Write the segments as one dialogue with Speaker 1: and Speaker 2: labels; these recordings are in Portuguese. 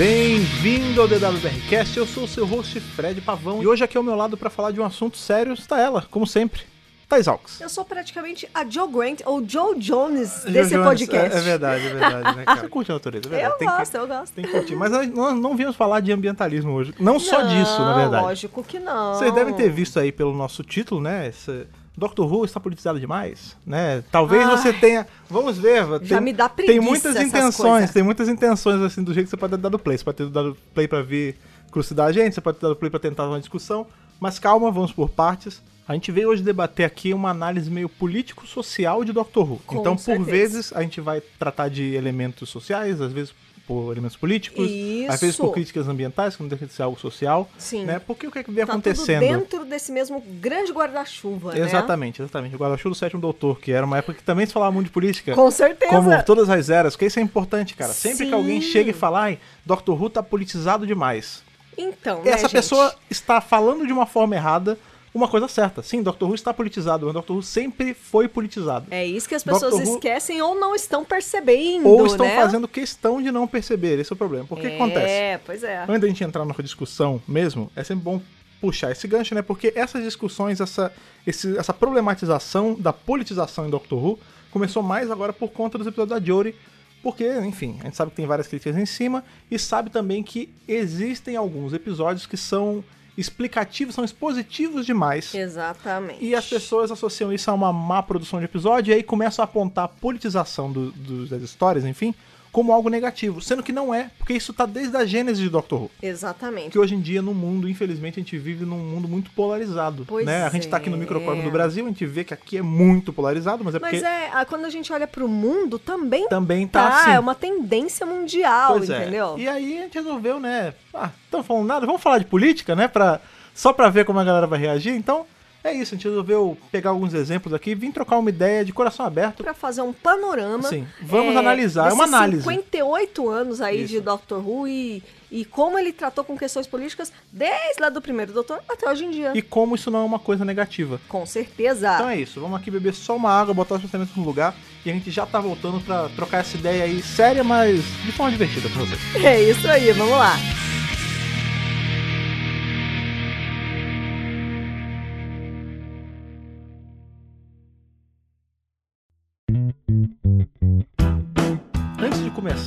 Speaker 1: Bem-vindo ao DWBRcast, eu sou o seu host Fred Pavão e hoje aqui ao meu lado para falar de um assunto sério está ela, como sempre, Thais Alves.
Speaker 2: Eu sou praticamente a Joe Grant ou Joe Jones
Speaker 1: Joe
Speaker 2: desse
Speaker 1: Jones,
Speaker 2: podcast.
Speaker 1: É, é verdade, é verdade, né? Você curte a natureza, é verdade.
Speaker 2: Eu
Speaker 1: tem
Speaker 2: gosto,
Speaker 1: que,
Speaker 2: eu gosto.
Speaker 1: tem que curtir. Mas nós não viemos falar de ambientalismo hoje. Não só disso, na verdade.
Speaker 2: Lógico que não.
Speaker 1: Vocês devem ter visto aí pelo nosso título, né? Esse Doctor Who está politizado demais, né? Talvez
Speaker 2: Ai.
Speaker 1: você tenha. Vamos ver.
Speaker 2: Já
Speaker 1: tem,
Speaker 2: me dá
Speaker 1: Tem
Speaker 2: preguiça
Speaker 1: muitas
Speaker 2: essas
Speaker 1: intenções,
Speaker 2: coisas.
Speaker 1: tem muitas intenções assim do jeito que você pode ter dado play. Você pode ter dado play pra vir crucidar a gente, você pode ter dado play pra tentar uma discussão. Mas calma, vamos por partes. A gente veio hoje debater aqui uma análise meio político-social de Doctor Who.
Speaker 2: Com
Speaker 1: então, por
Speaker 2: certeza.
Speaker 1: vezes, a gente vai tratar de elementos sociais, às vezes por elementos políticos, às vezes por
Speaker 2: Isso.
Speaker 1: críticas ambientais, que não deixa de ser algo social.
Speaker 2: Sim.
Speaker 1: Né? Porque o que, é que vem
Speaker 2: Tá
Speaker 1: acontecendo?
Speaker 2: tudo dentro desse mesmo grande guarda-chuva, né?
Speaker 1: Exatamente, exatamente. O Guarda-Chuva do Sétimo Doutor, que era uma época que também se falava muito de política.
Speaker 2: Com certeza.
Speaker 1: Como todas as eras, porque isso é importante, cara. Sempre que
Speaker 2: Sim.
Speaker 1: alguém chega e fala, ai, Doctor Who tá politizado demais.
Speaker 2: Então, né,
Speaker 1: Essa
Speaker 2: gente?
Speaker 1: pessoa está falando de uma forma errada uma coisa certa. Sim, Doctor Who está politizado, mas Doctor Who sempre foi politizado.
Speaker 2: É isso que as pessoas
Speaker 1: Doctor Who-
Speaker 2: esquecem ou não estão percebendo,
Speaker 1: Ou estão
Speaker 2: né?
Speaker 1: fazendo questão de não perceber, esse é o problema. Por que que acontece?
Speaker 2: É, pois é.
Speaker 1: Antes da gente entrar na discussão mesmo, é sempre bom puxar esse gancho, né? Porque essas discussões, essa, esse- essa problematização da politização em Doctor Who começou mais agora por conta dos episódios da Jory. Porque, enfim, a gente sabe que tem várias críticas em cima e sabe também que existem alguns episódios que são explicativos, são expositivos demais.
Speaker 2: Exatamente.
Speaker 1: E as pessoas associam isso a uma má produção de episódio e aí começam a apontar a politização do- do- das histórias, enfim, como algo negativo. Sendo que não é, porque isso tá desde a gênese de Doctor Who.
Speaker 2: Exatamente.
Speaker 1: Que hoje em dia, no mundo, infelizmente, a gente vive num mundo muito polarizado.
Speaker 2: Pois
Speaker 1: né? A gente tá aqui no
Speaker 2: é.
Speaker 1: microcosmo do Brasil, a gente vê que aqui é muito polarizado, mas é
Speaker 2: Mas
Speaker 1: porque
Speaker 2: é, ah, quando a gente olha pro mundo, também
Speaker 1: também tá,
Speaker 2: tá,
Speaker 1: assim.
Speaker 2: é uma tendência mundial,
Speaker 1: Pois é.
Speaker 2: entendeu?
Speaker 1: E aí a gente resolveu, né? Ah, estamos falando nada, vamos falar de política, né? Pra, só pra ver como a galera vai reagir. Então, é isso, a gente resolveu pegar alguns exemplos aqui, vim trocar uma ideia de coração aberto.
Speaker 2: Pra fazer um panorama.
Speaker 1: Sim, vamos analisar, é uma análise.
Speaker 2: 58 anos aí de
Speaker 1: Isso.
Speaker 2: Doctor Who e, e como ele tratou com questões políticas desde lá do primeiro Doutor até hoje em dia.
Speaker 1: E como isso não é uma coisa negativa.
Speaker 2: Com certeza.
Speaker 1: Então é isso, vamos aqui beber só uma água, botar os pensamentos no lugar e a gente já tá voltando pra trocar essa ideia aí séria, mas de forma divertida com vocês.
Speaker 2: É isso aí, vamos lá.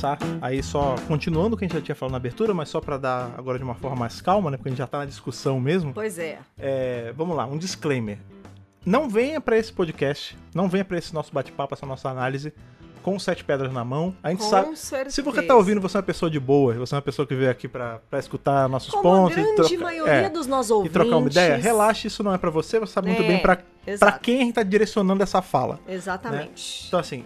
Speaker 1: Começar, aí só continuando o que a gente já tinha falado na abertura, mas só pra dar agora de uma forma mais calma, né? Porque a gente já tá na discussão mesmo.
Speaker 2: Pois é.
Speaker 1: É, vamos lá, um disclaimer. Não venha pra esse podcast, não venha pra esse nosso bate-papo, essa nossa análise com sete pedras na mão. A gente
Speaker 2: Com
Speaker 1: sabe.
Speaker 2: certeza.
Speaker 1: Se você tá ouvindo, você é uma pessoa de boa, você é uma pessoa que veio aqui pra escutar nossos
Speaker 2: Como
Speaker 1: pontos
Speaker 2: a grande
Speaker 1: e troca-
Speaker 2: maioria
Speaker 1: é,
Speaker 2: dos nossos
Speaker 1: e
Speaker 2: ouvintes.
Speaker 1: trocar uma ideia, relaxe, isso não é pra você, você sabe muito
Speaker 2: É,
Speaker 1: bem
Speaker 2: exato.
Speaker 1: quem a gente tá direcionando essa fala.
Speaker 2: Exatamente.
Speaker 1: Então, assim,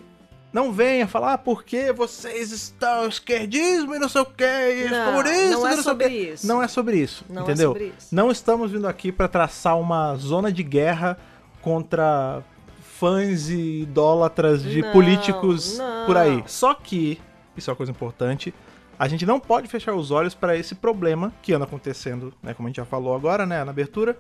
Speaker 1: não venha falar ah, porque vocês estão esquerdismo e não sei o que, e
Speaker 2: Não,
Speaker 1: comunistas
Speaker 2: não é
Speaker 1: e não sei o
Speaker 2: sobre isso.
Speaker 1: Não é sobre isso,
Speaker 2: Não é
Speaker 1: entendeu?
Speaker 2: sobre isso.
Speaker 1: Não estamos vindo aqui pra traçar uma zona de guerra contra fãs e idólatras de
Speaker 2: Não,
Speaker 1: políticos
Speaker 2: não.
Speaker 1: por aí. Só que, isso é uma coisa importante, a gente não pode fechar os olhos para esse problema que anda acontecendo, né, como a gente já falou agora, né, na abertura,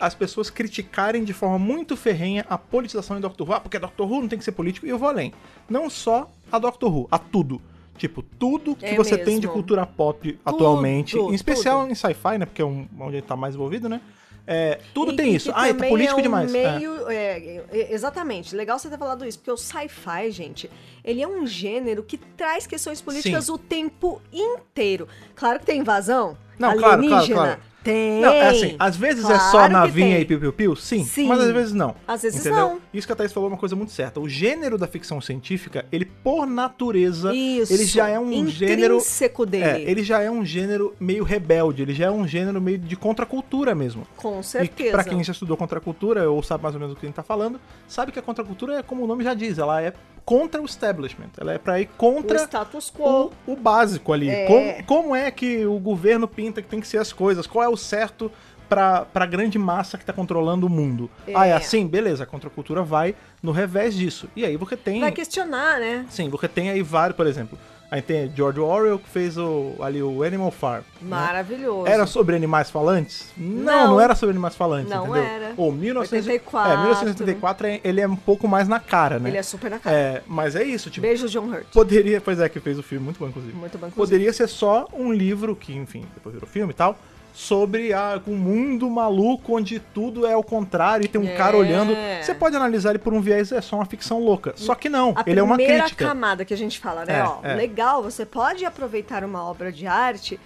Speaker 1: as pessoas criticarem de forma muito ferrenha a politização em Doctor Who. Ah, porque Doctor Who não tem que ser político. E eu vou além. Não só a Doctor Who, a tudo. Tipo, tudo que
Speaker 2: É
Speaker 1: você tem de
Speaker 2: mesmo.
Speaker 1: cultura pop atualmente, em especial
Speaker 2: tudo.
Speaker 1: em sci-fi, né? Porque é um, onde ele tá mais envolvido, né? É, tudo
Speaker 2: E-
Speaker 1: tem
Speaker 2: e
Speaker 1: isso. Ah, tá
Speaker 2: também
Speaker 1: político
Speaker 2: é um
Speaker 1: demais. É.
Speaker 2: Meio, é, é, exatamente. Legal você ter falado isso, porque o sci-fi, gente, ele é um gênero que traz questões políticas
Speaker 1: Sim.
Speaker 2: o tempo inteiro. Claro que tem invasão
Speaker 1: Não, claro, claro,
Speaker 2: alienígena.
Speaker 1: claro.
Speaker 2: Tem.
Speaker 1: Não, é assim, às vezes é só
Speaker 2: Claro
Speaker 1: navinha e piu-piu-piu, sim,
Speaker 2: Sim.
Speaker 1: mas às vezes não.
Speaker 2: Às vezes
Speaker 1: entendeu?
Speaker 2: não.
Speaker 1: Isso que a Thaís falou é uma coisa muito certa. O gênero da ficção científica, ele por natureza,
Speaker 2: Isso.
Speaker 1: ele já é um gênero
Speaker 2: Intrínseco dele.
Speaker 1: É, ele já é um gênero meio rebelde, ele já é um gênero meio de contracultura mesmo.
Speaker 2: Com
Speaker 1: E
Speaker 2: certeza.
Speaker 1: pra quem já estudou contracultura, ou sabe mais ou menos do que a gente tá falando, sabe que a contracultura é como o nome já diz, ela é contra o establishment, ela é pra ir
Speaker 2: O
Speaker 1: contra
Speaker 2: status
Speaker 1: o,
Speaker 2: quo.
Speaker 1: o básico ali.
Speaker 2: É.
Speaker 1: Como, como é que o governo pinta que tem que ser as coisas? Qual é o certo pra, pra grande massa que tá controlando o mundo?
Speaker 2: É.
Speaker 1: Ah, é assim? Beleza, a contracultura vai no revés disso. E aí você tem...
Speaker 2: Vai questionar, né?
Speaker 1: Sim, você tem aí vários, por exemplo, Aí tem George Orwell que fez o, ali o Animal Farm. né?
Speaker 2: Maravilhoso.
Speaker 1: Era sobre animais falantes? Não,
Speaker 2: Não.
Speaker 1: não, era sobre animais falantes,
Speaker 2: Não
Speaker 1: entendeu?
Speaker 2: era.
Speaker 1: Ou 1900,
Speaker 2: 84.
Speaker 1: É, 1984 é- ele é um pouco mais na cara, né?
Speaker 2: Ele é super na cara.
Speaker 1: É, mas é isso, tipo,
Speaker 2: Beijo, John Hurt.
Speaker 1: poderia, pois é, que fez o filme, muito bom, inclusive.
Speaker 2: Muito bom, inclusive.
Speaker 1: Poderia ser só um livro, que, enfim, depois virou filme e tal, sobre ah, um mundo maluco onde tudo é ao contrário e tem um
Speaker 2: É.
Speaker 1: cara olhando. Você pode analisar ele por um viés, é só uma ficção louca. Só que não,
Speaker 2: A
Speaker 1: ele é uma
Speaker 2: primeira
Speaker 1: crítica.
Speaker 2: camada que a gente fala, né?
Speaker 1: É,
Speaker 2: ó,
Speaker 1: é.
Speaker 2: legal, você pode aproveitar uma obra de arte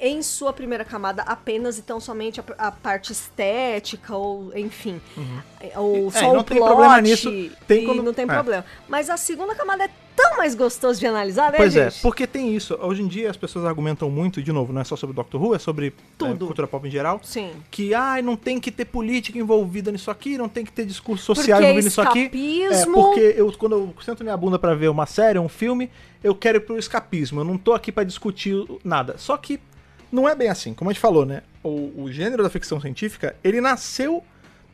Speaker 2: em sua primeira camada apenas e tão somente a, a parte estética ou enfim ou
Speaker 1: É,
Speaker 2: só
Speaker 1: não
Speaker 2: o
Speaker 1: tem
Speaker 2: plot
Speaker 1: problema nisso, tem quando-
Speaker 2: não tem
Speaker 1: é.
Speaker 2: problema mas a segunda camada é tão mais gostoso de analisar né
Speaker 1: Pois é,
Speaker 2: gente
Speaker 1: porque tem isso. Hoje em dia as pessoas argumentam muito, de novo, não é só sobre Doctor Who, é sobre
Speaker 2: Tudo.
Speaker 1: é, cultura pop em geral.
Speaker 2: sim
Speaker 1: Que ai, não tem que ter política envolvida nisso aqui, não tem que ter discurso social
Speaker 2: Porque
Speaker 1: envolvido nisso aqui. É,
Speaker 2: escapismo-
Speaker 1: porque eu, quando eu sento minha bunda pra ver uma série, um filme, eu quero ir pro escapismo. Eu não tô aqui pra discutir nada. Só que não é bem assim. Como a gente falou, né? O, o gênero da ficção científica, ele nasceu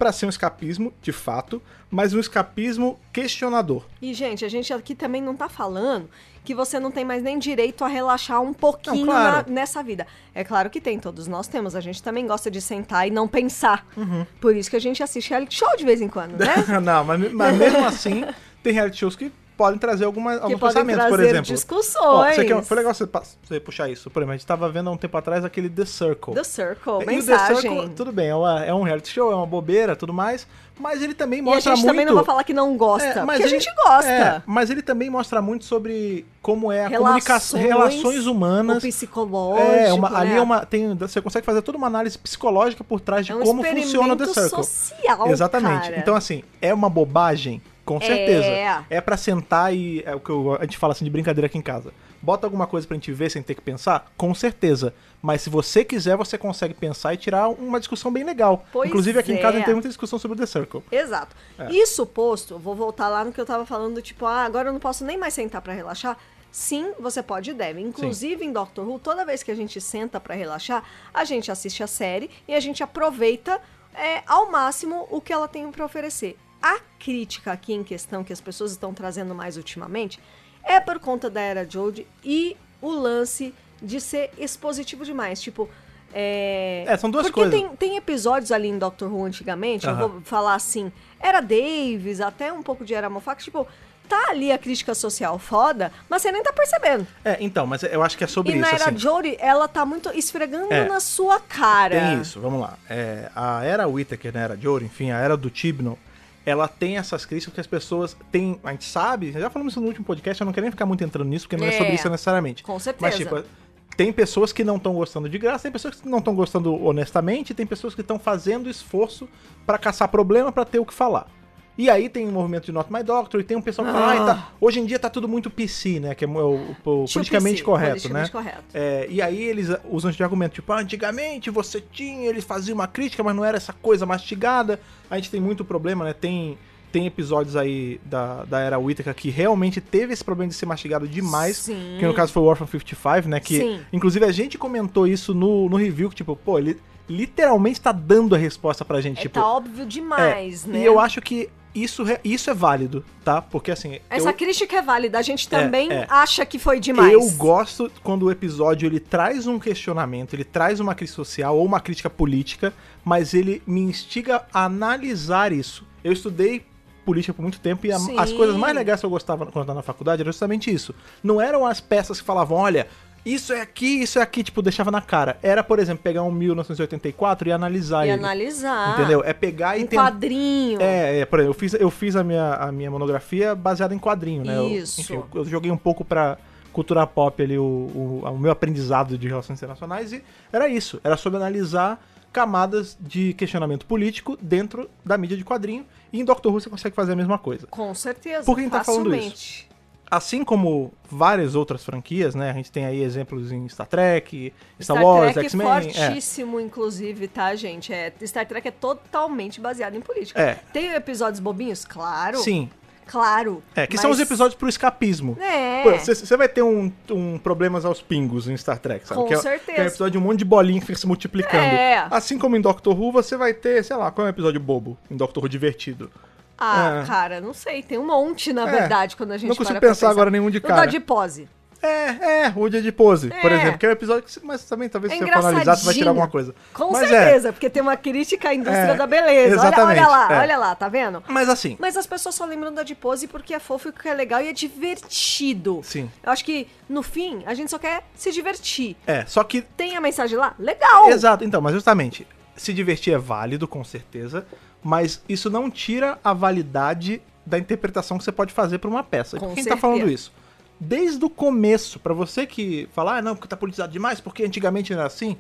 Speaker 1: pra ser um escapismo, de fato, mas um escapismo questionador.
Speaker 2: e gente a gente aqui também não tá falando que você não tem mais nem direito a relaxar um pouquinho
Speaker 1: Não, claro.
Speaker 2: na- nessa vida. É claro que tem, todos nós temos. A gente também gosta de sentar e não pensar.
Speaker 1: Uhum.
Speaker 2: Por isso que a gente assiste reality show de vez em quando, né?
Speaker 1: não, mas, mas mesmo assim, tem reality shows que podem trazer alguma, alguns
Speaker 2: podem
Speaker 1: pensamentos,
Speaker 2: trazer
Speaker 1: por exemplo. Ó,
Speaker 2: discussões.
Speaker 1: você quer- foi legal você, você puxar isso. Por exemplo, a gente tava vendo há um tempo atrás aquele The Circle.
Speaker 2: The Circle,
Speaker 1: E o The. Circle, tudo bem, é, uma- é um reality show, é uma bobeira, tudo mais, mas ele também
Speaker 2: e a
Speaker 1: mostra
Speaker 2: gente
Speaker 1: muito...
Speaker 2: também não vai falar que não gosta,
Speaker 1: É,
Speaker 2: porque a
Speaker 1: ele-
Speaker 2: gente gosta.
Speaker 1: é, mas ele também mostra muito sobre como é a
Speaker 2: Relações,
Speaker 1: comunicação, relações
Speaker 2: O
Speaker 1: humanas.
Speaker 2: psicológico,
Speaker 1: É, uma, ali
Speaker 2: né?
Speaker 1: é uma. Tem, você consegue fazer toda uma análise psicológica por trás de
Speaker 2: É um
Speaker 1: como funciona o The Circle.
Speaker 2: social,
Speaker 1: Exatamente.
Speaker 2: cara.
Speaker 1: Então, assim, é uma bobagem, com certeza.
Speaker 2: É.
Speaker 1: É pra sentar e. É o que eu- a gente fala assim de brincadeira aqui em casa. Bota alguma coisa pra gente ver sem ter que pensar? Com certeza. Mas se você quiser, você consegue pensar e tirar uma discussão bem legal.
Speaker 2: Pois
Speaker 1: Inclusive aqui em casa a
Speaker 2: é.
Speaker 1: gente tem muita discussão sobre o The Circle.
Speaker 2: Exato.
Speaker 1: É.
Speaker 2: Isso posto, vou voltar lá no que eu tava falando, tipo, ah, agora eu não posso nem mais sentar pra relaxar. Sim, você pode e deve. Inclusive em Doctor Who, toda vez que a gente senta pra relaxar, a gente assiste a série e a gente aproveita é, ao máximo o que ela tem pra oferecer. A crítica aqui em questão que as pessoas estão trazendo mais ultimamente é por conta da era Jodie e o lance de ser expositivo demais. Tipo, é...
Speaker 1: É, são duas
Speaker 2: Porque
Speaker 1: coisas.
Speaker 2: tem, tem episódios ali em Doctor Who antigamente, eu
Speaker 1: Aham.
Speaker 2: vou falar assim, era Davis, até um pouco de Era Moffat, tipo, tá ali a crítica social foda, mas você nem tá percebendo.
Speaker 1: É, então, mas eu acho que é sobre
Speaker 2: e
Speaker 1: isso.
Speaker 2: na Era
Speaker 1: assim.
Speaker 2: Jodie, ela tá muito esfregando
Speaker 1: É.
Speaker 2: na sua cara.
Speaker 1: Tem isso, vamos lá. É, a era Whittaker, né, era ouro, enfim, a era do Tibnon, ela tem essas críticas que as pessoas têm. A gente sabe, já falamos isso no último podcast, eu não quero nem ficar muito entrando nisso, porque não é,
Speaker 2: É,
Speaker 1: sobre isso necessariamente.
Speaker 2: com certeza.
Speaker 1: Mas, tipo, tem pessoas que não estão gostando de graça, tem pessoas que não estão gostando honestamente, tem pessoas que estão fazendo esforço pra caçar problema pra ter o que falar. E aí tem o movimento de Not My Doctor, e tem um pessoal que fala,
Speaker 2: Ah.
Speaker 1: "Ai, tá, hoje em dia tá tudo muito PC, né? Que é o, o- o
Speaker 2: Too
Speaker 1: politicamente
Speaker 2: PC,
Speaker 1: correto,
Speaker 2: politicamente
Speaker 1: né?
Speaker 2: correto.
Speaker 1: É, e aí eles usam esse argumento, tipo, ah, antigamente você tinha, eles faziam uma crítica, mas não era essa coisa mastigada. A gente tem muito problema, né? Tem, tem episódios aí da, da era Whittaker que realmente teve esse problema de ser mastigado demais.
Speaker 2: Sim.
Speaker 1: Que no caso foi o Orphan 55, né? Que,
Speaker 2: Sim.
Speaker 1: inclusive, a gente comentou isso no, no review, que, tipo, pô, ele literalmente tá dando a resposta pra gente.
Speaker 2: É,
Speaker 1: tipo,
Speaker 2: tá óbvio demais,
Speaker 1: é,
Speaker 2: né?
Speaker 1: E eu acho que isso, isso é válido, tá? Porque assim.
Speaker 2: Essa
Speaker 1: eu,
Speaker 2: crítica é válida, a gente também
Speaker 1: é.
Speaker 2: acha que foi demais.
Speaker 1: Eu gosto quando o episódio ele traz um questionamento, ele traz uma crítica social ou uma crítica política, mas ele me instiga a analisar isso. Eu estudei política por muito tempo e a- as coisas mais legais que eu gostava quando eu estava na faculdade era justamente isso. Não eram as peças que falavam, olha, isso é aqui, isso é aqui, tipo, deixava na cara. Era, por exemplo, pegar um 1984 e analisar
Speaker 2: E
Speaker 1: ele.
Speaker 2: analisar.
Speaker 1: Entendeu? É pegar e
Speaker 2: Um quadrinho.
Speaker 1: é, é, por exemplo, eu fiz, eu fiz a, minha, a minha monografia baseada em quadrinho, né? Eu-
Speaker 2: Isso.
Speaker 1: enfim, eu, eu joguei um pouco pra cultura pop ali, o, o, o meu aprendizado de relações internacionais, e era isso. Era sobre analisar camadas de questionamento político dentro da mídia de quadrinho. E em Doctor Who você consegue fazer a mesma coisa.
Speaker 2: Com certeza.
Speaker 1: Por que a gente tá falando
Speaker 2: facilmente.
Speaker 1: Assim como várias outras franquias, né? A gente tem aí exemplos em Star Trek, Star,
Speaker 2: Star
Speaker 1: Wars,
Speaker 2: Trek
Speaker 1: X-Men.
Speaker 2: é
Speaker 1: É.
Speaker 2: fortíssimo, inclusive, tá, gente? É, Star Trek é totalmente baseado em política.
Speaker 1: É.
Speaker 2: Tem episódios bobinhos? Claro.
Speaker 1: Sim.
Speaker 2: Claro.
Speaker 1: É, que
Speaker 2: mas-
Speaker 1: são os episódios pro escapismo.
Speaker 2: É.
Speaker 1: Você vai ter um, um problemas aos pingos em Star Trek, sabe?
Speaker 2: Com
Speaker 1: que é,
Speaker 2: certeza.
Speaker 1: Que é um episódio de um monte de bolinha que fica se multiplicando.
Speaker 2: É.
Speaker 1: Assim como em Doctor Who, você vai ter, sei lá, qual é um episódio bobo em Doctor Who divertido?
Speaker 2: Ah,
Speaker 1: É.
Speaker 2: cara, não sei. Tem um monte, na
Speaker 1: É.
Speaker 2: verdade, quando a gente
Speaker 1: Não consigo
Speaker 2: pra
Speaker 1: pensar agora nenhum de
Speaker 2: O
Speaker 1: cara.
Speaker 2: da Dipose.
Speaker 1: É, é, o dia de pose, por
Speaker 2: É.
Speaker 1: exemplo, que é um episódio que, mas também talvez
Speaker 2: É
Speaker 1: se você for analisar, você vai tirar alguma coisa.
Speaker 2: Com
Speaker 1: mas
Speaker 2: certeza, porque tem uma crítica à indústria
Speaker 1: É,
Speaker 2: da beleza. Olha,
Speaker 1: exatamente,
Speaker 2: olha lá,
Speaker 1: é.
Speaker 2: olha lá, tá vendo?
Speaker 1: É, mas assim,
Speaker 2: Mas as pessoas só lembram da de pose porque é fofo e é legal e é divertido.
Speaker 1: Sim.
Speaker 2: Eu acho que, no fim, a gente só quer se divertir.
Speaker 1: é, só que
Speaker 2: Tem a mensagem lá? Legal!
Speaker 1: Exato, então, mas justamente, se divertir é válido, com certeza, mas isso não tira a validade da interpretação que você pode fazer pra uma peça. E
Speaker 2: Com
Speaker 1: por quem tá
Speaker 2: certeza.
Speaker 1: falando isso? Desde o começo, pra você que fala, ah, não, porque tá politizado demais, porque antigamente não era assim,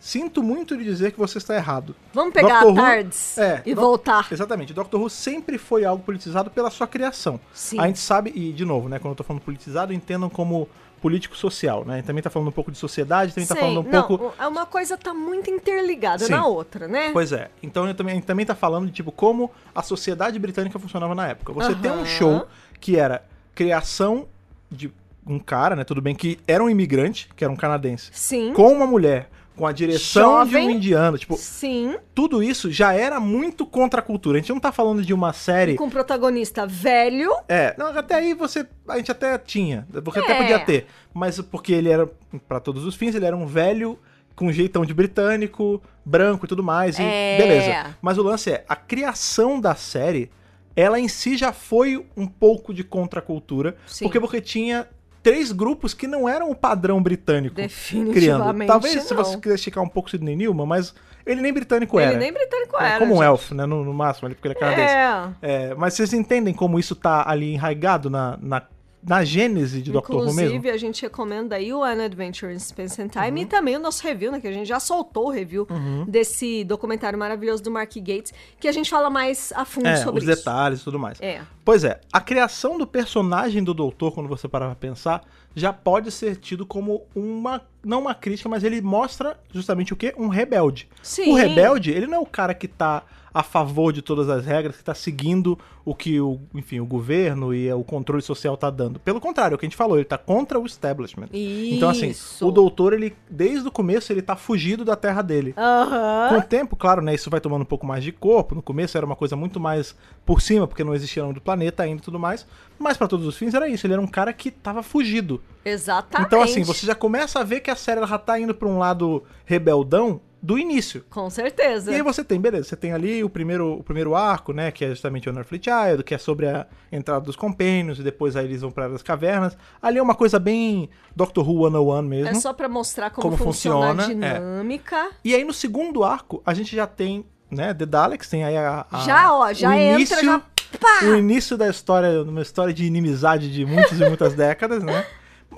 Speaker 1: sinto muito de dizer que você está errado.
Speaker 2: Vamos pegar
Speaker 1: Doctor
Speaker 2: a
Speaker 1: Who-
Speaker 2: Tardes
Speaker 1: é,
Speaker 2: e voltar.
Speaker 1: Exatamente. Doctor Who sempre foi algo politizado pela sua criação.
Speaker 2: Sim.
Speaker 1: A gente sabe, e de novo, né, quando eu tô falando politizado, entendam como político social, né? Também tá falando um pouco de sociedade, também tá
Speaker 2: Sei,
Speaker 1: falando um
Speaker 2: não,
Speaker 1: pouco
Speaker 2: é uma coisa tá muito interligada
Speaker 1: Sim.
Speaker 2: na outra, né?
Speaker 1: Pois é. Então eu também, a gente também tá falando de tipo como a sociedade britânica funcionava na época. Você tem um show que era criação de um cara, né? Tudo bem que era um imigrante, que era um canadense,
Speaker 2: Sim.
Speaker 1: com uma mulher, com a direção de um
Speaker 2: Jovem.
Speaker 1: indiano, tipo,
Speaker 2: Sim.
Speaker 1: tudo isso já era muito contra a cultura. A gente não tá falando de uma série
Speaker 2: Com protagonista velho.
Speaker 1: é, não, até aí você. A gente até tinha. Até
Speaker 2: É.
Speaker 1: podia ter. Mas porque ele era, pra todos os fins, ele era um velho com um jeitão de britânico, branco e tudo mais. E
Speaker 2: É.
Speaker 1: beleza. Mas o lance é, a criação da série, ela em si já foi um pouco de contracultura.
Speaker 2: Sim.
Speaker 1: Porque, porque tinha três grupos que não eram o padrão britânico criando.
Speaker 2: Definitivamente.
Speaker 1: Talvez se
Speaker 2: não.
Speaker 1: você quiser esticar um pouco Sidney Newman, mas ele nem britânico
Speaker 2: Ele
Speaker 1: era.
Speaker 2: nem britânico
Speaker 1: É,
Speaker 2: era.
Speaker 1: como um
Speaker 2: gente.
Speaker 1: elfo, né? No, no máximo, ali, porque ele é canadense.
Speaker 2: É.
Speaker 1: É, mas vocês entendem como isso tá ali enraigado na, na, na gênese de Doctor Who mesmo? Uhum.
Speaker 2: Inclusive, a gente recomenda aí o An Adventure in Space and Time e também o nosso review, né? Que a gente já soltou o review desse documentário maravilhoso do Mark Gates, que a gente fala mais a fundo
Speaker 1: É,
Speaker 2: sobre
Speaker 1: os
Speaker 2: isso.
Speaker 1: detalhes e tudo mais.
Speaker 2: É.
Speaker 1: Pois é, a criação do personagem do Doutor, quando você parar pra pensar, já pode ser tido como uma. Não uma crítica, mas ele mostra justamente o quê? Um rebelde.
Speaker 2: Sim.
Speaker 1: O rebelde, ele não é o cara que tá a favor de todas as regras, que tá seguindo o que o, enfim, o governo e o controle social tá dando. Pelo contrário, é o que a gente falou, ele tá contra o establishment. Então, assim,
Speaker 2: Isso.
Speaker 1: o doutor, ele, desde o começo, ele tá fugido da terra dele.
Speaker 2: Aham.
Speaker 1: Com o tempo, claro, né, isso vai tomando um pouco mais de corpo. No começo era uma coisa muito mais por cima, porque não existia nome do planeta ainda e tudo mais. Mas pra todos os fins era isso, ele era um cara que tava fugido.
Speaker 2: Exatamente.
Speaker 1: Então, assim, você já começa a ver que a série ela já tá indo pra um lado rebeldão do início.
Speaker 2: Com certeza.
Speaker 1: E aí você tem, beleza, você tem ali o primeiro, o primeiro arco, né, que é justamente o Unearthly Child, que é sobre a entrada dos Companions, e depois aí eles vão para as cavernas. Ali é uma coisa bem Doctor Who 101 mesmo.
Speaker 2: É só pra mostrar como,
Speaker 1: Como
Speaker 2: funciona,
Speaker 1: funciona,
Speaker 2: a
Speaker 1: é.
Speaker 2: dinâmica.
Speaker 1: E aí no segundo arco, a gente já tem, né, The Daleks, tem aí a... a-
Speaker 2: Já, ó, já
Speaker 1: o
Speaker 2: entra,
Speaker 1: início,
Speaker 2: já pá!
Speaker 1: O início da história, uma história de inimizade de muitas e muitas décadas, né?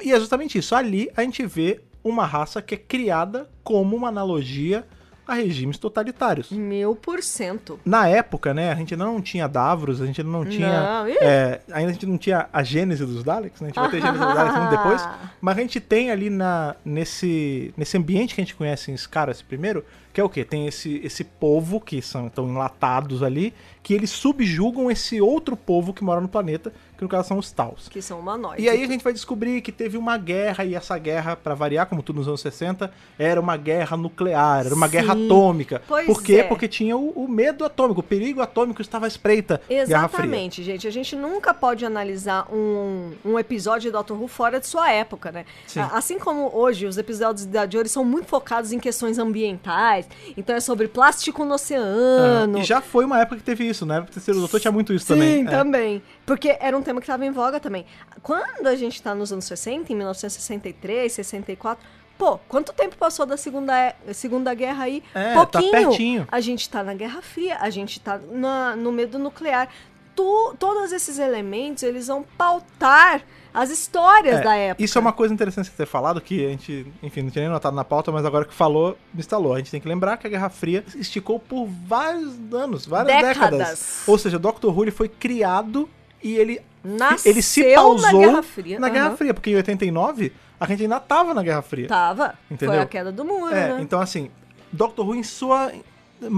Speaker 1: E é justamente isso. Ali a gente vê uma raça que é criada como uma analogia a regimes totalitários.
Speaker 2: Mil por cento.
Speaker 1: Na época, né, a gente não tinha Davros, a gente não tinha.
Speaker 2: Não,
Speaker 1: é, ainda a gente não tinha a gênese dos Daleks, né? A gente vai ter a gênese dos Daleks muito depois. Mas a gente tem ali na, nesse, nesse ambiente que a gente conhece em Scaras primeiro, que é o quê? Tem esse, esse povo que são estão enlatados ali, que eles subjugam esse outro povo que mora no planeta, que no caso são os Taus.
Speaker 2: Que são humanoides.
Speaker 1: E aí a gente vai descobrir que teve uma guerra, e essa guerra, pra variar, como tudo nos anos 60, era uma guerra nuclear, era uma
Speaker 2: Sim.
Speaker 1: guerra atômica.
Speaker 2: Pois
Speaker 1: Por quê?
Speaker 2: é.
Speaker 1: Porque tinha o, o medo atômico, o perigo atômico estava à espreita.
Speaker 2: Exatamente, gente. A gente nunca pode analisar um, um episódio de Doctor Who fora de sua época, né?
Speaker 1: Sim.
Speaker 2: Assim como hoje os episódios da Jory são muito focados em questões ambientais, então é sobre plástico no oceano.
Speaker 1: Ah, E já foi uma época que teve isso, né? O terceiro doutor tinha muito isso
Speaker 2: Sim,
Speaker 1: também. É.
Speaker 2: também. Porque era um tema que estava em voga também. Quando a gente tá nos anos 60, em 1963, 64, pô, quanto tempo passou da Segunda, Segunda Guerra aí?
Speaker 1: É, tá
Speaker 2: Pouquinho.
Speaker 1: pertinho.
Speaker 2: A gente tá na Guerra Fria, a gente tá na- no medo nuclear. Tu- todos esses elementos, eles vão pautar as histórias
Speaker 1: É,
Speaker 2: da época.
Speaker 1: Isso é uma coisa interessante você ter falado, que a gente, enfim, não tinha nem notado na pauta, mas agora que falou, me instalou. A gente tem que lembrar que a Guerra Fria esticou por vários anos, várias décadas.
Speaker 2: Décadas.
Speaker 1: Ou seja, o Doctor Who foi criado e ele,
Speaker 2: Nasceu
Speaker 1: ele se pausou
Speaker 2: na Guerra Fria.
Speaker 1: na Guerra
Speaker 2: Aham.
Speaker 1: Fria, porque em 89 a gente ainda tava na Guerra Fria.
Speaker 2: Tava.
Speaker 1: Entendeu?
Speaker 2: Foi a queda do muro,
Speaker 1: É,
Speaker 2: né?
Speaker 1: então assim, Doctor Who em sua.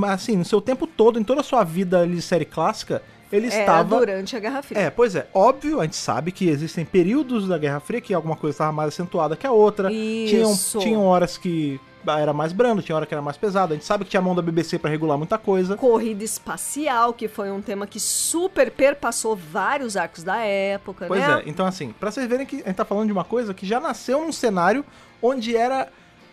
Speaker 1: Assim, no seu tempo todo, em toda a sua vida ali de série clássica, ele
Speaker 2: Era
Speaker 1: estava.
Speaker 2: durante a Guerra Fria.
Speaker 1: É, pois é, óbvio, a gente sabe que existem períodos da Guerra Fria que alguma coisa estava mais acentuada que a outra.
Speaker 2: Isso.
Speaker 1: Tinham, tinham horas que era mais brando, tinha hora que era mais pesado. A gente sabe que tinha a mão da BBC pra regular muita coisa.
Speaker 2: Corrida espacial, que foi um tema que super perpassou vários arcos da época,
Speaker 1: Pois
Speaker 2: né?
Speaker 1: é, então assim, pra vocês verem que a gente tá falando de uma coisa que já nasceu num cenário onde era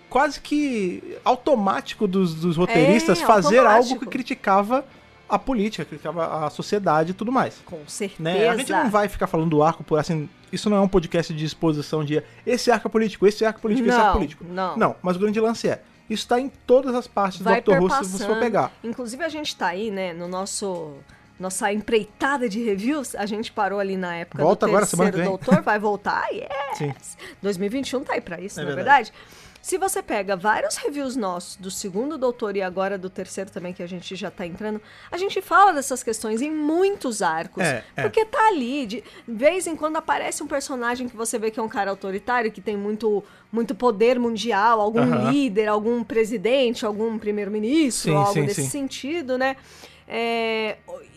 Speaker 1: quase que automático dos, dos roteiristas
Speaker 2: É,
Speaker 1: fazer
Speaker 2: automático.
Speaker 1: algo que criticava a política, criticava a sociedade e tudo mais.
Speaker 2: Com certeza.
Speaker 1: Né? A gente não vai ficar falando do arco por assim. Isso não é um podcast de exposição de esse arco é político, esse arco é político, esse arco é
Speaker 2: Não,
Speaker 1: político.
Speaker 2: não.
Speaker 1: Não, mas o grande lance é. Isso tá em todas as partes
Speaker 2: vai
Speaker 1: do Dr. Who, se você for pegar.
Speaker 2: Inclusive, a gente tá aí, né, no nosso... Nossa empreitada de reviews, a gente parou ali na época
Speaker 1: Volta
Speaker 2: do
Speaker 1: agora, semana
Speaker 2: terceiro
Speaker 1: que vem.
Speaker 2: doutor, vai voltar, yes!
Speaker 1: Sim.
Speaker 2: 2021 tá aí pra isso,
Speaker 1: É
Speaker 2: não é
Speaker 1: verdade.
Speaker 2: verdade? Se você pega vários reviews nossos do segundo doutor e agora do terceiro também, que a gente já tá entrando, a gente fala dessas questões em muitos arcos.
Speaker 1: É, é.
Speaker 2: Porque tá ali, de vez em quando aparece um personagem que você vê que é um cara autoritário, que tem muito, muito poder mundial, algum líder, algum presidente, algum primeiro-ministro, algo
Speaker 1: sim,
Speaker 2: desse
Speaker 1: sim.
Speaker 2: sentido, né? É,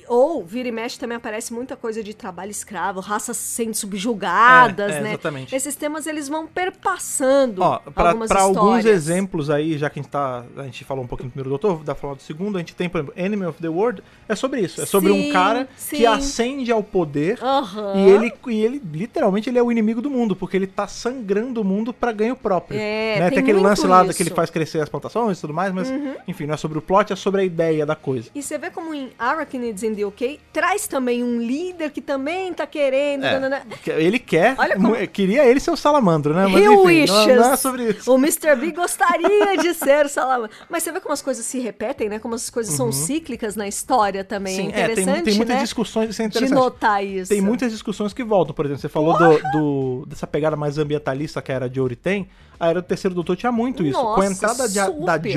Speaker 2: ou, vira e mexe, também aparece muita coisa de trabalho escravo, raças sendo subjugadas,
Speaker 1: É, é,
Speaker 2: né?
Speaker 1: exatamente.
Speaker 2: Esses temas, eles vão perpassando
Speaker 1: Ó, pra,
Speaker 2: algumas
Speaker 1: pra
Speaker 2: histórias.
Speaker 1: alguns exemplos aí, já que a gente tá. A gente falou um pouquinho do primeiro doutor, dá pra falar do segundo, a gente tem, por exemplo, Enemy of the World, é sobre isso. É sobre
Speaker 2: Sim,
Speaker 1: um cara
Speaker 2: sim.
Speaker 1: que ascende ao poder
Speaker 2: Aham.
Speaker 1: e ele, e ele, literalmente, ele é o inimigo do mundo, porque ele tá sangrando o mundo pra ganho próprio.
Speaker 2: É,
Speaker 1: né?
Speaker 2: tem
Speaker 1: aquele
Speaker 2: muito
Speaker 1: lance lá
Speaker 2: isso.
Speaker 1: que ele faz crescer as plantações e tudo mais, mas, enfim, não é sobre o plot, é sobre a ideia da coisa.
Speaker 2: E você vê como em Arachnids in UK traz também um líder que também tá querendo.
Speaker 1: É,
Speaker 2: nanana.
Speaker 1: Ele quer,
Speaker 2: Olha como-
Speaker 1: queria ele ser o salamandro, né? Mas enfim,
Speaker 2: wishes.
Speaker 1: não, não é sobre isso.
Speaker 2: O Mr. B gostaria de ser salamandra. Mas você vê como as coisas se repetem, né? Como as coisas são cíclicas na história também.
Speaker 1: Uhum. Sim,
Speaker 2: é
Speaker 1: é, tem,
Speaker 2: interessante,
Speaker 1: tem muitas
Speaker 2: né?
Speaker 1: discussões, isso é
Speaker 2: de
Speaker 1: interessante.
Speaker 2: notar isso.
Speaker 1: Tem muitas discussões que voltam, por exemplo, você falou do, do- dessa pegada mais ambientalista que a Era Jory tem, a Era do Terceiro Doutor tinha muito isso. Com a
Speaker 2: Nossa,
Speaker 1: entrada de da
Speaker 2: super.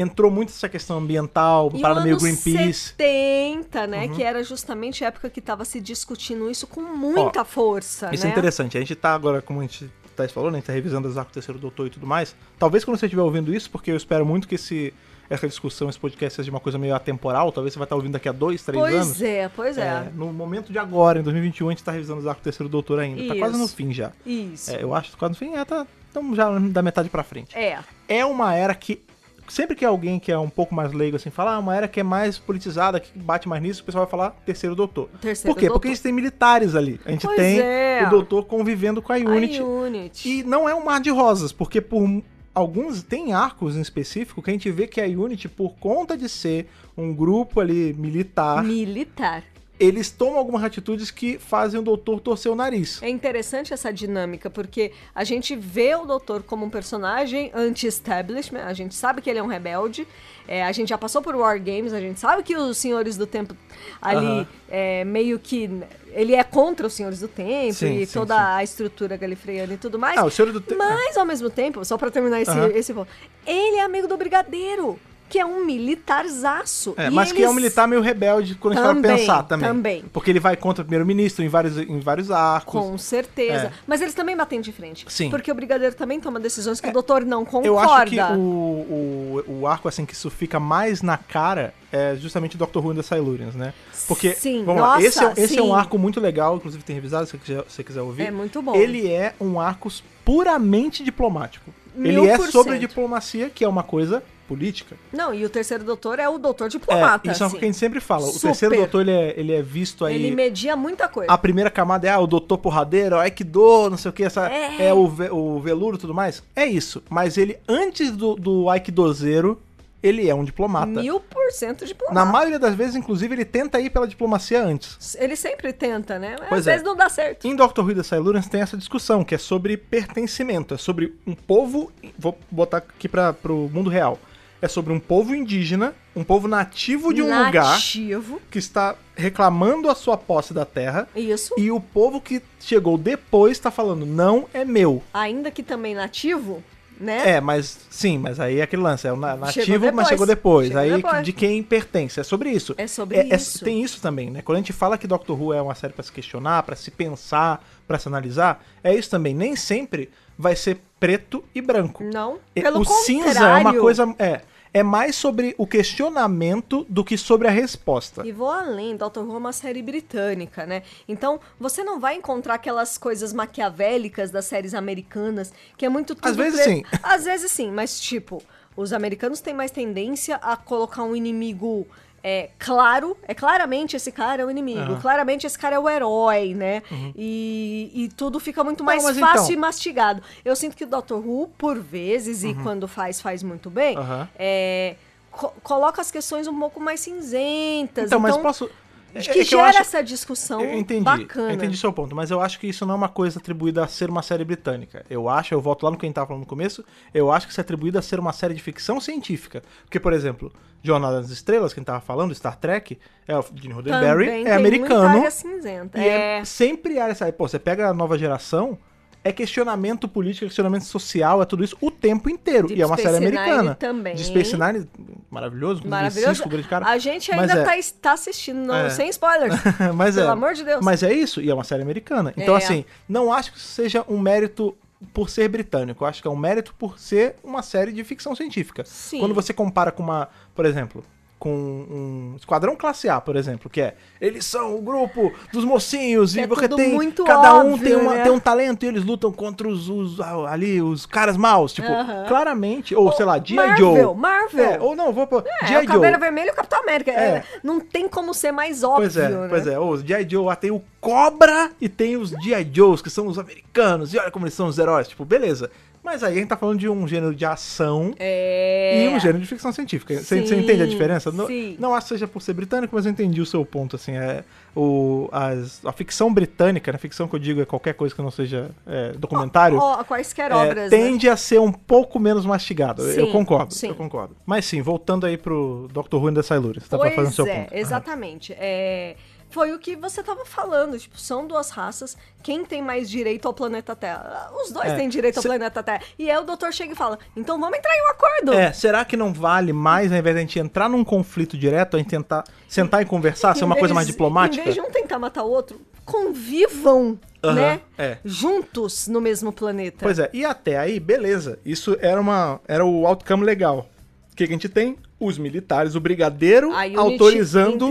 Speaker 1: Entrou muito essa questão ambiental,
Speaker 2: E
Speaker 1: parada
Speaker 2: o
Speaker 1: meio Greenpeace.
Speaker 2: 70, né?
Speaker 1: Uhum.
Speaker 2: Que era justamente a época que tava se discutindo isso com muita força,
Speaker 1: Isso
Speaker 2: né?
Speaker 1: é interessante. A gente tá agora, como a gente tá falando, a gente tá revisando arcos do Terceiro Doutor e tudo mais. Talvez quando você estiver ouvindo isso, porque eu espero muito que esse, essa discussão, esse podcast seja uma coisa meio atemporal, talvez você vai estar ouvindo daqui a dois, três
Speaker 2: Pois
Speaker 1: anos.
Speaker 2: é, pois é.
Speaker 1: É, no momento de agora, em 2021, a gente tá revisando os arcos do Terceiro Doutor ainda. Tá quase
Speaker 2: Isso.
Speaker 1: no fim já.
Speaker 2: Isso.
Speaker 1: É, eu acho que quase no fim, é, tá, estamos já da metade pra frente.
Speaker 2: É.
Speaker 1: É uma era que, sempre que alguém que é um pouco mais leigo assim fala, ah, uma era que é mais politizada, que bate mais nisso, o pessoal vai falar Terceiro Doutor.
Speaker 2: Terceiro
Speaker 1: Por quê?
Speaker 2: Doutor.
Speaker 1: Porque a gente tem militares ali. A gente
Speaker 2: Pois
Speaker 1: tem
Speaker 2: é.
Speaker 1: o Doutor convivendo com a Unity.
Speaker 2: A Unity.
Speaker 1: E não é um mar de rosas, porque por alguns tem arcos em específico que a gente vê que a Unity, por conta de ser um grupo ali militar,
Speaker 2: Militar.
Speaker 1: Eles tomam algumas atitudes que fazem o doutor torcer o nariz.
Speaker 2: É interessante essa dinâmica, porque a gente vê o doutor como um personagem anti-establishment, a gente sabe que ele é um rebelde, é, a gente já passou por War Games, a gente sabe que os Senhores do Tempo ali,
Speaker 1: Aham.
Speaker 2: é, meio que... Ele é contra os Senhores do Tempo
Speaker 1: Sim,
Speaker 2: e
Speaker 1: sim,
Speaker 2: toda
Speaker 1: sim.
Speaker 2: a estrutura galifreana e tudo mais.
Speaker 1: Ah, o Senhor do Tempo.
Speaker 2: Mas, ao mesmo tempo, só pra terminar esse,
Speaker 1: Aham.
Speaker 2: esse ponto, ele é amigo do Brigadeiro, que é um militarzaço.
Speaker 1: É, mas que é um
Speaker 2: eles-
Speaker 1: militar meio rebelde quando a gente
Speaker 2: Também,
Speaker 1: pensar também.
Speaker 2: também.
Speaker 1: Porque ele vai contra o primeiro-ministro em vários, em vários arcos.
Speaker 2: Com certeza.
Speaker 1: É.
Speaker 2: Mas eles também batem de frente.
Speaker 1: Sim.
Speaker 2: Porque o brigadeiro também toma decisões que o doutor não concorda.
Speaker 1: Eu acho que o, o, o arco, assim, que isso fica mais na cara é justamente o Doctor Who and the Silurians, né? Porque,
Speaker 2: Sim,
Speaker 1: vamos lá,
Speaker 2: nossa,
Speaker 1: esse, é, esse é um
Speaker 2: sim.
Speaker 1: arco muito legal, inclusive tem revisado, se você quiser, se quiser ouvir.
Speaker 2: É muito bom.
Speaker 1: Ele é um arco puramente diplomático.
Speaker 2: Mil
Speaker 1: Ele é sobre diplomacia, que é uma coisa política.
Speaker 2: Não, e o terceiro doutor é o doutor diplomata.
Speaker 1: é, isso é
Speaker 2: assim.
Speaker 1: o que a gente sempre fala. O
Speaker 2: Super.
Speaker 1: terceiro doutor, ele é, ele é visto aí...
Speaker 2: Ele media muita coisa.
Speaker 1: A primeira camada é ah, o doutor porradeiro, ai que dor, não sei o que, essa,
Speaker 2: É.
Speaker 1: é, o, ve- o veludo e tudo mais. É isso. Mas ele, antes do, do Aikidozeiro, ele é um diplomata.
Speaker 2: Mil por cento diplomata.
Speaker 1: Na maioria das vezes, inclusive, ele tenta ir pela diplomacia antes.
Speaker 2: Ele sempre tenta, né? Mas
Speaker 1: Pois
Speaker 2: às
Speaker 1: é.
Speaker 2: vezes não dá certo.
Speaker 1: Em Doctor Who The Silurians tem essa discussão, que é sobre pertencimento. É sobre um povo... Vou botar aqui para pro mundo real. É sobre um povo indígena, um povo nativo de um lugar
Speaker 2: Nativo.
Speaker 1: que está reclamando a sua posse da terra
Speaker 2: Isso.
Speaker 1: E o povo que chegou depois tá falando, não é meu.
Speaker 2: Ainda que também nativo, né?
Speaker 1: É, mas sim, mas aí é aquele lance, é o na- nativo,
Speaker 2: Chegou
Speaker 1: mas chegou depois.
Speaker 2: Chegou
Speaker 1: aí
Speaker 2: depois.
Speaker 1: de quem pertence, é sobre isso.
Speaker 2: É sobre
Speaker 1: É- é-
Speaker 2: isso.
Speaker 1: tem isso também, né? Quando a gente fala que Doctor Who é uma série pra se questionar, pra se pensar, pra se analisar, é isso também. Nem sempre vai ser preto e branco.
Speaker 2: Não. Pelo
Speaker 1: o
Speaker 2: contrário.
Speaker 1: cinza é uma coisa. É. É mais sobre o questionamento do que sobre a resposta.
Speaker 2: E vou além, Doctor Who é uma série britânica, né? Então, você não vai encontrar aquelas coisas maquiavélicas das séries americanas, que é muito tudo
Speaker 1: Às vezes
Speaker 2: pre-
Speaker 1: sim.
Speaker 2: Às vezes sim, mas tipo, os americanos têm mais tendência a colocar um inimigo é, claro, é claramente esse cara é o inimigo.
Speaker 1: Uhum.
Speaker 2: claramente esse cara é o herói, né? E, e tudo fica muito mais
Speaker 1: mas
Speaker 2: fácil
Speaker 1: então-
Speaker 2: e mastigado. Eu sinto que o Doctor Who, por vezes, e quando faz, faz muito bem,
Speaker 1: Uhum.
Speaker 2: É, co- coloca as questões um pouco mais cinzentas.
Speaker 1: Então, mas posso.
Speaker 2: De
Speaker 1: é
Speaker 2: que,
Speaker 1: que
Speaker 2: gera
Speaker 1: acho-
Speaker 2: essa discussão
Speaker 1: Eu entendi,
Speaker 2: bacana.
Speaker 1: eu entendi seu ponto, mas eu acho que isso não é uma coisa atribuída a ser uma série britânica. Eu acho, eu volto lá no que a gente tava falando no começo, eu acho que isso é atribuído a ser uma série de ficção científica. Porque, por exemplo, Jornada das Estrelas, que a gente tava falando, Star Trek, é o Gene Roddenberry, é americano.
Speaker 2: muita área cinzenta.
Speaker 1: E é,
Speaker 2: é,
Speaker 1: sempre área essa. Pô, você pega a nova geração, é questionamento político, é questionamento social, é tudo isso o tempo inteiro.
Speaker 2: Deep
Speaker 1: e é uma
Speaker 2: Space
Speaker 1: série
Speaker 2: Nine
Speaker 1: americana.
Speaker 2: também.
Speaker 1: De Space Nine, maravilhoso,
Speaker 2: maravilhoso.
Speaker 1: Cisco, grande cara.
Speaker 2: A gente ainda
Speaker 1: é.
Speaker 2: tá, está assistindo, não,
Speaker 1: É.
Speaker 2: sem spoilers.
Speaker 1: mas
Speaker 2: Pelo
Speaker 1: é.
Speaker 2: amor de Deus.
Speaker 1: Mas é isso, e é uma série americana. Então,
Speaker 2: É.
Speaker 1: assim, não acho que isso seja um mérito por ser britânico. Eu acho que é um mérito por ser uma série de ficção científica.
Speaker 2: Sim.
Speaker 1: Quando você compara com uma, por exemplo, com um Esquadrão Classe A, por exemplo, que é eles são o grupo dos mocinhos
Speaker 2: Que
Speaker 1: e
Speaker 2: é
Speaker 1: porque tem cada um
Speaker 2: óbvio,
Speaker 1: tem, uma,
Speaker 2: né?
Speaker 1: tem um talento e eles lutam contra os, os- ali os caras maus, tipo,
Speaker 2: Aham.
Speaker 1: claramente, ou, sei lá, G.I. Joe.
Speaker 2: Marvel.
Speaker 1: É, ou não, vou pôr
Speaker 2: É,
Speaker 1: G.I.
Speaker 2: Caveira
Speaker 1: Joe.
Speaker 2: Vermelho e o Capitão América.
Speaker 1: É.
Speaker 2: É, não tem como ser mais óbvio,
Speaker 1: Pois é,
Speaker 2: né?
Speaker 1: pois é. Os G.I. Joe lá tem o Cobra e tem os G.I. Joes, que são os americanos. E olha como eles são os heróis. Tipo, beleza. Mas aí a gente tá falando de um gênero de ação
Speaker 2: É.
Speaker 1: e um gênero de ficção científica. Você, você entende a diferença? Não,
Speaker 2: sim.
Speaker 1: não acho que seja por ser britânico, mas eu entendi o seu ponto, assim. É, o, as- a ficção britânica, né? ficção que eu digo é qualquer coisa que não seja é, documentário,
Speaker 2: Ó, quaisquer
Speaker 1: é,
Speaker 2: obras, né?
Speaker 1: tende a ser um pouco menos mastigado. eu concordo,
Speaker 2: sim.
Speaker 1: eu concordo. Mas sim, voltando aí pro Dr. Who and the Silurians, tá pra
Speaker 2: Pois
Speaker 1: fazer o seu
Speaker 2: é,
Speaker 1: ponto.
Speaker 2: Exatamente. É, foi o que você tava falando, tipo, são duas raças, quem tem mais direito ao planeta Terra? Os dois
Speaker 1: É,
Speaker 2: têm direito ao
Speaker 1: cê-
Speaker 2: planeta Terra. E aí o doutor chega e fala, então vamos entrar em um acordo.
Speaker 1: É, será que não vale mais, ao invés de a gente entrar num conflito direto, a gente tentar sentar e conversar, ser uma coisa
Speaker 2: vez-
Speaker 1: mais diplomática?
Speaker 2: Em vez de um tentar matar o outro, convivam,
Speaker 1: Aham,
Speaker 2: né?
Speaker 1: é.
Speaker 2: Juntos no mesmo planeta.
Speaker 1: Pois é, e até aí, beleza. Isso era, uma, era o outcome legal. O que, que a gente tem? Os militares, o brigadeiro autorizando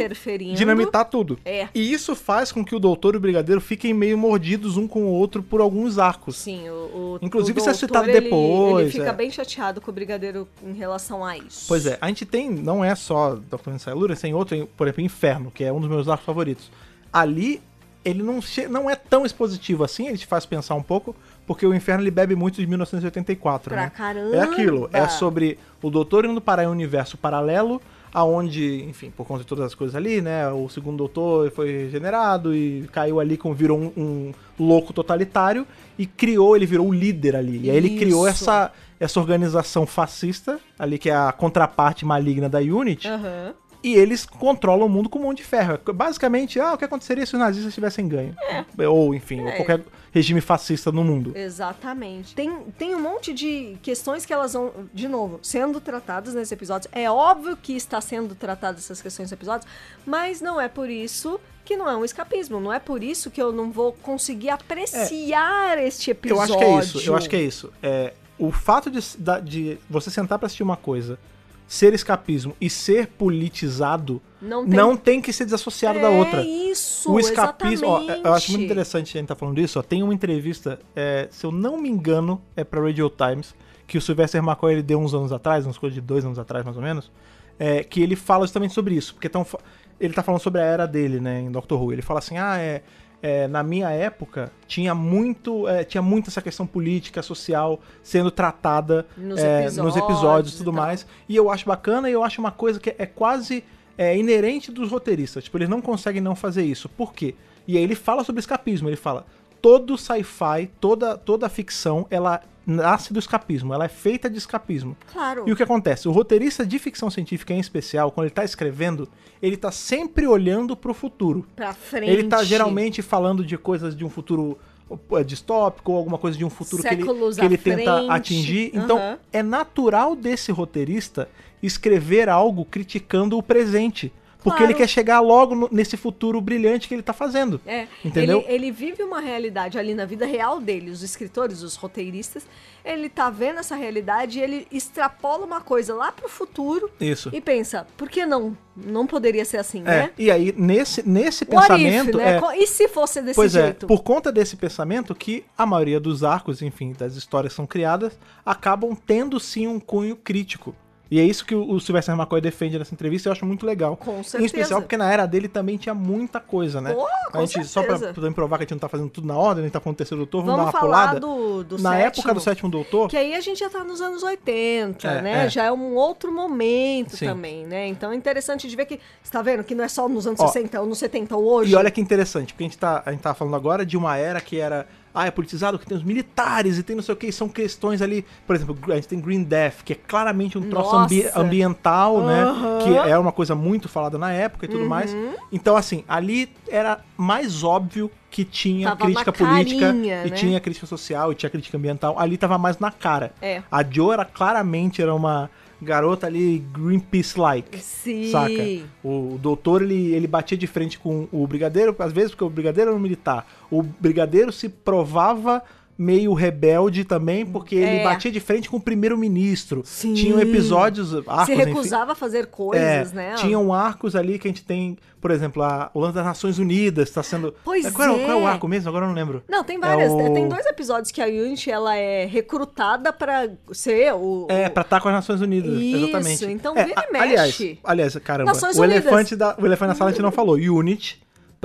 Speaker 1: dinamitar tudo.
Speaker 2: É.
Speaker 1: E isso faz com que o doutor e o brigadeiro fiquem meio mordidos um com o outro por alguns arcos.
Speaker 2: Sim, o, o
Speaker 1: Inclusive,
Speaker 2: o
Speaker 1: isso é
Speaker 2: doutor,
Speaker 1: citado
Speaker 2: ele-
Speaker 1: depois,
Speaker 2: Ele fica
Speaker 1: é.
Speaker 2: bem chateado com o brigadeiro em relação a isso.
Speaker 1: Pois é, a gente tem, não é só Dr. Silurians, tem outro, por exemplo, Inferno, que é um dos meus arcos favoritos. Ali, ele não, não é tão expositivo assim, ele te faz pensar um pouco, porque o Inferno ele bebe muito de 1984,
Speaker 2: Pra
Speaker 1: né?
Speaker 2: caramba!
Speaker 1: É aquilo, é sobre o Doutor indo parar em um universo paralelo, aonde, enfim, por conta de todas as coisas ali, né, o segundo Doutor foi regenerado e caiu ali, com, virou um, um louco totalitário e criou, ele virou o líder ali. E aí ele criou
Speaker 2: Isso.
Speaker 1: essa, essa organização fascista, ali que é a contraparte maligna da Unity,
Speaker 2: Aham.
Speaker 1: E eles controlam o mundo com mão de ferro. Basicamente, ah, o que aconteceria se os nazistas tivessem ganho? Ou, enfim, ou
Speaker 2: É.
Speaker 1: qualquer regime fascista no mundo.
Speaker 2: Exatamente. Tem, tem um monte de questões que elas vão, de novo, sendo tratadas nesse episódio. É óbvio que está sendo tratadas essas questões nesse episódio, mas não é por isso que não é um escapismo. Não é por isso que eu não vou conseguir apreciar este
Speaker 1: Eu
Speaker 2: episódio.
Speaker 1: acho que é isso, eu acho que é isso. É, o fato de, de você sentar pra assistir uma coisa, ser escapismo e ser politizado,
Speaker 2: Não
Speaker 1: não
Speaker 2: tem,
Speaker 1: tem, que ser desassociado da
Speaker 2: é
Speaker 1: outra.
Speaker 2: isso,
Speaker 1: O escapismo, ó, eu acho muito interessante a gente tá falando disso, ó, tem uma entrevista, é, se eu não me engano, é pra Radio Times, que o Sylvester McCoy ele deu uns anos atrás, uns coisas de dois anos atrás mais ou menos, é, que ele fala justamente sobre isso, porque tão, ele tá falando sobre a era dele, né, em Doctor Who, ele fala assim, ah, é, é, na minha época tinha muito, é, tinha muito essa questão política, social sendo tratada
Speaker 2: Nos
Speaker 1: é,
Speaker 2: episódios
Speaker 1: nos episódios e tudo mais, e eu acho bacana e eu acho uma coisa que é quase é, inerente dos roteiristas. Tipo, eles não conseguem não fazer isso. Por quê? E aí ele fala sobre escapismo. Ele fala: todo sci-fi, toda, toda ficção, ela nasce do escapismo. Ela é feita de escapismo.
Speaker 2: Claro.
Speaker 1: E o que acontece? O roteirista de ficção científica em especial, quando ele tá escrevendo, ele tá sempre olhando pro futuro.
Speaker 2: Pra frente.
Speaker 1: Ele tá geralmente falando de coisas de um futuro é, distópico ou alguma coisa de um futuro que ele,
Speaker 2: Séculos
Speaker 1: que ele tenta
Speaker 2: frente.
Speaker 1: atingir. Então,
Speaker 2: Aham.
Speaker 1: é natural desse roteirista escrever algo criticando o presente. Porque
Speaker 2: Claro.
Speaker 1: ele quer chegar logo nesse futuro brilhante que ele tá fazendo.
Speaker 2: É,
Speaker 1: Entendeu?
Speaker 2: Ele, ele vive uma realidade ali na vida real dele, os escritores, os roteiristas, ele tá vendo essa realidade e ele extrapola uma coisa lá pro futuro
Speaker 1: Isso.
Speaker 2: e pensa, por que não? Não poderia ser assim,
Speaker 1: É,
Speaker 2: né?
Speaker 1: e aí, nesse, nesse
Speaker 2: What
Speaker 1: pensamento.
Speaker 2: if, né?
Speaker 1: é,
Speaker 2: E se fosse desse
Speaker 1: Pois
Speaker 2: jeito?
Speaker 1: é, por conta desse pensamento que a maioria dos arcos, enfim, das histórias são criadas, acabam tendo sim um cunho crítico. E é isso que o Sylvester McCoy defende nessa entrevista e eu acho muito legal.
Speaker 2: Com
Speaker 1: Em
Speaker 2: certeza.
Speaker 1: especial porque na era dele também tinha muita coisa, né?
Speaker 2: Com
Speaker 1: a gente, só pra poder provar que a gente não tá fazendo tudo na ordem, a gente tá falando do terceiro doutor, vamos,
Speaker 2: Vamos
Speaker 1: dar uma
Speaker 2: falar
Speaker 1: pulada.
Speaker 2: do, do
Speaker 1: na
Speaker 2: sétimo,
Speaker 1: época do sétimo doutor,
Speaker 2: Que aí a gente já tá nos anos 80,
Speaker 1: É,
Speaker 2: né?
Speaker 1: é.
Speaker 2: Já é um outro momento
Speaker 1: Sim.
Speaker 2: também, né? Então é interessante de ver que, você tá vendo? Que não é só nos anos
Speaker 1: Ó,
Speaker 2: 60 ou nos 70 ou hoje.
Speaker 1: E olha que interessante, porque a gente, tá, a gente tá falando agora de uma era que era. Ah, é politizado, que tem os militares e tem não sei o que, são questões ali. Por exemplo, a gente tem Green Death, que é claramente um troço ambi- ambiental, né?
Speaker 2: Uhum.
Speaker 1: Que é uma coisa muito falada na época e tudo mais. Então, assim, ali era mais óbvio que tinha
Speaker 2: Tava
Speaker 1: crítica política
Speaker 2: carinha,
Speaker 1: e
Speaker 2: né?
Speaker 1: tinha crítica social e tinha crítica ambiental. Ali tava mais na cara.
Speaker 2: É.
Speaker 1: A Joe era claramente era uma garota ali Greenpeace-like.
Speaker 2: Sim.
Speaker 1: Saca? O, o doutor, ele, ele batia de frente com o brigadeiro, às vezes porque o brigadeiro era um militar. O brigadeiro se provava meio rebelde também, porque ele
Speaker 2: É.
Speaker 1: batia de frente com o primeiro-ministro. Tinham episódios, arcos,
Speaker 2: Se
Speaker 1: enfim.
Speaker 2: recusava a fazer
Speaker 1: É,
Speaker 2: coisas, né?
Speaker 1: Tinham arcos ali que a gente tem, por exemplo, a, o lance das Nações Unidas está sendo.
Speaker 2: Pois
Speaker 1: qual, é. o-
Speaker 2: é.
Speaker 1: qual é o arco mesmo? Agora eu não lembro.
Speaker 2: Não, tem várias.
Speaker 1: É o-
Speaker 2: Tem dois episódios que a Unity ela é recrutada pra ser o.
Speaker 1: É, pra estar com as Nações Unidas,
Speaker 2: Isso,
Speaker 1: exatamente.
Speaker 2: então
Speaker 1: é,
Speaker 2: vira e
Speaker 1: a- Aliás,
Speaker 2: mexe.
Speaker 1: aliás, caramba,
Speaker 2: Nações
Speaker 1: o
Speaker 2: Unidas.
Speaker 1: elefante, da, o elefante na sala a gente não falou. Unit,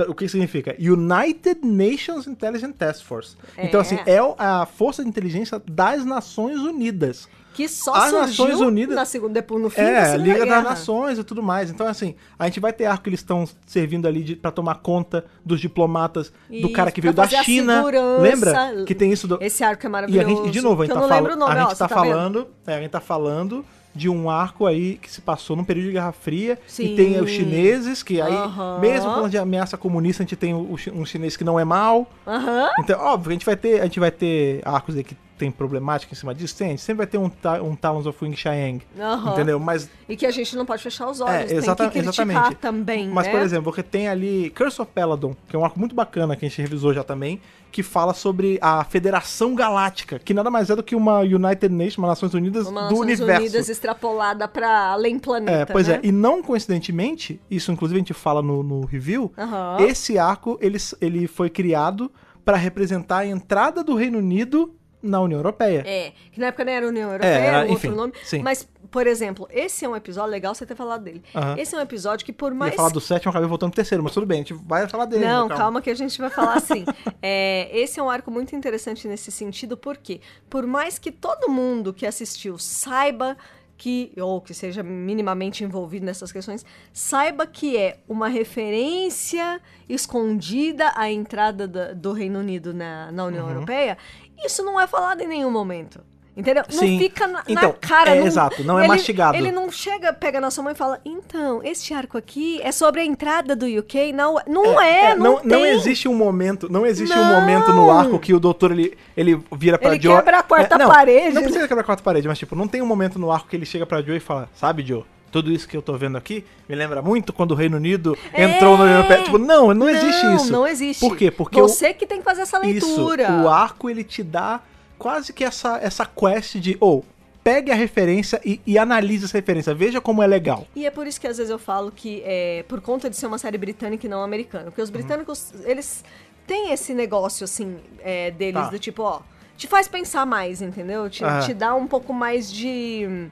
Speaker 1: o que significa? United Nations Intelligence Task Force. Então,
Speaker 2: É.
Speaker 1: assim, é o- a força de inteligência das Nações Unidas.
Speaker 2: que só
Speaker 1: As Nações Unidas-
Speaker 2: na segunda, depois no fim da
Speaker 1: É, a
Speaker 2: Segunda
Speaker 1: Liga
Speaker 2: Guerra.
Speaker 1: das Nações e tudo mais. Então, assim, a gente vai ter arco que eles estão servindo ali pra tomar conta dos diplomatas, do
Speaker 2: Isso,
Speaker 1: cara que veio da China. Lembra? Que tem isso do.
Speaker 2: Esse arco é
Speaker 1: E a
Speaker 2: maravilhoso.
Speaker 1: gente, e de novo, a gente tá,
Speaker 2: não
Speaker 1: fal-
Speaker 2: lembro o nome,
Speaker 1: a
Speaker 2: ó,
Speaker 1: gente
Speaker 2: você
Speaker 1: tá,
Speaker 2: tá
Speaker 1: falando. é, a gente tá falando de um arco aí que se passou num período de Guerra Fria.
Speaker 2: Sim.
Speaker 1: E tem os chineses, que aí,
Speaker 2: Aham.
Speaker 1: mesmo quando de ameaça comunista, a gente tem um chinês que não é mal.
Speaker 2: Aham.
Speaker 1: Então, óbvio, a gente vai ter, a gente vai ter arcos aí que tem problemática em cima disso. Tem, sempre vai ter um, ta- um Talons of Wing Chiang.
Speaker 2: Aham.
Speaker 1: Entendeu? Mas
Speaker 2: E que a gente não pode fechar os olhos.
Speaker 1: é,
Speaker 2: tem
Speaker 1: exata-
Speaker 2: que criticar
Speaker 1: exatamente.
Speaker 2: também,
Speaker 1: Mas,
Speaker 2: né?
Speaker 1: por exemplo, você tem ali Curse of Peladon, que é um arco muito bacana que a gente revisou já também, que fala sobre a Federação Galáctica, que nada mais é do que uma United Nations, uma Nações Unidas
Speaker 2: Uma
Speaker 1: do
Speaker 2: Nações
Speaker 1: universo.
Speaker 2: Unidas extrapolada pra além planeta,
Speaker 1: É, pois
Speaker 2: né?
Speaker 1: é, e não coincidentemente, isso inclusive a gente fala no, no review,
Speaker 2: Aham.
Speaker 1: esse arco ele, ele foi criado para representar a entrada do Reino Unido na União Europeia.
Speaker 2: É, que na época não era União Europeia,
Speaker 1: era,
Speaker 2: era um
Speaker 1: enfim,
Speaker 2: outro nome.
Speaker 1: sim.
Speaker 2: Mas, por exemplo, esse é um episódio legal você ter falado dele.
Speaker 1: Aham.
Speaker 2: Esse é um episódio que por
Speaker 1: Eu
Speaker 2: mais
Speaker 1: ia falar do sétimo, acabei voltando pro terceiro, mas tudo bem, a gente vai falar dele.
Speaker 2: Não,
Speaker 1: né,
Speaker 2: calma. que a gente vai falar assim. É, esse é um arco muito interessante nesse sentido, porque por mais que todo mundo que assistiu saiba que, ou que seja minimamente envolvido nessas questões, saiba que é uma referência escondida à entrada da- do Reino Unido na, na União Europeia, isso não é falado em nenhum momento. Entendeu? Não
Speaker 1: Sim.
Speaker 2: fica na, na
Speaker 1: Então,
Speaker 2: cara.
Speaker 1: é
Speaker 2: não-
Speaker 1: exato, não é
Speaker 2: ele-
Speaker 1: mastigado.
Speaker 2: Ele não chega, pega na sua mãe e fala: então, este arco aqui é sobre a entrada do UK. Não, não é, não,
Speaker 1: não,
Speaker 2: tem.
Speaker 1: existe um momento, não existe um
Speaker 2: Não.
Speaker 1: momento no arco que o doutor ele, ele vira pra
Speaker 2: Ele
Speaker 1: Joe.
Speaker 2: quebra a quarta
Speaker 1: É, não,
Speaker 2: parede.
Speaker 1: Não precisa quebrar a quarta parede, mas tipo, não tem um momento no arco que ele chega pra Joe e fala: "Sabe, Joe, tudo isso que eu tô vendo aqui me lembra muito quando o Reino Unido
Speaker 2: É.
Speaker 1: entrou na União Europeia". Tipo, não, não existe isso.
Speaker 2: Não existe.
Speaker 1: Por quê? Porque o-
Speaker 2: Você que tem que fazer essa leitura.
Speaker 1: Isso, o arco ele te dá quase que essa essa quest de ou pegue a referência e, e analise essa referência, veja como é legal.
Speaker 2: E é por isso que às vezes eu falo que é por conta de ser uma série britânica e não americana. Porque os britânicos, eles têm esse negócio, assim, é, deles,
Speaker 1: Tá.
Speaker 2: do tipo, ó, te faz pensar mais, entendeu? Te, te dá um pouco mais de.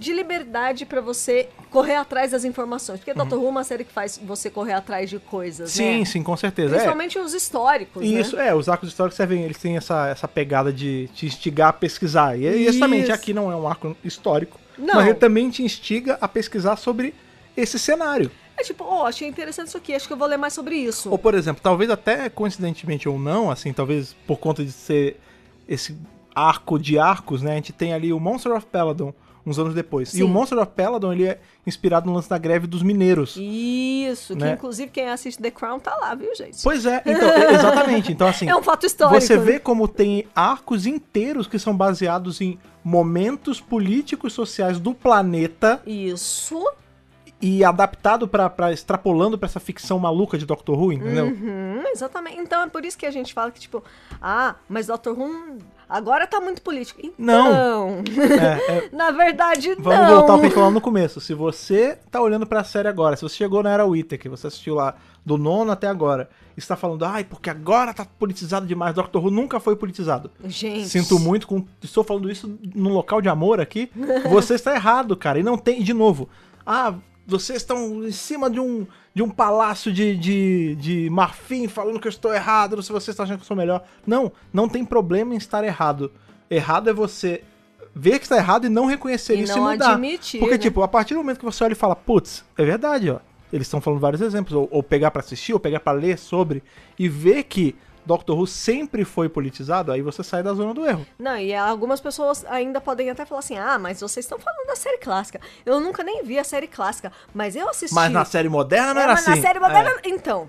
Speaker 2: De liberdade pra você correr atrás das informações. Porque Doctor Who é uma série que faz você correr atrás de coisas,
Speaker 1: Uhum. Sim,
Speaker 2: né?
Speaker 1: sim, com certeza. É.
Speaker 2: Principalmente os históricos,
Speaker 1: Isso,
Speaker 2: né?
Speaker 1: é, os arcos históricos servem, eles têm essa, essa pegada de te instigar a pesquisar. E é exatamente,
Speaker 2: Isso.
Speaker 1: aqui não é um arco histórico,
Speaker 2: Não.
Speaker 1: mas ele também te instiga a pesquisar sobre esse cenário.
Speaker 2: É tipo, ó, achei interessante isso aqui, acho que eu vou ler mais sobre isso.
Speaker 1: Ou, por exemplo, talvez até coincidentemente ou não, assim, talvez por conta de ser esse arco de arcos, né, a gente tem ali o Monster of Peladon, uns anos depois. E
Speaker 2: Sim.
Speaker 1: o Monster of Peladon, ele é inspirado no lance da greve dos mineiros.
Speaker 2: Isso, que
Speaker 1: Né?
Speaker 2: inclusive quem assiste The Crown tá lá, viu, gente?
Speaker 1: Pois é, então, exatamente. Então, assim,
Speaker 2: É um fato histórico.
Speaker 1: Você
Speaker 2: né?
Speaker 1: vê como tem arcos inteiros que são baseados em momentos políticos e sociais do planeta
Speaker 2: Isso.
Speaker 1: e adaptado pra extrapolando pra essa ficção maluca de Doctor Who, entendeu?
Speaker 2: Uhum, exatamente. Então é por isso que a gente fala que, tipo, ah, mas Doctor Who agora tá muito político.
Speaker 1: Não.
Speaker 2: Então,
Speaker 1: É, é,
Speaker 2: na verdade,
Speaker 1: Vamos
Speaker 2: não.
Speaker 1: voltar ao que a gente falou no começo. Se você tá olhando pra série agora, se você chegou na era Whittaker, você assistiu lá do nono até agora, e está falando, ai, porque agora tá politizado demais, Doctor Who nunca foi politizado.
Speaker 2: Gente.
Speaker 1: Sinto muito, com, estou falando isso num local de amor aqui. Você está errado, cara. E não tem, de novo, ah, vocês estão em cima de um, de um palácio de, de, de marfim falando que eu estou errado, não sei se vocês estão achando que eu sou melhor. Não, não tem problema em estar errado. Errado é você ver que está errado e não reconhecer
Speaker 2: E
Speaker 1: isso
Speaker 2: não
Speaker 1: e mudar.
Speaker 2: admitir,
Speaker 1: Porque,
Speaker 2: né?
Speaker 1: tipo, a partir do momento que você olha e fala, putz, é verdade, ó. Eles estão falando vários exemplos, ou, ou pegar pra assistir, ou pegar pra ler sobre, e ver que Doctor Who sempre foi politizado, aí você sai da zona do erro.
Speaker 2: Não, e algumas pessoas ainda podem até falar assim: ah, mas vocês estão falando da série clássica. Eu nunca nem vi a série clássica, mas eu assisti.
Speaker 1: Mas na série moderna não
Speaker 2: É,
Speaker 1: era
Speaker 2: mas
Speaker 1: assim.
Speaker 2: na série moderna.
Speaker 1: É.
Speaker 2: Então.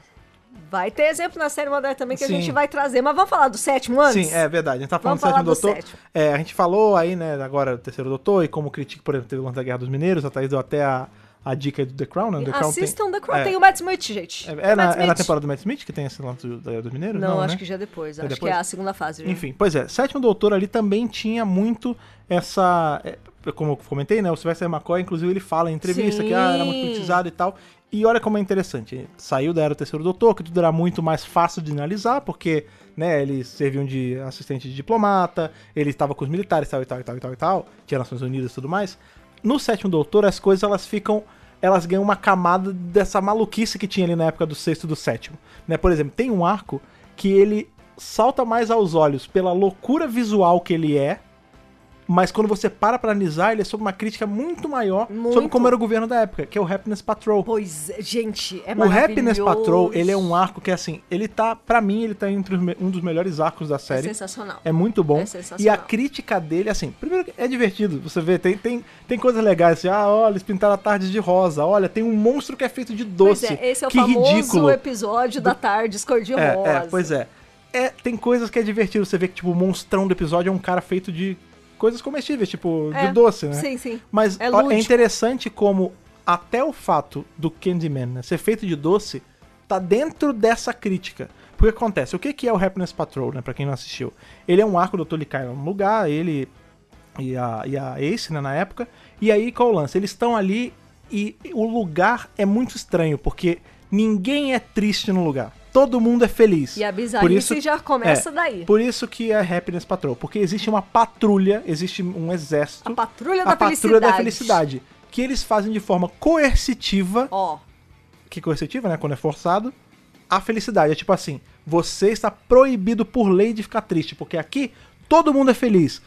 Speaker 2: Vai ter exemplo na série moderna também que
Speaker 1: Sim.
Speaker 2: a gente vai trazer. Mas vamos falar do sétimo antes?
Speaker 1: Sim, é verdade. A gente tá falando
Speaker 2: Vamos
Speaker 1: do sétimo
Speaker 2: do
Speaker 1: doutor.
Speaker 2: sétimo.
Speaker 1: É, a gente falou aí, né, agora do terceiro doutor, e como critica, por exemplo, teve o lance da Guerra dos Mineiros, a Thaís deu até a, a dica do The Crown, né? The Crown
Speaker 2: Assistam The Crown.
Speaker 1: é.
Speaker 2: Tem o Matt Smith, gente.
Speaker 1: É, é, na,
Speaker 2: Matt
Speaker 1: é na
Speaker 2: Smith.
Speaker 1: temporada do Matt Smith que tem esse lance do, da- dos Mineiros?
Speaker 2: Não, acho
Speaker 1: né?
Speaker 2: que já é depois.
Speaker 1: É
Speaker 2: acho
Speaker 1: depois?
Speaker 2: que é a segunda fase. já.
Speaker 1: Enfim, pois é, Sétimo Doutor ali também tinha muito essa. é, Como eu comentei, né? O Sylvester McCoy, inclusive, ele fala em entrevista que ah, era muito
Speaker 2: Sim.
Speaker 1: politizado e tal. E olha como é interessante. Saiu da era do terceiro doutor, que tudo era muito mais fácil de analisar, porque, né, eles serviam de assistente de diplomata, ele estava com os militares, tal e tal e tal e tal e tal, tinha Nações Unidas e tudo mais. No sétimo doutor, as coisas elas ficam. Elas ganham uma camada dessa maluquice que tinha ali na época do sexto e do sétimo. Né? Por exemplo, tem um arco que ele salta mais aos olhos pela loucura visual que ele é, mas quando você para pra analisar, ele é sobre uma crítica muito maior sobre
Speaker 2: Muito.
Speaker 1: como era o governo da época, que é o Happiness Patrol.
Speaker 2: Pois é, gente, é
Speaker 1: o Happiness. Patrol, ele é um arco que, assim, ele tá, pra mim, ele tá entre um dos melhores arcos da
Speaker 2: É
Speaker 1: série.
Speaker 2: sensacional.
Speaker 1: É muito bom.
Speaker 2: É
Speaker 1: e a
Speaker 2: sensacional.
Speaker 1: crítica dele, assim, primeiro é divertido. Você vê, tem, tem, tem coisas legais, assim, ah, olha, eles pintaram a tarde de rosa. Olha, tem um monstro que é feito de doce.
Speaker 2: Pois é, esse é o
Speaker 1: que
Speaker 2: famoso
Speaker 1: ridículo.
Speaker 2: episódio da tarde cor-de-rosa.
Speaker 1: É, é, pois é. É, tem coisas que é divertido. Você vê que, tipo, o monstrão do episódio é um cara feito de coisas comestíveis, tipo,
Speaker 2: É,
Speaker 1: de doce, né?
Speaker 2: Sim, sim.
Speaker 1: Mas
Speaker 2: É
Speaker 1: ó, é, interessante como até o fato do Candyman né, ser feito de doce tá dentro dessa crítica. Porque acontece? O que que é o Happiness Patrol, né? Pra quem não assistiu. Ele é um arco do Dr. Likai no lugar, ele e a, e a Ace, né, na época. E aí, qual o lance? Eles estão ali e o lugar é muito estranho, porque ninguém é triste no lugar. Todo mundo é feliz.
Speaker 2: E a bizarrice
Speaker 1: isso-
Speaker 2: já começa
Speaker 1: é,
Speaker 2: daí.
Speaker 1: Por isso que é Happiness Patrol. Porque existe uma patrulha, existe um exército.
Speaker 2: A patrulha
Speaker 1: a
Speaker 2: da
Speaker 1: patrulha
Speaker 2: felicidade.
Speaker 1: da felicidade. Que eles fazem de forma coercitiva.
Speaker 2: Ó,
Speaker 1: Que coercitiva, né? Quando é forçado. A felicidade. É tipo assim: você está proibido por lei de ficar triste. Porque aqui todo mundo é feliz.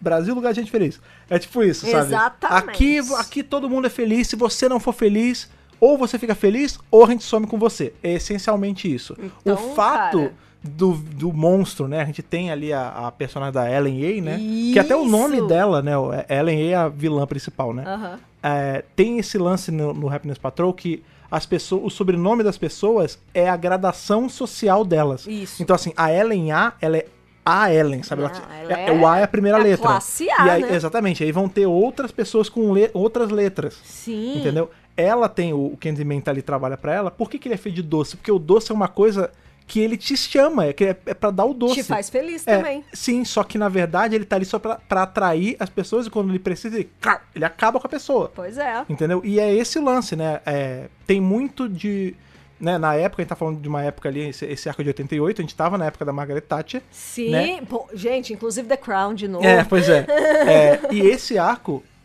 Speaker 1: Brasil, lugar de gente feliz. É tipo isso, sabe?
Speaker 2: Exatamente.
Speaker 1: Aqui, aqui todo mundo é feliz. Se você não for feliz, ou você fica feliz, ou a gente some com você. É essencialmente isso.
Speaker 2: Então,
Speaker 1: o fato
Speaker 2: cara.
Speaker 1: do, do monstro, né? A gente tem ali a, a personagem da Ellen Yei, né? Que até o nome
Speaker 2: Isso.
Speaker 1: dela, né? Ellen Yei é a vilã principal, né?
Speaker 2: aham.
Speaker 1: É, tem esse lance no, no Happiness Patrol que as pessoas, o sobrenome das pessoas é a gradação social delas.
Speaker 2: Isso.
Speaker 1: Então, assim, a Ellen A, ela é a Ellen, sabe?
Speaker 2: Ah,
Speaker 1: Ela-
Speaker 2: ela
Speaker 1: é, o A é a primeira
Speaker 2: a
Speaker 1: letra.
Speaker 2: classe A,
Speaker 1: e aí,
Speaker 2: né?
Speaker 1: Exatamente. Aí vão ter outras pessoas com le- outras letras.
Speaker 2: Sim.
Speaker 1: Entendeu? Ela tem o, o Candyman tá ali trabalha pra ela. Por que, que ele é feito de doce? Porque o doce é uma coisa que ele te chama, é, que é, é pra dar o doce.
Speaker 2: Te faz feliz
Speaker 1: É,
Speaker 2: também.
Speaker 1: Sim, só que na verdade ele tá ali só pra, pra atrair as pessoas e quando ele precisa, ele, ele acaba com a pessoa.
Speaker 2: Pois é.
Speaker 1: Entendeu? E é esse lance, né? É, tem muito de. Né, na época, a gente tá falando de uma época ali, esse, esse arco de 88, a gente tava na época da Margaret Thatcher.
Speaker 2: Sim.
Speaker 1: né?
Speaker 2: Pô, gente, inclusive The Crown de novo.
Speaker 1: É, pois é. É, E esse arco, é,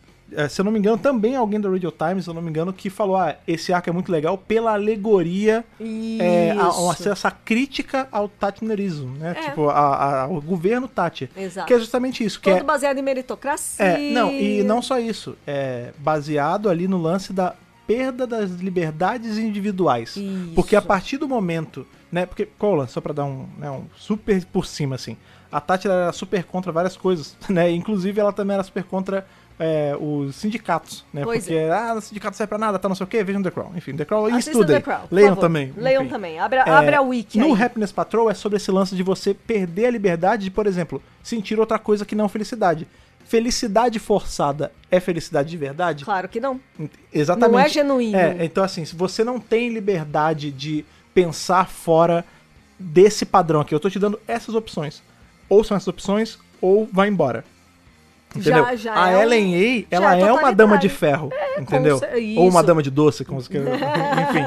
Speaker 1: se eu não me engano, também alguém da Radio Times, se eu não me engano, que falou: ah, esse arco é muito legal pela alegoria, é, a, a- essa crítica ao Thatcherismo, né?
Speaker 2: É.
Speaker 1: Tipo, a- ao governo Thatcher.
Speaker 2: Exato.
Speaker 1: Que é justamente isso. Que
Speaker 2: Todo
Speaker 1: é,
Speaker 2: baseado em meritocracia.
Speaker 1: É, não, e não só isso. É baseado ali no lance da perda das liberdades individuais.
Speaker 2: Isso.
Speaker 1: Porque a partir do momento, né? Porque, qual é o lance? Só pra dar um, né, um super por cima, assim. A Tati era super contra várias coisas, né? Inclusive ela também era super contra é, os sindicatos, né?
Speaker 2: Pois
Speaker 1: Porque, ah, o sindicato serve pra nada, tá não sei o quê, vejam The Crown. Enfim, The Crown e estudem.
Speaker 2: The Crown, por
Speaker 1: Leiam também.
Speaker 2: Leiam
Speaker 1: enfim.
Speaker 2: também. Abra,
Speaker 1: É,
Speaker 2: abre a wiki
Speaker 1: No
Speaker 2: aí.
Speaker 1: Happiness Patrol é sobre esse lance de você perder a liberdade de, por exemplo, sentir outra coisa que não felicidade. Felicidade forçada é felicidade de verdade?
Speaker 2: Claro que não.
Speaker 1: Exatamente.
Speaker 2: Não é genuíno.
Speaker 1: É, então assim, se você não tem liberdade de pensar fora desse padrão aqui, eu tô te dando essas opções. Ou são essas opções, ou vai embora. Entendeu?
Speaker 2: Já- já
Speaker 1: a
Speaker 2: é
Speaker 1: Ellen A,
Speaker 2: já
Speaker 1: ela
Speaker 2: é
Speaker 1: é, uma dama de ferro, entendeu?
Speaker 2: cer-
Speaker 1: Ou uma dama de doce, como você quer. Enfim.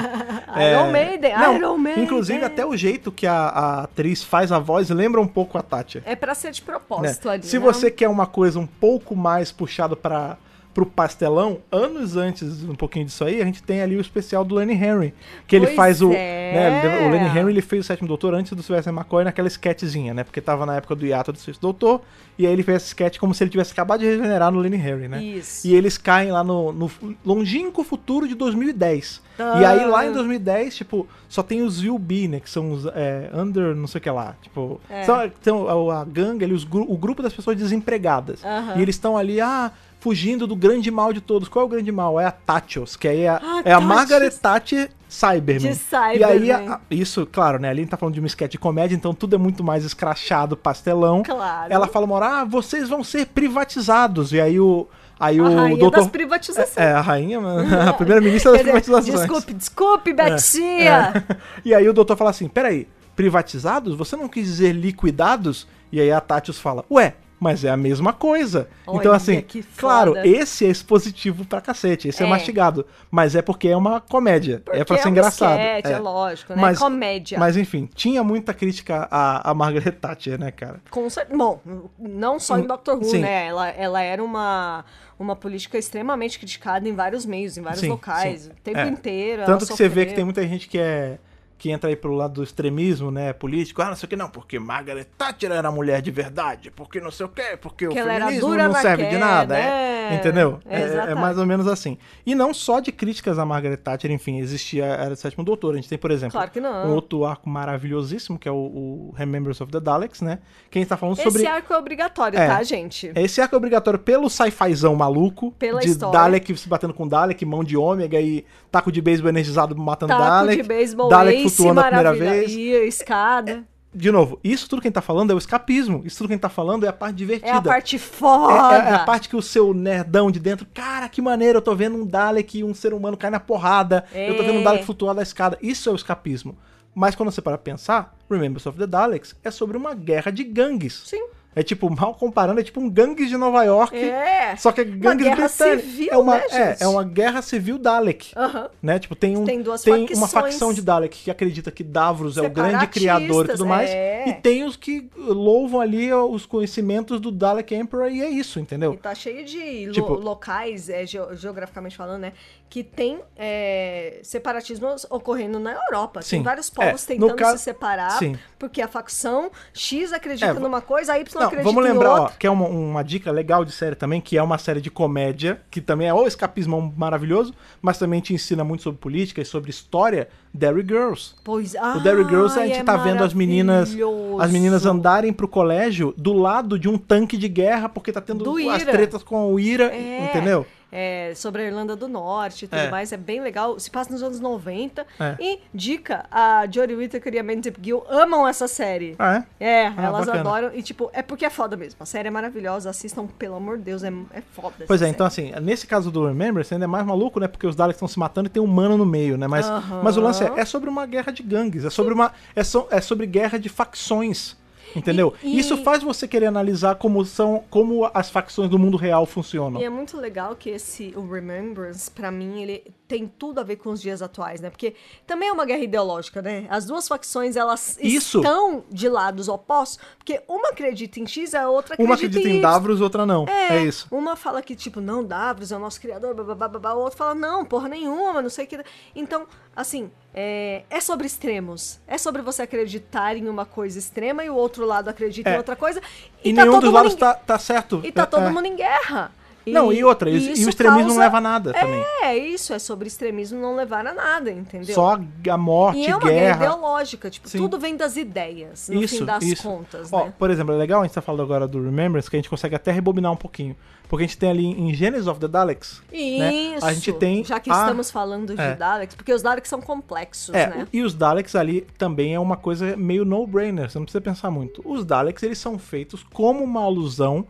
Speaker 2: Iron Maiden,
Speaker 1: não,
Speaker 2: Iron Maiden.
Speaker 1: Inclusive, até o jeito que a, a atriz faz a voz lembra um pouco a Tati.
Speaker 2: É pra ser de
Speaker 1: né?
Speaker 2: propósito ali.
Speaker 1: Se
Speaker 2: né?
Speaker 1: você quer uma coisa um pouco mais puxado para pro pastelão, anos antes, um pouquinho disso aí, a gente tem ali o especial do Lenny Henry, que ele
Speaker 2: Pois
Speaker 1: faz o,
Speaker 2: é.
Speaker 1: né, o Lenny Henry ele fez o Sétimo Doutor antes do Sylvester McCoy naquela sketchzinha, né? Porque tava na época do hiato do Sexto Doutor, e aí ele fez esse sketch como se ele tivesse acabado de regenerar no Lenny Henry, né?
Speaker 2: Isso.
Speaker 1: E eles caem lá no, no longínquo futuro de 2010.
Speaker 2: Ah.
Speaker 1: E aí lá em 2010, tipo, só tem os UB, né? Que são os é, under não sei o que lá. Tipo,
Speaker 2: É.
Speaker 1: são, tem a, a gangue ali, os, o grupo das pessoas desempregadas.
Speaker 2: Aham.
Speaker 1: E eles estão ali, ah, fugindo do grande mal de todos. Qual é o grande mal? É a Tatios, que aí é,
Speaker 2: Ah,
Speaker 1: é a. Margaret Thatcher Cyberman.
Speaker 2: De Cyberman.
Speaker 1: E aí, a- a- isso, claro, né? Ali a gente tá falando de uma sketch de comédia, então tudo é muito mais escrachado, pastelão.
Speaker 2: Claro.
Speaker 1: Ela fala, uma hora, ah, vocês vão ser privatizados. E aí o. Aí
Speaker 2: A
Speaker 1: o
Speaker 2: rainha
Speaker 1: doutor.
Speaker 2: das privatizações.
Speaker 1: É, a rainha, a primeira-ministra das privatizações.
Speaker 2: Desculpe, desculpe, Betia.
Speaker 1: É. E aí o doutor fala assim: peraí, privatizados? Você não quis dizer liquidados? E aí a Tatius fala: ué, mas é a mesma coisa.
Speaker 2: Olha
Speaker 1: então, assim, claro, esse é expositivo pra cacete, esse é.
Speaker 2: É.
Speaker 1: mastigado. Mas é porque é uma comédia.
Speaker 2: Porque
Speaker 1: é pra ser
Speaker 2: um
Speaker 1: engraçado.
Speaker 2: sketch, é. lógico, né?
Speaker 1: Mas-
Speaker 2: Comédia.
Speaker 1: Mas enfim, tinha muita crítica à, à Margaret Thatcher, né, cara?
Speaker 2: Com cer- Bom, não só em
Speaker 1: Hum,
Speaker 2: Doctor Who,
Speaker 1: sim.
Speaker 2: né? Ela, ela era uma, uma política extremamente criticada em vários meios, em vários
Speaker 1: Sim,
Speaker 2: locais,
Speaker 1: sim.
Speaker 2: o tempo
Speaker 1: É.
Speaker 2: inteiro.
Speaker 1: Tanto que você vê
Speaker 2: sofreu.
Speaker 1: que tem muita gente que é que entra aí pelo lado do extremismo, né, político. Ah, não sei o que não, porque Margaret Thatcher era mulher de verdade, porque não sei o que, porque
Speaker 2: Que
Speaker 1: o feminismo não serve de nada, é,
Speaker 2: é.
Speaker 1: entendeu? É, é
Speaker 2: Exatamente.
Speaker 1: mais ou menos assim. E não só de críticas a Margaret Thatcher, enfim, existia era o sétimo doutor. A gente tem, por exemplo,
Speaker 2: Claro que não.
Speaker 1: um outro arco maravilhosíssimo, que é o, o Remembrance of the Daleks, né, que a gente tá falando
Speaker 2: Esse
Speaker 1: sobre...
Speaker 2: arco é obrigatório,
Speaker 1: É.
Speaker 2: tá, gente?
Speaker 1: Esse arco é obrigatório pelo sci-fizão maluco,
Speaker 2: Pela
Speaker 1: de
Speaker 2: história.
Speaker 1: Dalek se batendo com Dalek, mão de ômega e taco de beisebol energizado matando
Speaker 2: Taco
Speaker 1: Dalek.
Speaker 2: de beisebol,
Speaker 1: Dalek flutuando a primeira vez.
Speaker 2: E a escada.
Speaker 1: De novo, isso tudo que a gente tá falando é o escapismo. Isso tudo que a gente tá falando é a parte divertida.
Speaker 2: É, a parte
Speaker 1: É-
Speaker 2: foda.
Speaker 1: é- é a parte que o seu nerdão de dentro, cara, que maneiro, eu tô vendo um Dalek e um ser humano cair na porrada. Eu tô vendo um
Speaker 2: É.
Speaker 1: Dalek flutuar da escada. Isso é o escapismo. Mas quando você para pensar, Remembrance of the Daleks é sobre uma guerra de gangues.
Speaker 2: Sim.
Speaker 1: É tipo, mal comparando, é tipo um gangues de Nova York.
Speaker 2: É.
Speaker 1: Só que é gangues
Speaker 2: guerra
Speaker 1: britânicos.
Speaker 2: civil,
Speaker 1: é uma,
Speaker 2: né,
Speaker 1: é, é uma guerra civil Dalek.
Speaker 2: Aham.
Speaker 1: Né? Tipo, tem, um,
Speaker 2: Tem duas
Speaker 1: uma
Speaker 2: facções.
Speaker 1: facção de Dalek que acredita que Davros é o grande criador e tudo mais.
Speaker 2: é.
Speaker 1: E tem os que louvam ali os conhecimentos do Dalek Emperor e é isso,
Speaker 2: E
Speaker 1: entendeu?
Speaker 2: tá cheio de lo-
Speaker 1: Tipo-
Speaker 2: locais, é, geo- geograficamente falando, né? Que tem é, separatismos ocorrendo na Europa.
Speaker 1: Sim.
Speaker 2: Tem vários
Speaker 1: É,
Speaker 2: povos
Speaker 1: no
Speaker 2: tentando
Speaker 1: ca-
Speaker 2: se separar,
Speaker 1: Sim.
Speaker 2: porque a facção X acredita
Speaker 1: É,
Speaker 2: numa coisa, a Y
Speaker 1: Não,
Speaker 2: acredita
Speaker 1: vamos
Speaker 2: em
Speaker 1: lembrar, ó, que é uma, uma dica legal de série também, que é uma série de comédia, que também é o escapismo maravilhoso, mas também te ensina muito sobre política e sobre história, Derry Girls.
Speaker 2: Pois,
Speaker 1: O Derry Girls a gente
Speaker 2: é
Speaker 1: tá vendo as meninas as meninas andarem pro colégio do lado de um tanque de guerra porque tá tendo
Speaker 2: Do
Speaker 1: as tretas com o Ira,
Speaker 2: É.
Speaker 1: entendeu?
Speaker 2: É, sobre a Irlanda do Norte e tudo
Speaker 1: É.
Speaker 2: mais, é bem legal. Se passa nos anos 90.
Speaker 1: É.
Speaker 2: E, dica, a Jodie Whittaker e a Mandy Gill amam essa série.
Speaker 1: Ah, é?
Speaker 2: É,
Speaker 1: Ah,
Speaker 2: elas
Speaker 1: bacana.
Speaker 2: adoram. E, tipo, é porque é foda mesmo. A série é maravilhosa. Assistam, pelo amor de Deus, é, é foda.
Speaker 1: Pois é, então
Speaker 2: série.
Speaker 1: assim, nesse caso do Remembrance ainda é mais maluco, né? Porque os Daleks estão se matando e tem um humano no meio, né? Mas,
Speaker 2: Aham.
Speaker 1: mas o lance é, é sobre uma guerra de gangues, é sobre uma é, so- é sobre guerra de facções. Entendeu?
Speaker 2: E- e-
Speaker 1: Isso faz você querer analisar como são como as facções do mundo real funcionam.
Speaker 2: E é muito legal que esse, o Remembrance, pra mim, ele tem tudo a ver com os dias atuais, né? Porque também é uma guerra ideológica, né? As duas facções, elas
Speaker 1: Isso.
Speaker 2: estão de lados opostos, porque uma acredita em X, a outra acredita,
Speaker 1: Uma acredita em
Speaker 2: Y.
Speaker 1: Davros, outra não. É, isso.
Speaker 2: Uma fala que, tipo, não, Davros é o nosso criador, babá, babá, o outro fala, não, porra nenhuma, não sei o que. Então, assim, é, é sobre extremos. É sobre você acreditar em uma coisa extrema e o outro lado acredita
Speaker 1: É.
Speaker 2: em outra coisa.
Speaker 1: E,
Speaker 2: tá
Speaker 1: nenhum dos lados tá, tá certo.
Speaker 2: E tá
Speaker 1: É,
Speaker 2: todo
Speaker 1: é.
Speaker 2: mundo em guerra.
Speaker 1: Não, e outra, e,
Speaker 2: isso
Speaker 1: o extremismo
Speaker 2: causa-
Speaker 1: não leva a nada também.
Speaker 2: É isso, é sobre extremismo não levar a nada, entendeu?
Speaker 1: Só a morte,
Speaker 2: e é uma guerra
Speaker 1: guerra.
Speaker 2: ideológica, tipo,
Speaker 1: Sim.
Speaker 2: tudo vem das ideias, no
Speaker 1: isso,
Speaker 2: fim das
Speaker 1: isso.
Speaker 2: contas,
Speaker 1: Ó,
Speaker 2: né?
Speaker 1: Por exemplo, é legal a gente tá falando agora do Remembrance, que a gente consegue até rebobinar um pouquinho. Porque a gente tem ali em Genesis of the Daleks. né,
Speaker 2: Isso.
Speaker 1: A gente tem.
Speaker 2: Já que
Speaker 1: a-
Speaker 2: estamos falando de
Speaker 1: É.
Speaker 2: Daleks, porque os Daleks são complexos,
Speaker 1: É,
Speaker 2: né?
Speaker 1: e os Daleks ali também é uma coisa meio no-brainer, você não precisa pensar muito. Os Daleks, eles são feitos como uma alusão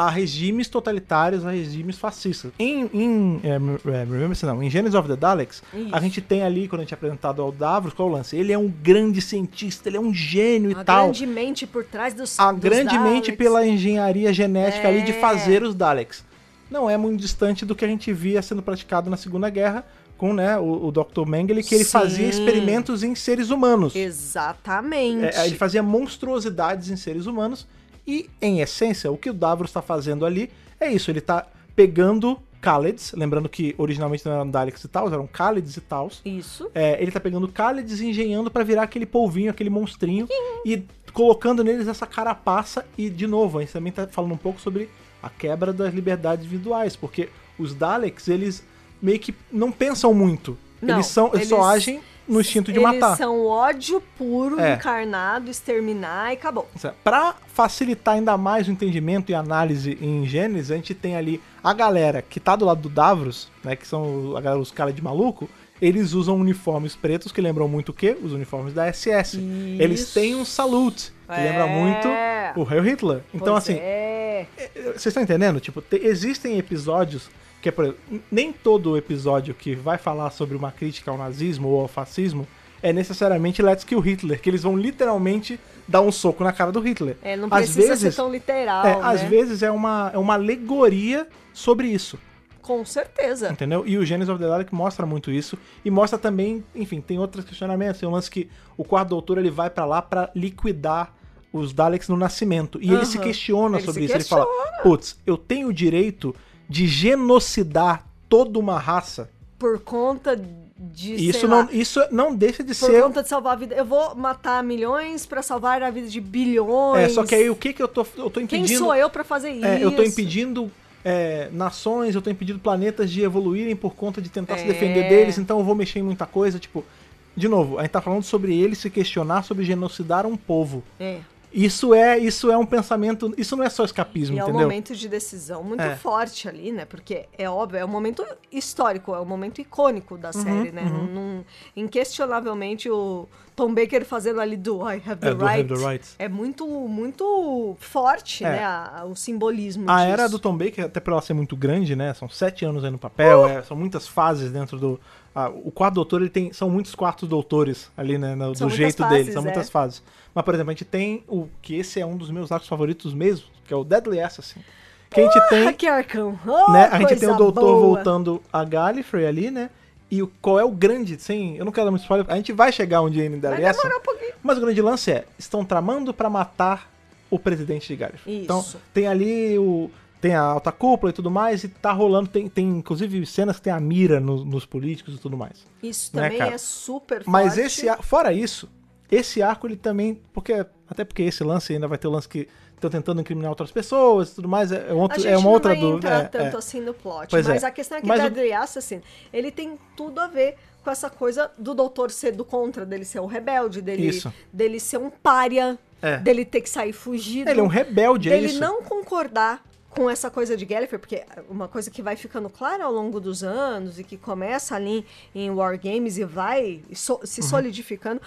Speaker 1: a regimes totalitários, a regimes fascistas. Em, em é, é, Remembrance, não, em Genesis of the Daleks,
Speaker 2: Isso.
Speaker 1: a gente tem ali, quando a gente é apresentado ao Davros, qual é o lance? Ele é um grande cientista, ele é um gênio
Speaker 2: A
Speaker 1: e tal.
Speaker 2: grande mente por trás dos
Speaker 1: A
Speaker 2: dos
Speaker 1: grande mente
Speaker 2: Daleks.
Speaker 1: pela engenharia genética ali de
Speaker 2: É.
Speaker 1: fazer os Daleks. Não é muito distante do que a gente via sendo praticado na Segunda Guerra com né, o, o Dr. Mengele, que ele
Speaker 2: Sim.
Speaker 1: fazia experimentos em seres humanos.
Speaker 2: Exatamente.
Speaker 1: É, ele fazia monstruosidades em seres humanos. E, em essência, o que o Davros está fazendo ali é isso. Ele está pegando Khalids, lembrando que originalmente não eram Daleks e tal, eram Khalids e tal.
Speaker 2: Isso.
Speaker 1: É, ele tá pegando Khalids e engenhando pra virar aquele polvinho, aquele monstrinho, e colocando neles essa carapaça. E, de novo, a gente também tá falando um pouco sobre a quebra das liberdades individuais, porque os Daleks, eles meio que não pensam muito.
Speaker 2: Não,
Speaker 1: eles, são, eles, só agem no instinto de
Speaker 2: Eles
Speaker 1: matar.
Speaker 2: são ódio puro,
Speaker 1: É.
Speaker 2: encarnado, exterminar e acabou.
Speaker 1: Pra facilitar ainda mais o entendimento e análise em Gênesis, a gente tem ali a galera que tá do lado do Davros, né, que são a galera, os caras de maluco, eles usam uniformes pretos que lembram muito o quê? Os uniformes da SS. Eles
Speaker 2: Isso.
Speaker 1: têm um salute, que
Speaker 2: É.
Speaker 1: lembra muito o Heil Hitler. Então,
Speaker 2: Pois
Speaker 1: assim,
Speaker 2: É.
Speaker 1: vocês estão entendendo? Tipo, te- existem episódios que é, por exemplo, nem todo episódio que vai falar sobre uma crítica ao nazismo ou ao fascismo é necessariamente Let's Kill Hitler, que eles vão literalmente dar um soco na cara do Hitler.
Speaker 2: É, não
Speaker 1: Às
Speaker 2: precisa
Speaker 1: vezes,
Speaker 2: ser tão literal,
Speaker 1: é,
Speaker 2: né?
Speaker 1: às vezes é uma, é uma alegoria sobre isso,
Speaker 2: Com certeza.
Speaker 1: entendeu? E o Genesis of the Dalek mostra muito isso e mostra também, enfim, tem outros questionamentos, tem um lance que o quarto doutor ele vai pra lá pra liquidar os Daleks no nascimento e ele se questiona
Speaker 2: Ele
Speaker 1: sobre
Speaker 2: se
Speaker 1: isso, ele fala: "Putz, eu tenho o direito de genocidar toda uma raça".
Speaker 2: Por conta de,
Speaker 1: isso não,
Speaker 2: lá,
Speaker 1: isso não deixa de
Speaker 2: por
Speaker 1: ser
Speaker 2: conta de salvar a vida. Eu vou matar milhões pra salvar a vida de bilhões.
Speaker 1: É, só que aí o que que eu tô eu tô
Speaker 2: Quem
Speaker 1: impedindo
Speaker 2: sou eu pra fazer isso?
Speaker 1: É, eu tô impedindo é, nações, eu tô impedindo planetas de evoluírem por conta de tentar se
Speaker 2: É.
Speaker 1: defender deles, então eu vou mexer em muita coisa, tipo. De novo, a gente tá falando sobre ele se questionar sobre genocidar um povo.
Speaker 2: É.
Speaker 1: Isso é, isso é um pensamento. Isso não é só escapismo,
Speaker 2: E é um
Speaker 1: entendeu?
Speaker 2: momento de decisão muito
Speaker 1: É.
Speaker 2: forte ali, né? Porque é óbvio, é um momento histórico, é um momento icônico
Speaker 1: Uhum,
Speaker 2: da série, né? Num- num- inquestionavelmente o Tom Baker fazendo ali do I have the,
Speaker 1: É, do Have
Speaker 2: right,
Speaker 1: the Rights.
Speaker 2: é muito, muito forte,
Speaker 1: É.
Speaker 2: né? a- o simbolismo
Speaker 1: A
Speaker 2: disso.
Speaker 1: era do Tom Baker, até por ela ser muito grande, né? São sete anos aí no papel,
Speaker 2: Uh!
Speaker 1: é, são muitas fases dentro do. Ah, o quarto doutor, ele tem. São muitos quartos doutores ali, né? no- do jeito
Speaker 2: fases,
Speaker 1: dele, são
Speaker 2: é.
Speaker 1: muitas fases. Mas, por exemplo, a gente tem o. Que esse é um dos meus arcos favoritos mesmo, que é o Deadly Assassin. Que a gente tem.
Speaker 2: Que arcão! Oh,
Speaker 1: né, a gente tem o doutor
Speaker 2: boa.
Speaker 1: voltando a Gallifrey ali, né? E o, qual é o grande, sem, eu não quero dar muito spoiler, a gente vai chegar um dia em Deadly Assassin,
Speaker 2: um
Speaker 1: mas o grande lance é, estão tramando pra matar o presidente de Gallifrey.
Speaker 2: Isso.
Speaker 1: Então, tem ali o tem a alta cúpula e tudo mais, e tá rolando, tem, tem inclusive cenas que tem a mira no- nos políticos e tudo mais.
Speaker 2: Isso
Speaker 1: Né,
Speaker 2: também
Speaker 1: cara?
Speaker 2: é super
Speaker 1: Mas
Speaker 2: forte.
Speaker 1: esse ar- fora isso, esse arco ele também, porque até porque esse lance ainda vai ter o lance que estão tentando incriminar outras pessoas e tudo mais, é, é outro, é uma
Speaker 2: não
Speaker 1: outra
Speaker 2: vai
Speaker 1: dúvida.
Speaker 2: entrar
Speaker 1: é,
Speaker 2: tanto
Speaker 1: é.
Speaker 2: assim no plot,
Speaker 1: Pois
Speaker 2: mas
Speaker 1: é.
Speaker 2: a questão é que
Speaker 1: Mas o-
Speaker 2: Deadly Assassin, ele tem tudo a ver com essa coisa do doutor ser do contra, dele ser o rebelde, dele,
Speaker 1: Isso.
Speaker 2: dele ser um pária,
Speaker 1: É.
Speaker 2: dele ter que sair fugido.
Speaker 1: Ele é um rebelde, é
Speaker 2: dele
Speaker 1: isso.
Speaker 2: não concordar com essa coisa de Gallifrey, porque uma coisa que vai ficando clara ao longo dos anos e que começa ali em War Games e vai so- se solidificando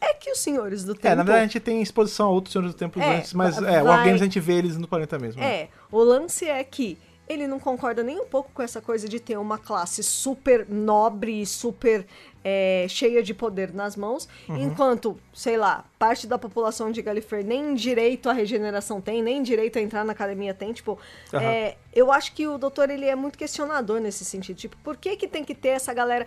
Speaker 2: é que os senhores do tempo
Speaker 1: Uhum. É, na verdade a gente tem exposição a outros Senhores do Tempo
Speaker 2: É,
Speaker 1: antes, mas
Speaker 2: vai-
Speaker 1: é, o Wargames a gente vê eles no planeta mesmo. né?
Speaker 2: É, o lance é que ele não concorda nem um pouco com essa coisa de ter uma classe super nobre e super é, cheia de poder nas mãos,
Speaker 1: Uhum.
Speaker 2: enquanto, sei lá, parte da população de Gallifrey nem direito à regeneração tem, nem direito a entrar na academia tem, tipo,
Speaker 1: Aham.
Speaker 2: é, eu acho que o doutor, ele é muito questionador nesse sentido, tipo, por que que tem que ter essa galera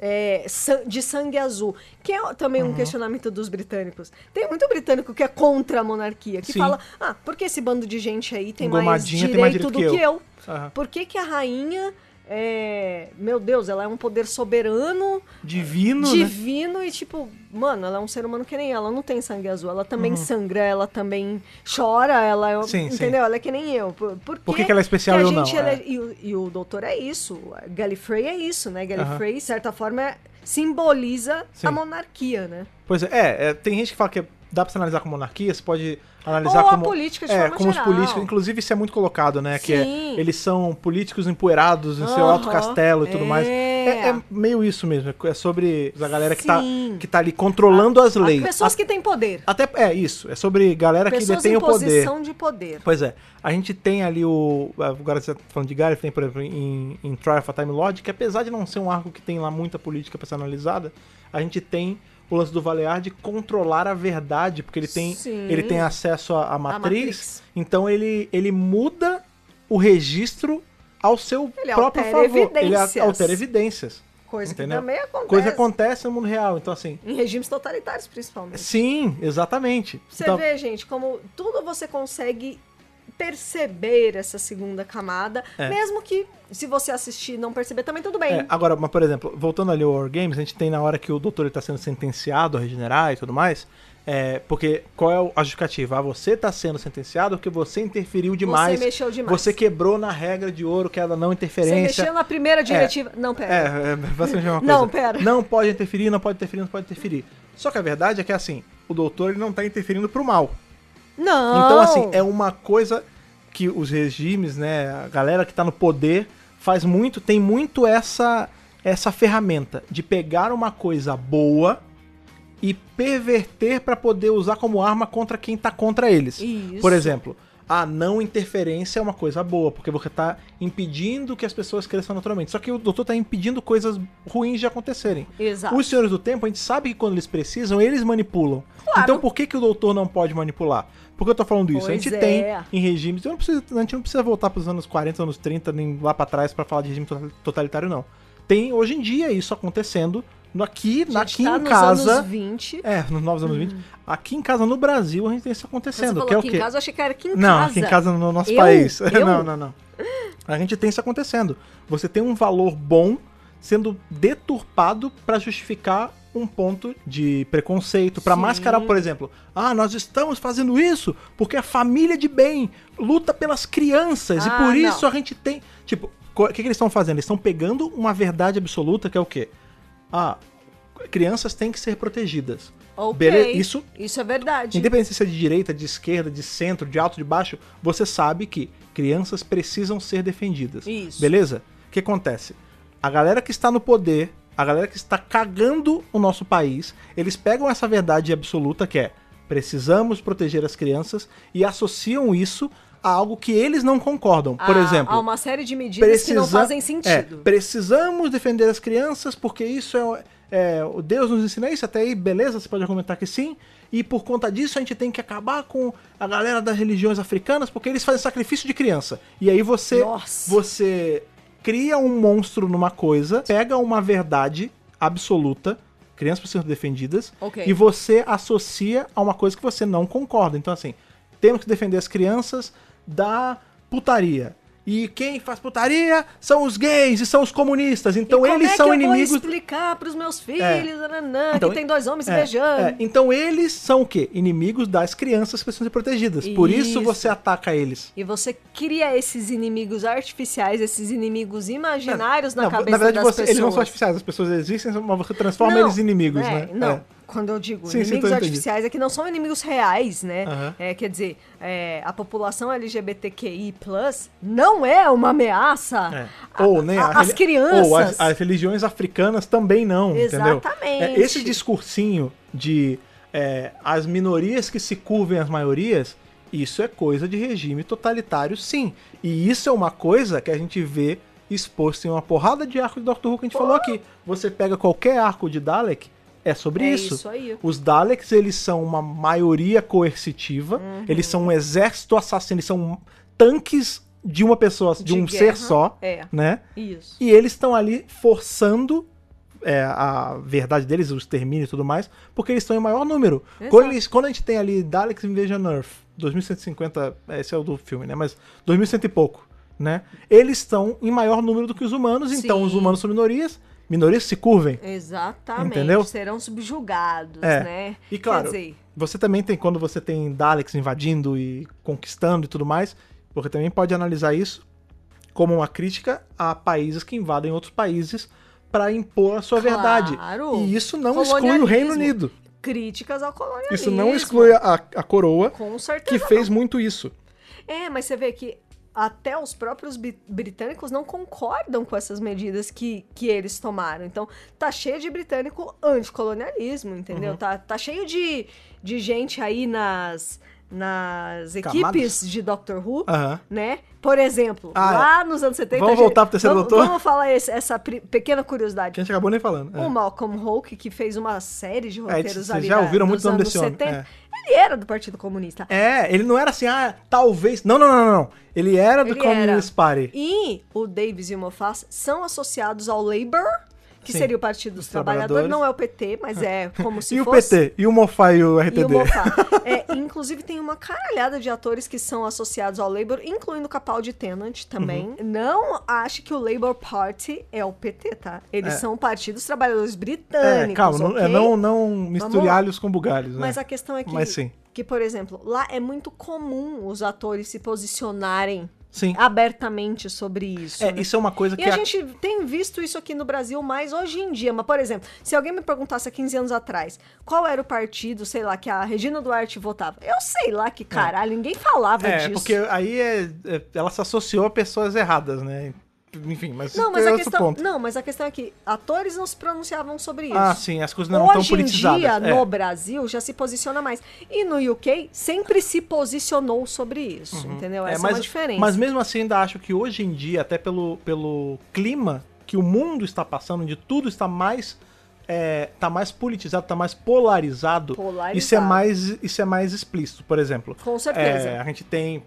Speaker 2: é, de sangue azul, que é também
Speaker 1: Uhum.
Speaker 2: um questionamento dos britânicos. Tem muito britânico que é contra a monarquia, que
Speaker 1: Sim.
Speaker 2: fala, ah, por que esse bando de gente aí tem mais direito,
Speaker 1: tem mais direito
Speaker 2: do
Speaker 1: que
Speaker 2: que
Speaker 1: eu?"
Speaker 2: eu?
Speaker 1: Aham.
Speaker 2: Por que, que a rainha é, meu Deus, ela é um poder soberano,
Speaker 1: Divino, né?
Speaker 2: divino e tipo, mano, ela é um ser humano que nem ela, ela não tem sangue azul, ela também sangra, ela também chora, ela é,
Speaker 1: Uhum. Sim, sim.
Speaker 2: entendeu? Ela é que nem eu. Por, por,
Speaker 1: Por que que ela é especial eu não?
Speaker 2: gente ele-
Speaker 1: É.
Speaker 2: e, o, e o doutor é isso, Gallifrey é isso, né? Gallifrey, de certa forma, é- simboliza
Speaker 1: Sim.
Speaker 2: a monarquia, né?
Speaker 1: Pois é, é, é, tem gente que fala que dá pra se analisar como monarquia, você pode analisar
Speaker 2: Ou a
Speaker 1: como.
Speaker 2: política de
Speaker 1: é,
Speaker 2: forma
Speaker 1: como
Speaker 2: geral.
Speaker 1: os políticos. Inclusive, isso é muito colocado, né? Que é,
Speaker 2: Sim.
Speaker 1: eles são políticos empoeirados em seu alto castelo e tudo
Speaker 2: É.
Speaker 1: mais. É, é meio isso mesmo. É sobre a galera que tá,
Speaker 2: Sim.
Speaker 1: que tá ali controlando as leis.
Speaker 2: Pessoas
Speaker 1: A-
Speaker 2: que têm poder.
Speaker 1: Até é isso. É sobre galera que
Speaker 2: Pessoas
Speaker 1: detém
Speaker 2: em
Speaker 1: o poder.
Speaker 2: posição de poder.
Speaker 1: Pois é. A gente tem ali o. Agora você tá falando de Gary, tem, por exemplo, em, em Trial of a Time Lodge, que apesar de não ser um arco que tem lá muita política pra ser analisada, a gente tem o lance do Valear de controlar a verdade, porque ele tem,
Speaker 2: Sim.
Speaker 1: ele tem acesso à, à matriz,
Speaker 2: matriz.
Speaker 1: então ele, ele muda o registro ao seu
Speaker 2: Ele
Speaker 1: próprio favor. Ele
Speaker 2: evidências.
Speaker 1: altera evidências.
Speaker 2: Coisa
Speaker 1: Entendeu?
Speaker 2: que também acontece.
Speaker 1: Coisa acontece no mundo real. Então, assim.
Speaker 2: Em regimes totalitários, principalmente.
Speaker 1: Sim, exatamente.
Speaker 2: Você
Speaker 1: então,
Speaker 2: vê, gente, como tudo você consegue perceber essa segunda camada,
Speaker 1: É.
Speaker 2: mesmo que se você assistir e não perceber também tudo bem.
Speaker 1: É, agora, mas, por exemplo, voltando ali ao War Games, a gente tem na hora que o doutor está sendo sentenciado a regenerar e tudo mais. É, porque qual é a justificativa? Ah, você está sendo sentenciado porque você interferiu demais.
Speaker 2: Você mexeu demais.
Speaker 1: Você quebrou na regra de ouro que é da não
Speaker 2: Você
Speaker 1: interferência.
Speaker 2: mexeu na primeira diretiva. Não, pera.
Speaker 1: É, é basicamente a mesma coisa.
Speaker 2: Não, pera.
Speaker 1: Não pode interferir, não pode interferir, não pode interferir. Só que a verdade é que assim, o doutor ele não tá interferindo pro mal.
Speaker 2: Não.
Speaker 1: Então, assim, é uma coisa que os regimes, né, a galera que tá no poder faz muito, tem muito essa essa ferramenta de pegar uma coisa boa e perverter pra poder usar como arma contra quem tá contra eles.
Speaker 2: Isso.
Speaker 1: Por exemplo, a não interferência é uma coisa boa, porque você tá impedindo que as pessoas cresçam naturalmente. Só que o doutor tá impedindo coisas ruins de acontecerem.
Speaker 2: Exato.
Speaker 1: Os senhores do tempo, a gente sabe que quando eles precisam, eles manipulam.
Speaker 2: Claro.
Speaker 1: Então por que, que o doutor não pode manipular? Por que eu tô falando isso? a
Speaker 2: Pois
Speaker 1: gente
Speaker 2: é.
Speaker 1: tem em regimes. Eu não preciso, a gente não precisa voltar pros anos 40, anos 30, nem lá pra trás pra falar de regime total- totalitário, não. Tem hoje em dia isso acontecendo aqui,
Speaker 2: A
Speaker 1: aqui
Speaker 2: tá
Speaker 1: em
Speaker 2: nos
Speaker 1: casa.
Speaker 2: anos 20.
Speaker 1: É, nos novos anos 20. Aqui em casa, no Brasil, a gente tem isso
Speaker 2: Você
Speaker 1: acontecendo.
Speaker 2: falou
Speaker 1: que é o
Speaker 2: aqui
Speaker 1: quê?
Speaker 2: em casa, eu achei que era aqui em
Speaker 1: Não,
Speaker 2: casa.
Speaker 1: aqui em casa no nosso
Speaker 2: Eu?
Speaker 1: país.
Speaker 2: Eu?
Speaker 1: não, não, não. A gente tem isso acontecendo. Você tem um valor bom sendo deturpado pra justificar um ponto de preconceito, pra
Speaker 2: Sim.
Speaker 1: mascarar, por exemplo, ah, nós estamos fazendo isso porque a família de bem luta pelas crianças e
Speaker 2: Ah,
Speaker 1: por
Speaker 2: não.
Speaker 1: isso a gente tem, tipo, o que, que eles estão fazendo? Eles estão pegando uma verdade absoluta que é o quê? Ah, crianças têm que ser protegidas. Beleza? Isso
Speaker 2: Isso é verdade.
Speaker 1: Independente se é de direita, de esquerda, de centro, de alto, de baixo, você sabe que crianças precisam ser defendidas.
Speaker 2: Isso.
Speaker 1: Beleza? O que acontece? A galera que está no poder, a galera que está cagando o nosso país, eles pegam essa verdade absoluta que é precisamos proteger as crianças e associam isso a algo que eles não concordam. Por
Speaker 2: Há-
Speaker 1: exemplo,
Speaker 2: Há uma série de medidas que não
Speaker 1: precisa-
Speaker 2: fazem
Speaker 1: é,
Speaker 2: sentido.
Speaker 1: precisamos defender as crianças porque isso é, é, o Deus nos ensina isso, até aí, beleza, você pode argumentar que sim. E por conta disso a gente tem que acabar com a galera das religiões africanas porque eles fazem sacrifício de criança. E aí você,
Speaker 2: Nossa.
Speaker 1: você cria um monstro numa coisa, pega uma verdade absoluta, crianças precisam ser defendidas,
Speaker 2: Ok.
Speaker 1: e você associa a uma coisa que você não concorda. Então assim, temos que defender as crianças da putaria. E quem faz putaria são os gays e são os comunistas. Então eles
Speaker 2: é
Speaker 1: são inimigos.
Speaker 2: Eu vou explicar pros meus filhos,
Speaker 1: É.
Speaker 2: nananã,
Speaker 1: Então,
Speaker 2: que tem dois homens
Speaker 1: é,
Speaker 2: beijando.
Speaker 1: é. Então eles são o quê? Inimigos das crianças que precisam ser protegidas. Por isso
Speaker 2: Isso.
Speaker 1: você ataca eles.
Speaker 2: E você cria esses inimigos artificiais, esses inimigos imaginários na
Speaker 1: Não,
Speaker 2: cabeça
Speaker 1: na verdade,
Speaker 2: das
Speaker 1: você-
Speaker 2: pessoas.
Speaker 1: eles não são artificiais, as pessoas existem, mas você transforma
Speaker 2: Não,
Speaker 1: eles em inimigos,
Speaker 2: é,
Speaker 1: né?
Speaker 2: Não. Quando eu digo
Speaker 1: Sim, sim,
Speaker 2: inimigos
Speaker 1: entendi.
Speaker 2: artificiais, é que não são inimigos reais, né?
Speaker 1: Aham.
Speaker 2: É, quer dizer, é, a população LGBTQI não é uma ameaça.
Speaker 1: É.
Speaker 2: A-
Speaker 1: Ou, né,
Speaker 2: a-
Speaker 1: a
Speaker 2: as crianças.
Speaker 1: Ou as, as religiões africanas também não, entendeu?
Speaker 2: Exatamente.
Speaker 1: É, esse discursinho de é, as minorias que se curvem às maiorias, isso é coisa de regime totalitário, sim. E isso é uma coisa que a gente vê exposto em uma porrada de arco de Doctor Who que a gente falou aqui. Você pega qualquer arco de Dalek, é sobre
Speaker 2: É
Speaker 1: isso.
Speaker 2: isso aí.
Speaker 1: Os Daleks, eles são uma maioria coercitiva,
Speaker 2: Uhum.
Speaker 1: eles são um exército assassino, eles são tanques de uma pessoa, de,
Speaker 2: De
Speaker 1: um
Speaker 2: guerra,
Speaker 1: ser só,
Speaker 2: é.
Speaker 1: né?
Speaker 2: Isso.
Speaker 1: E eles estão ali forçando é, a verdade deles, o extermínio e tudo mais, porque eles estão em maior número. Quando, eles- quando a gente tem ali Daleks Invasion Earth, 2150, esse é o do filme, né? Mas 2100 e pouco. né? Eles estão em maior número do que os humanos, então
Speaker 2: Sim.
Speaker 1: os humanos são minorias, minorias se curvem.
Speaker 2: Exatamente.
Speaker 1: Entendeu?
Speaker 2: Serão subjugados,
Speaker 1: É.
Speaker 2: né?
Speaker 1: E claro,
Speaker 2: dizer,
Speaker 1: você também tem, quando você tem Daleks invadindo e conquistando e tudo mais, você também pode analisar isso como uma crítica a países que invadem outros países para impor a sua
Speaker 2: Claro.
Speaker 1: verdade. E isso não exclui o Reino. Unido.
Speaker 2: críticas ao colonialismo.
Speaker 1: Isso não exclui a, a coroa que fez muito isso.
Speaker 2: É, mas você vê que até os próprios britânicos não concordam com essas medidas que, que eles tomaram. Então, tá cheio de britânico anticolonialismo, entendeu?
Speaker 1: Uhum.
Speaker 2: Tá, tá cheio de, de gente aí nas, nas
Speaker 1: Camadas?
Speaker 2: equipes de Doctor Who, né? Por exemplo,
Speaker 1: Ah,
Speaker 2: lá nos anos 70...
Speaker 1: Vamos
Speaker 2: gente-
Speaker 1: voltar pro Terceiro
Speaker 2: vamos,
Speaker 1: Doutor?
Speaker 2: Vamos falar esse- essa pequena curiosidade.
Speaker 1: Que a gente acabou nem falando. É.
Speaker 2: O Malcolm Hulk, que fez uma série de roteiros
Speaker 1: vocês
Speaker 2: ali
Speaker 1: já
Speaker 2: da-
Speaker 1: ouviram muito
Speaker 2: dos
Speaker 1: nome
Speaker 2: anos
Speaker 1: desse homem,
Speaker 2: 70, ele era do Partido Comunista.
Speaker 1: É, ele não era assim, ah, talvez. Não, não, não, não. não. Ele era do
Speaker 2: Ele
Speaker 1: Communist Party.
Speaker 2: E o Davis e o Moffat são associados ao Labour, que
Speaker 1: Sim,
Speaker 2: seria o Partido dos
Speaker 1: dos
Speaker 2: Trabalhadores.
Speaker 1: trabalhadores.
Speaker 2: Não é o PT, mas é como se
Speaker 1: e o
Speaker 2: fosse.
Speaker 1: PT? E o Mofá e o RTD?
Speaker 2: E o Moffat. É, inclusive, tem uma caralhada de atores que são associados ao Labour, incluindo o Capaldi Tennant também.
Speaker 1: Uhum.
Speaker 2: Não ache que o Labour Party é o PT, tá? Eles
Speaker 1: É.
Speaker 2: são o Partido dos Trabalhadores Britânicos.
Speaker 1: É, calma, não,
Speaker 2: ok?
Speaker 1: é, não, não misture alhos com bugalhos,
Speaker 2: Mas
Speaker 1: né?
Speaker 2: a questão é que,
Speaker 1: Mas sim.
Speaker 2: que, por exemplo, lá é muito comum os atores se posicionarem
Speaker 1: Sim.
Speaker 2: abertamente sobre isso.
Speaker 1: É,
Speaker 2: né?
Speaker 1: isso é uma coisa que
Speaker 2: E a gente tem visto isso aqui no Brasil mais hoje em dia. Mas, por exemplo, se alguém me perguntasse há 15 anos atrás qual era o partido, sei lá, que a Regina Duarte votava, eu sei lá que caralho, ninguém falava
Speaker 1: É,
Speaker 2: disso.
Speaker 1: porque aí é, é- ela se associou a pessoas erradas, né? Enfim, mas
Speaker 2: Não, mas
Speaker 1: é
Speaker 2: a questão,
Speaker 1: ponto.
Speaker 2: não, mas a questão é que atores não se pronunciavam sobre isso.
Speaker 1: Ah, sim, as coisas não estão
Speaker 2: Hoje em
Speaker 1: politizadas.
Speaker 2: dia,
Speaker 1: é.
Speaker 2: no Brasil, já se posiciona mais. E no UK, sempre se posicionou sobre isso, entendeu?
Speaker 1: É,
Speaker 2: Essa é,
Speaker 1: mas,
Speaker 2: uma diferença.
Speaker 1: mas mesmo assim, ainda acho que hoje em dia, até pelo, pelo clima que o mundo está passando, onde tudo está mais. É, tá mais politizado, tá mais polarizado,
Speaker 2: Polarizado.
Speaker 1: Isso, é mais, isso é mais explícito. Por exemplo,
Speaker 2: Com certeza.
Speaker 1: é, a gente tem.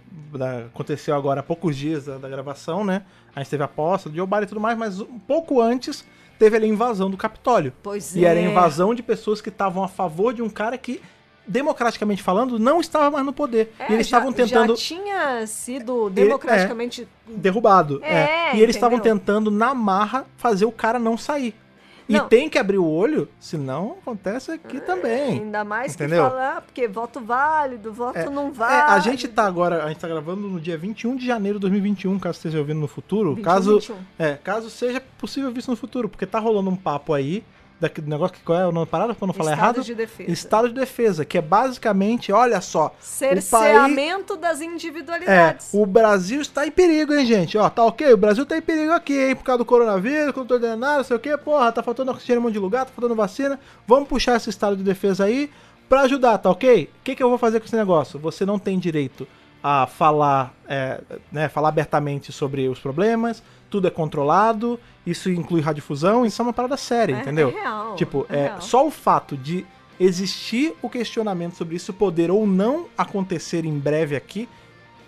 Speaker 1: Aconteceu agora há poucos dias da, da gravação, né? A gente teve a posta do Joe Biden e tudo mais, mas um pouco antes teve ali a invasão do Capitólio.
Speaker 2: Pois
Speaker 1: E era
Speaker 2: é.
Speaker 1: invasão de pessoas que estavam a favor de um cara que, democraticamente falando, não estava mais no poder.
Speaker 2: É,
Speaker 1: e eles
Speaker 2: já-
Speaker 1: estavam tentando
Speaker 2: Já tinha sido democraticamente.
Speaker 1: derrubado.
Speaker 2: É,
Speaker 1: E eles estavam
Speaker 2: entendeu?
Speaker 1: tentando, na marra, fazer o cara não sair. E tem que abrir o olho, senão acontece aqui também.
Speaker 2: Ainda mais
Speaker 1: Entendeu?
Speaker 2: que falar, porque voto válido, voto
Speaker 1: É,
Speaker 2: não
Speaker 1: É,
Speaker 2: vale.
Speaker 1: a gente tá agora, a gente tá gravando no dia 21 de janeiro de 2021, caso esteja ouvindo no futuro.
Speaker 2: 21,
Speaker 1: caso,
Speaker 2: 21.
Speaker 1: é, caso seja possível ver isso no futuro, porque tá rolando um papo aí, daquele negócio que qual é o nome da parada, pra não falar
Speaker 2: Estado
Speaker 1: errado?
Speaker 2: de defesa.
Speaker 1: Estado de defesa, que é basicamente, olha só, o país
Speaker 2: Cerceamento das
Speaker 1: É,
Speaker 2: individualidades.
Speaker 1: o Brasil está em perigo, hein, gente? Ó, tá ok? O Brasil tá em perigo aqui, hein? Por causa do coronavírus, nada, não sei o quê. Porra, tá faltando oxigênio em um monte de lugar, tá faltando vacina. Vamos puxar esse estado de defesa aí pra ajudar, tá ok? O que, que eu vou fazer com esse negócio? Você não tem direito a falar, é, né, falar abertamente sobre os problemas, tudo é controlado, isso inclui radiodifusão, isso é uma parada séria,
Speaker 2: É-
Speaker 1: entendeu?
Speaker 2: é real,
Speaker 1: Tipo,
Speaker 2: é
Speaker 1: é,
Speaker 2: real.
Speaker 1: só o fato de existir o questionamento sobre isso poder ou não acontecer em breve aqui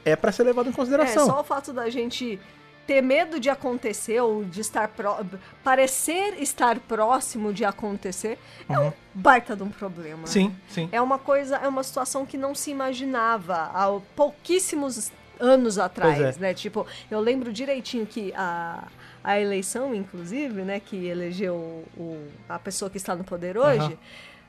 Speaker 1: é pra ser levado em
Speaker 2: É,
Speaker 1: consideração.
Speaker 2: só o fato da gente ter medo de acontecer ou de estar pró- parecer estar próximo de acontecer é um baita de um problema.
Speaker 1: Uhum. Sim, sim.
Speaker 2: É uma coisa, é uma situação que não se imaginava há pouquíssimos anos atrás,
Speaker 1: Pois é.
Speaker 2: né? Tipo, eu lembro direitinho que a, a eleição, inclusive, né, que elegeu o, a pessoa que está no poder hoje,
Speaker 1: Aham.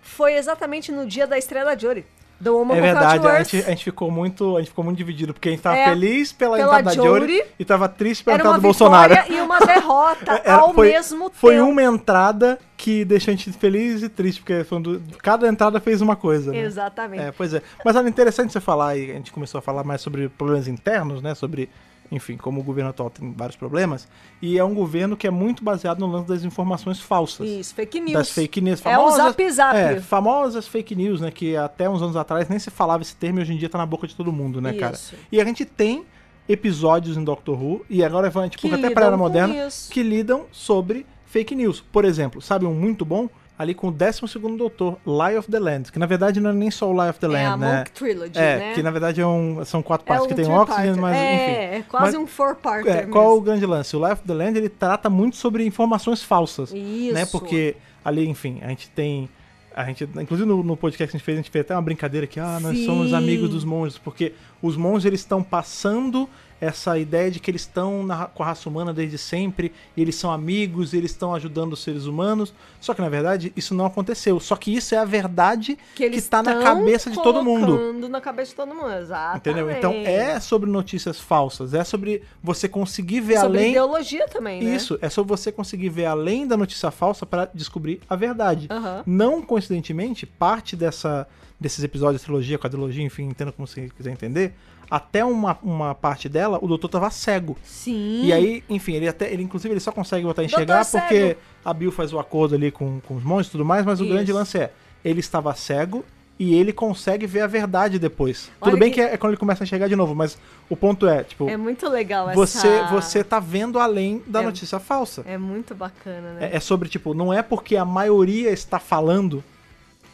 Speaker 2: foi exatamente no dia da estreia da Jory. Do Woman
Speaker 1: É verdade, a gente, a gente ficou muito, a gente ficou muito dividido, porque a gente tava
Speaker 2: É,
Speaker 1: feliz pela,
Speaker 2: pela
Speaker 1: entrada da Jory e tava triste pela entrada do Bolsonaro.
Speaker 2: vitória e uma derrota
Speaker 1: Era-
Speaker 2: ao
Speaker 1: foi-
Speaker 2: mesmo
Speaker 1: Foi
Speaker 2: tempo.
Speaker 1: uma entrada que deixou a gente feliz e triste, porque foi do- cada entrada fez uma coisa. Né?
Speaker 2: Exatamente.
Speaker 1: É, pois é. Mas era interessante você falar, e a gente começou a falar mais sobre problemas internos, né? Sobre, enfim, como o governo atual tem vários problemas. E é um governo que é muito baseado no lance das informações falsas.
Speaker 2: Isso, fake news.
Speaker 1: Das fake news
Speaker 2: É o
Speaker 1: famosas.
Speaker 2: zap zap.
Speaker 1: É, famosas fake news, né? Que até uns anos atrás nem se falava esse termo e hoje em dia tá na boca de todo mundo, né, cara?
Speaker 2: Isso.
Speaker 1: E a gente tem episódios em Doctor Who, e agora a
Speaker 2: Que
Speaker 1: pouco até
Speaker 2: lidam
Speaker 1: pra era moderna,
Speaker 2: isso.
Speaker 1: que lidam sobre fake news. Por exemplo, sabe um muito bom? Ali com o 12 Doutor, Lie of the Land, que na verdade não é nem só o Lie of the
Speaker 2: É
Speaker 1: Land,
Speaker 2: a
Speaker 1: né?
Speaker 2: Monk Trilogy,
Speaker 1: É,
Speaker 2: né?
Speaker 1: que na verdade é um, são quatro
Speaker 2: É
Speaker 1: partes
Speaker 2: um
Speaker 1: que tem oxigênio, mas
Speaker 2: é,
Speaker 1: enfim.
Speaker 2: É, quase
Speaker 1: Mas-
Speaker 2: um four-parter
Speaker 1: É, qual o grande lance? O Lie of the Land ele trata muito sobre informações falsas.
Speaker 2: Isso.
Speaker 1: Né? Porque ali, enfim, a gente tem. A gente, inclusive no, no podcast que a gente fez, a gente fez até uma brincadeira que, ah, nós
Speaker 2: Sim.
Speaker 1: somos amigos dos monges, porque os monges eles estão passando essa ideia de que eles estão na- com a raça humana desde sempre, e eles são amigos, e eles estão ajudando os seres humanos. Só que na verdade isso não aconteceu. Só que isso é a verdade que,
Speaker 2: eles
Speaker 1: tá na cabeça de todo mundo.
Speaker 2: na cabeça de todo mundo, exato.
Speaker 1: Entendeu? Então é sobre notícias falsas, é sobre você conseguir ver
Speaker 2: sobre
Speaker 1: além.
Speaker 2: ideologia também, né?
Speaker 1: Isso, é sobre você conseguir ver além da notícia falsa para descobrir a verdade.
Speaker 2: Aham.
Speaker 1: Não coincidentemente, parte dessa, desses episódios de trilogia, quadrilogia, enfim, entenda como você quiser entender, até uma, uma parte dela, o doutor tava cego.
Speaker 2: Sim.
Speaker 1: E aí, enfim, ele até, ele inclusive ele só consegue voltar a enxergar
Speaker 2: Doutor
Speaker 1: porque
Speaker 2: cego.
Speaker 1: a Bill faz o acordo ali com, com os monstros e tudo mais, mas o
Speaker 2: Isso.
Speaker 1: grande lance é, ele estava cego e ele consegue ver a verdade depois.
Speaker 2: Olha
Speaker 1: tudo bem
Speaker 2: que-
Speaker 1: que... é quando ele começa a enxergar de novo, mas o ponto é, tipo,
Speaker 2: É muito legal
Speaker 1: você
Speaker 2: essa...
Speaker 1: você tá vendo além da
Speaker 2: É-
Speaker 1: notícia falsa.
Speaker 2: É muito bacana, né?
Speaker 1: É, é sobre, tipo, não é porque a maioria está falando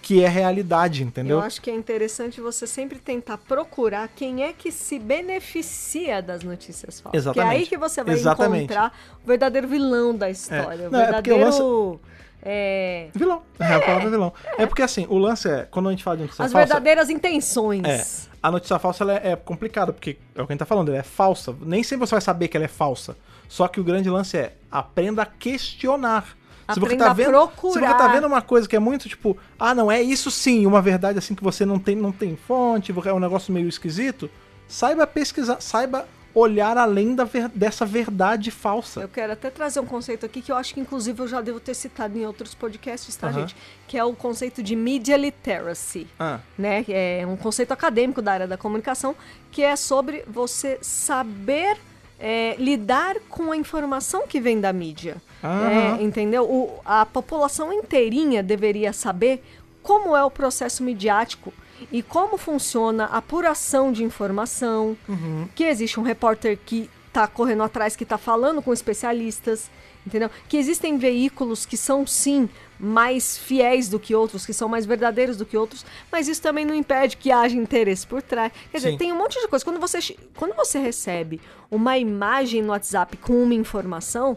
Speaker 1: que é realidade, entendeu?
Speaker 2: Eu acho que é interessante você sempre tentar procurar quem é que se beneficia das notícias falsas. Que é
Speaker 1: Exatamente.
Speaker 2: aí que você vai
Speaker 1: Exatamente.
Speaker 2: encontrar o verdadeiro vilão da história.
Speaker 1: É.
Speaker 2: O
Speaker 1: Não, é o
Speaker 2: verdadeiro... é,
Speaker 1: Vilão. É, a palavra é vilão. É porque assim, o lance é, quando a gente fala de notícia
Speaker 2: As
Speaker 1: falsa.
Speaker 2: verdadeiras intenções.
Speaker 1: É. A notícia falsa é, é complicada, porque é o que a gente tá falando, ela é falsa. Nem sempre você vai saber que ela é falsa. Só que o grande lance é aprenda a questionar. Se você, tá vendo,
Speaker 2: procurar.
Speaker 1: se você tá vendo uma coisa que é muito tipo, ah, não, é isso sim, uma verdade assim que você não tem, não tem fonte, é um negócio meio esquisito, saiba pesquisar, saiba olhar além da ver- dessa verdade falsa.
Speaker 2: Eu quero até trazer um conceito aqui que eu acho que inclusive eu já devo ter citado em outros podcasts, tá,
Speaker 1: Aham.
Speaker 2: gente? Que é o conceito de media literacy.
Speaker 1: Ah,
Speaker 2: né? É um conceito acadêmico da área da comunicação que é sobre você saber é, lidar com a informação que vem da mídia.
Speaker 1: Aham.
Speaker 2: É, entendeu? O- a população inteirinha deveria saber como é o processo midiático e como funciona a apuração de informação,
Speaker 1: Uhum.
Speaker 2: que existe um repórter que está correndo atrás, que está falando com especialistas, entendeu? Que existem veículos que são sim mais fiéis do que outros, que são mais verdadeiros do que outros, mas isso também não impede que haja interesse por trás. Quer dizer,
Speaker 1: Sim.
Speaker 2: tem um monte de coisa. Quando você, quando você recebe uma imagem no WhatsApp com uma informação,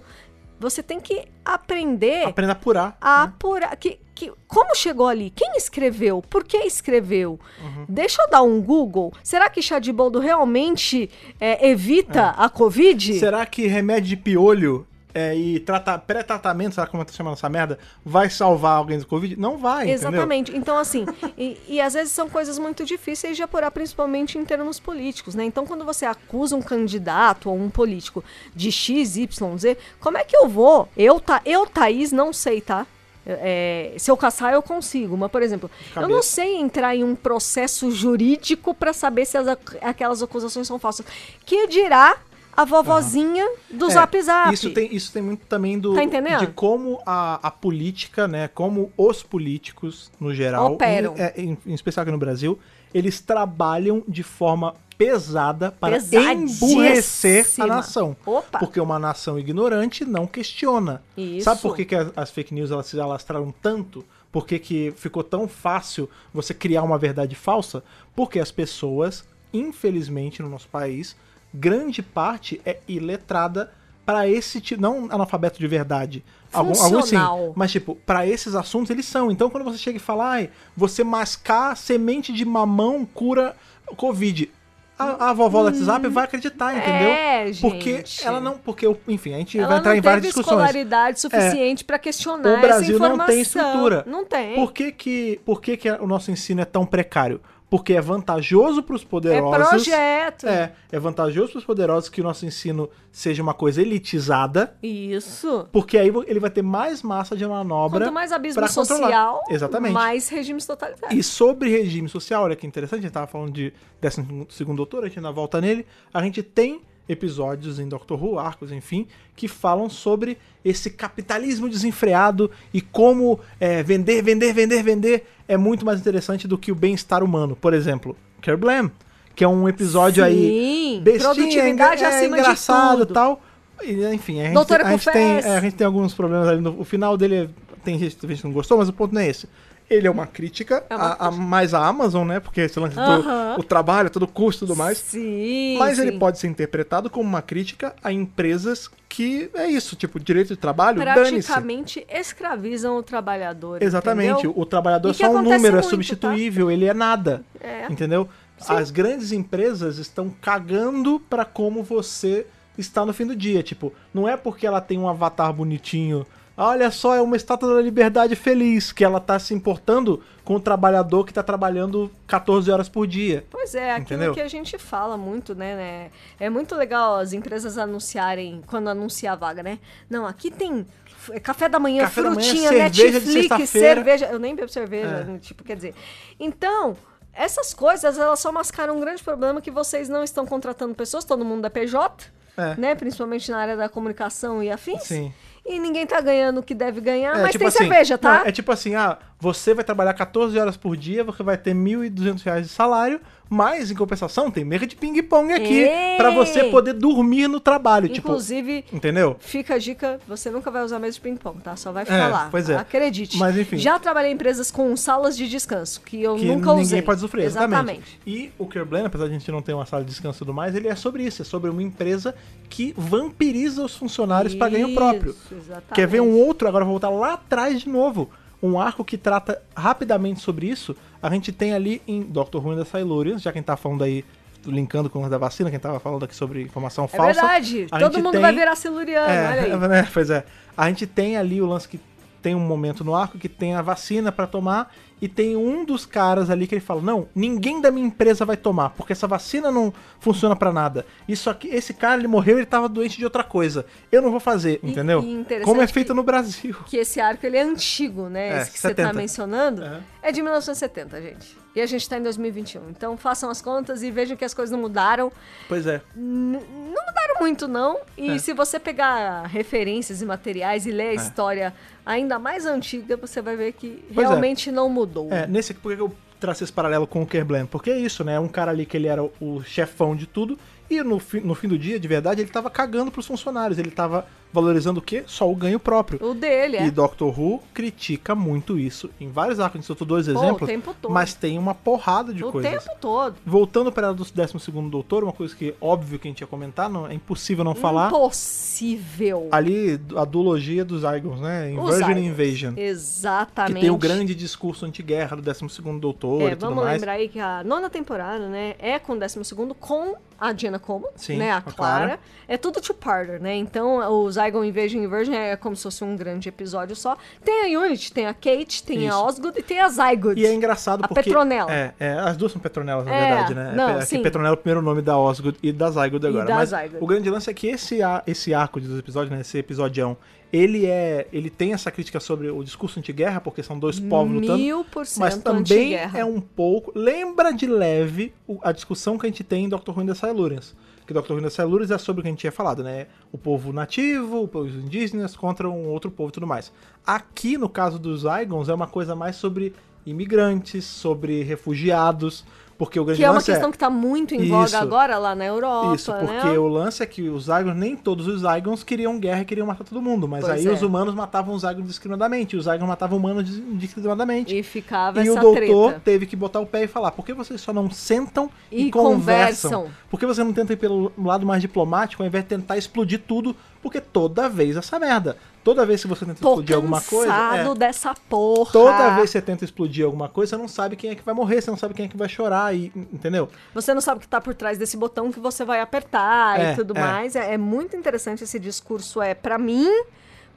Speaker 2: você tem que aprender
Speaker 1: aprenda a apurar.
Speaker 2: a apurar. Que, que, como chegou ali? Quem escreveu? Por que escreveu?
Speaker 1: Uhum.
Speaker 2: Deixa eu dar um Google. Será que chá de boldo realmente é, evita a Covid?
Speaker 1: Será que remédio de piolho é, e trata, pré-tratamento, sabe como tá chamando essa merda, vai salvar alguém do Covid? Não vai, entendeu?
Speaker 2: Exatamente. Então, assim, e, e às vezes são coisas muito difíceis de apurar, principalmente em termos políticos, né? Então, quando você acusa um candidato ou um político de X, Y, Z, como é que eu vou? Eu, tá, eu Thaís, não sei, tá? É, se eu caçar, eu consigo. Mas, por exemplo, eu não sei entrar em um processo jurídico para saber se as aquelas acusações são falsas. Que dirá a vovozinha do
Speaker 1: É,
Speaker 2: Zap Zap?
Speaker 1: Isso tem, isso tem muito também do
Speaker 2: Tá
Speaker 1: de como a, a política, né? Como os políticos, no geral,
Speaker 2: Operam.
Speaker 1: Em, é, em- em especial aqui no Brasil, eles trabalham de forma pesada para emburrecer a nação.
Speaker 2: Opa.
Speaker 1: Porque uma nação ignorante não questiona.
Speaker 2: Isso.
Speaker 1: Sabe por que, que as, as fake news elas se alastraram tanto? Por que, que ficou tão fácil você criar uma verdade falsa? Porque as pessoas, infelizmente, no nosso país, grande parte é iletrada para esse tipo. Não analfabeto de verdade. Algum- Alguns sim. Mas, tipo, para esses assuntos eles são. Então, quando você chega e fala, ai, você mascar semente de mamão cura Covid. A, a vovó do WhatsApp vai acreditar, entendeu?
Speaker 2: É,
Speaker 1: Porque
Speaker 2: gente.
Speaker 1: ela não. Porque, enfim, a gente
Speaker 2: Ela
Speaker 1: vai entrar
Speaker 2: não
Speaker 1: em várias discussões. É.
Speaker 2: escolaridade suficiente pra questionar
Speaker 1: O Brasil
Speaker 2: essa
Speaker 1: não tem estrutura.
Speaker 2: Não tem.
Speaker 1: Por que, que, por que, que o nosso ensino é tão precário? Porque é vantajoso para os
Speaker 2: É
Speaker 1: poderosos.
Speaker 2: projeto.
Speaker 1: É, é vantajoso para os poderosos que o nosso ensino seja uma coisa elitizada,
Speaker 2: Isso.
Speaker 1: porque aí ele vai ter mais massa de manobra.
Speaker 2: Quanto mais abismo
Speaker 1: pra controlar.
Speaker 2: social,
Speaker 1: Exatamente.
Speaker 2: mais regimes totalitários.
Speaker 1: E sobre regime social, olha que interessante, a gente tava falando de 12 doutor, a gente ainda volta nele. A gente tem episódios em Doctor Who, arcos, enfim, que falam sobre esse capitalismo desenfreado e como é, vender, vender, vender, vender é muito mais interessante do que o bem-estar humano. Por exemplo, Kerblam, que é um episódio aí
Speaker 2: Sim,
Speaker 1: bestinha,
Speaker 2: produtividade
Speaker 1: é,
Speaker 2: acima de
Speaker 1: engraçado
Speaker 2: tudo.
Speaker 1: tal. E, enfim, a gente,
Speaker 2: Doutora
Speaker 1: a, gente tem, é, a gente tem alguns problemas ali no o final dele. é- tem gente que não gostou, mas o ponto não é esse. Ele é uma crítica,
Speaker 2: É uma
Speaker 1: a, a- mais a Amazon, né? Porque esse lance
Speaker 2: Aham.
Speaker 1: do o trabalho, todo o custo e tudo mais.
Speaker 2: Sim.
Speaker 1: Mas ele
Speaker 2: sim.
Speaker 1: pode ser interpretado como uma crítica a empresas que é isso, tipo, direito de trabalho, dane-se.
Speaker 2: praticamente escravizam o trabalhador.
Speaker 1: Exatamente.
Speaker 2: entendeu?
Speaker 1: O trabalhador é só um número, é
Speaker 2: muito,
Speaker 1: substituível, ele é nada.
Speaker 2: É.
Speaker 1: Entendeu? As grandes empresas estão cagando pra como você está no fim do dia. Tipo, não é porque ela tem um avatar bonitinho. Olha só, é uma estátua da liberdade feliz, que ela tá se importando com o trabalhador que tá trabalhando 14 horas por dia.
Speaker 2: Pois é, aquilo
Speaker 1: Entendeu?
Speaker 2: que a gente fala muito, né, né? É muito legal as empresas anunciarem, quando anuncia a vaga, né? Não, aqui tem f- café da manhã,
Speaker 1: Café da manhã,
Speaker 2: frutinha,
Speaker 1: cerveja de
Speaker 2: Netflix, cerveja. Eu nem bebo cerveja,
Speaker 1: É.
Speaker 2: tipo, quer dizer. Então, essas coisas, elas só mascaram um grande problema que vocês não estão contratando pessoas, todo mundo é PJ,
Speaker 1: É.
Speaker 2: né? Principalmente na área da comunicação e afins.
Speaker 1: Sim.
Speaker 2: E ninguém tá ganhando o que deve ganhar,
Speaker 1: É,
Speaker 2: mas
Speaker 1: tipo
Speaker 2: tem
Speaker 1: assim,
Speaker 2: cerveja, tá?
Speaker 1: não, é tipo assim, ah, você vai trabalhar 14 horas por dia, você vai ter 1.200 reais de salário, mas em compensação tem mesa de ping-pong aqui pra você poder dormir no trabalho,
Speaker 2: Inclusive,
Speaker 1: tipo, entendeu?
Speaker 2: Fica a dica, você nunca vai usar mesa de ping-pong, tá? Só vai
Speaker 1: É,
Speaker 2: falar.
Speaker 1: pois é.
Speaker 2: Acredite.
Speaker 1: Mas, enfim.
Speaker 2: Já trabalhei em empresas com salas de descanso, que eu
Speaker 1: que
Speaker 2: nunca
Speaker 1: ninguém
Speaker 2: usei.
Speaker 1: pode sofrer, exatamente.
Speaker 2: Exatamente.
Speaker 1: E o Kerblane, apesar de a gente não ter uma sala de descanso e tudo mais, ele é sobre isso, é sobre uma empresa que vampiriza os funcionários para ganho próprio.
Speaker 2: Exatamente.
Speaker 1: Quer ver um outro, agora vou voltar lá atrás de novo, um arco que trata rapidamente sobre isso, a gente tem ali em Doctor Who and the Silurians, já quem tá falando aí, linkando com o da vacina, quem tava falando aqui sobre informação
Speaker 2: É
Speaker 1: falsa.
Speaker 2: verdade.
Speaker 1: a
Speaker 2: Todo mundo
Speaker 1: tem-
Speaker 2: vai virar siluriano, olha aí.
Speaker 1: É, né, pois é. A gente tem ali o lance que tem um momento no arco que tem a vacina pra tomar e tem um dos caras ali que ele fala: "Não, ninguém da minha empresa vai tomar, porque essa vacina não funciona pra nada. Isso aqui, esse cara ele morreu, ele tava doente de outra coisa. Eu não vou fazer", entendeu? Como é
Speaker 2: que-
Speaker 1: feito no Brasil.
Speaker 2: Que esse arco ele é antigo, né?
Speaker 1: É,
Speaker 2: esse que você
Speaker 1: 70.
Speaker 2: tá mencionando.
Speaker 1: É.
Speaker 2: É de 1970, gente. E a gente tá em 2021. Então façam as contas e vejam que as coisas não mudaram.
Speaker 1: Pois é.
Speaker 2: N- não mudaram muito, não. E
Speaker 1: É.
Speaker 2: se você pegar referências e materiais e ler a história ainda mais antiga, você vai ver que
Speaker 1: Pois é.
Speaker 2: realmente não mudou.
Speaker 1: É, nesse aqui, por que eu tracei esse paralelo com o Kerblan? Porque é isso, né? É um cara ali que ele era o- chefão de tudo e no, fi- no fim do dia, de verdade, ele tava cagando pros funcionários. Ele tava valorizando o quê? Só o ganho próprio.
Speaker 2: O dele, é.
Speaker 1: E Doctor Who critica muito isso em vários arcos. A gente dois
Speaker 2: Pô,
Speaker 1: exemplos,
Speaker 2: o tempo todo.
Speaker 1: mas tem uma porrada de
Speaker 2: o
Speaker 1: coisas.
Speaker 2: tempo todo.
Speaker 1: Voltando para ela do 12 Doutor, uma coisa que óbvio que a gente ia comentar, não, é impossível não falar.
Speaker 2: Impossível.
Speaker 1: Ali, a duologia dos Zygons, né?
Speaker 2: Os
Speaker 1: Inversion e. Invasion.
Speaker 2: Exatamente.
Speaker 1: Que tem o grande discurso anti-guerra do 12 Doutor
Speaker 2: É,
Speaker 1: e tudo
Speaker 2: vamos
Speaker 1: mais.
Speaker 2: lembrar aí que a nona temporada, né, é com o décimo segundo, com a Diana Coleman,
Speaker 1: Sim,
Speaker 3: né,
Speaker 2: a
Speaker 1: a
Speaker 2: Clara.
Speaker 1: Clara.
Speaker 2: É tudo two-parter, né? Então, o Zygon Invasion Inversion é como se fosse um grande episódio só. Tem a Unity, tem a Kate, tem a
Speaker 1: Isso.
Speaker 2: Osgood e tem a Zygood.
Speaker 1: E é engraçado
Speaker 2: A
Speaker 1: porque...
Speaker 2: Petronella.
Speaker 1: É, é, as duas são Petronelas, na
Speaker 2: É,
Speaker 1: verdade, né?
Speaker 2: não,
Speaker 1: é,
Speaker 2: sim.
Speaker 1: Petronella é o primeiro nome da Osgood e da Zygood agora.
Speaker 2: da
Speaker 1: Mas
Speaker 2: Zygood.
Speaker 1: o grande lance é que esse, a- esse arco dos episódios, né? Esse episodião, ele é... Ele tem essa crítica sobre o discurso anti-guerra, porque são dois povos lutando.
Speaker 2: Mil por cento
Speaker 1: Mas também é um pouco. Lembra de leve a discussão que a gente tem em Doctor Who and the Silurians. Que Who and the Silurians é sobre o que a gente tinha falado, né? O povo nativo, os indígenas contra um outro povo e tudo mais. Aqui, no caso dos Zygons, é uma coisa mais sobre imigrantes, sobre refugiados. Porque o grande
Speaker 2: Que é uma
Speaker 1: lance
Speaker 2: questão que tá muito em voga
Speaker 1: Isso.
Speaker 2: agora lá na Europa,
Speaker 1: isso, porque
Speaker 2: né?
Speaker 1: o lance é que os Zygons, nem todos os Zygons queriam guerra e queriam matar todo mundo. Mas
Speaker 2: Pois
Speaker 1: aí
Speaker 2: é.
Speaker 1: os humanos matavam os Zygons discriminadamente. E os Zygons matavam humanos dis- indiscriminadamente.
Speaker 2: E ficava
Speaker 1: E
Speaker 2: essa
Speaker 1: o doutor
Speaker 2: treta.
Speaker 1: teve que botar o pé e falar: por que vocês só não sentam e,
Speaker 2: E
Speaker 1: conversam?
Speaker 2: conversam?
Speaker 1: Por que você não tenta ir pelo lado mais diplomático ao invés de tentar explodir tudo? Porque toda vez essa merda. Toda vez que você tenta
Speaker 2: Tô
Speaker 1: explodir alguma coisa.
Speaker 2: cansado
Speaker 1: é,
Speaker 2: dessa porra.
Speaker 1: toda vez que você tenta explodir alguma coisa, você não sabe quem é que vai morrer, você não sabe quem é que vai chorar, e, entendeu?
Speaker 2: Você não sabe o que tá por trás desse botão que você vai apertar
Speaker 1: É,
Speaker 2: e tudo
Speaker 1: é.
Speaker 2: mais. É, é muito interessante esse discurso. É, para mim,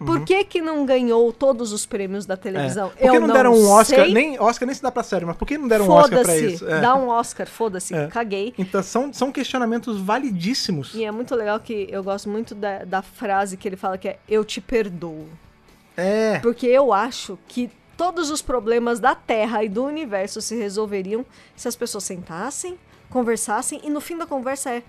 Speaker 2: por
Speaker 1: Uhum.
Speaker 2: que que não ganhou todos os prêmios da
Speaker 1: É.
Speaker 2: televisão?
Speaker 1: Por que
Speaker 2: Eu
Speaker 1: não deram um Oscar?
Speaker 2: sei.
Speaker 1: Nem, Oscar nem se dá pra sério, mas por que não deram um Oscar pra isso? É.
Speaker 2: dá um Oscar, foda-se,
Speaker 1: É.
Speaker 2: caguei.
Speaker 1: Então são, são questionamentos validíssimos.
Speaker 2: E é muito legal que eu gosto muito da, da frase que ele fala que é eu te perdoo.
Speaker 1: É.
Speaker 2: Porque eu acho que todos os problemas da Terra e do universo se resolveriam se as pessoas sentassem, conversassem e no fim da conversa é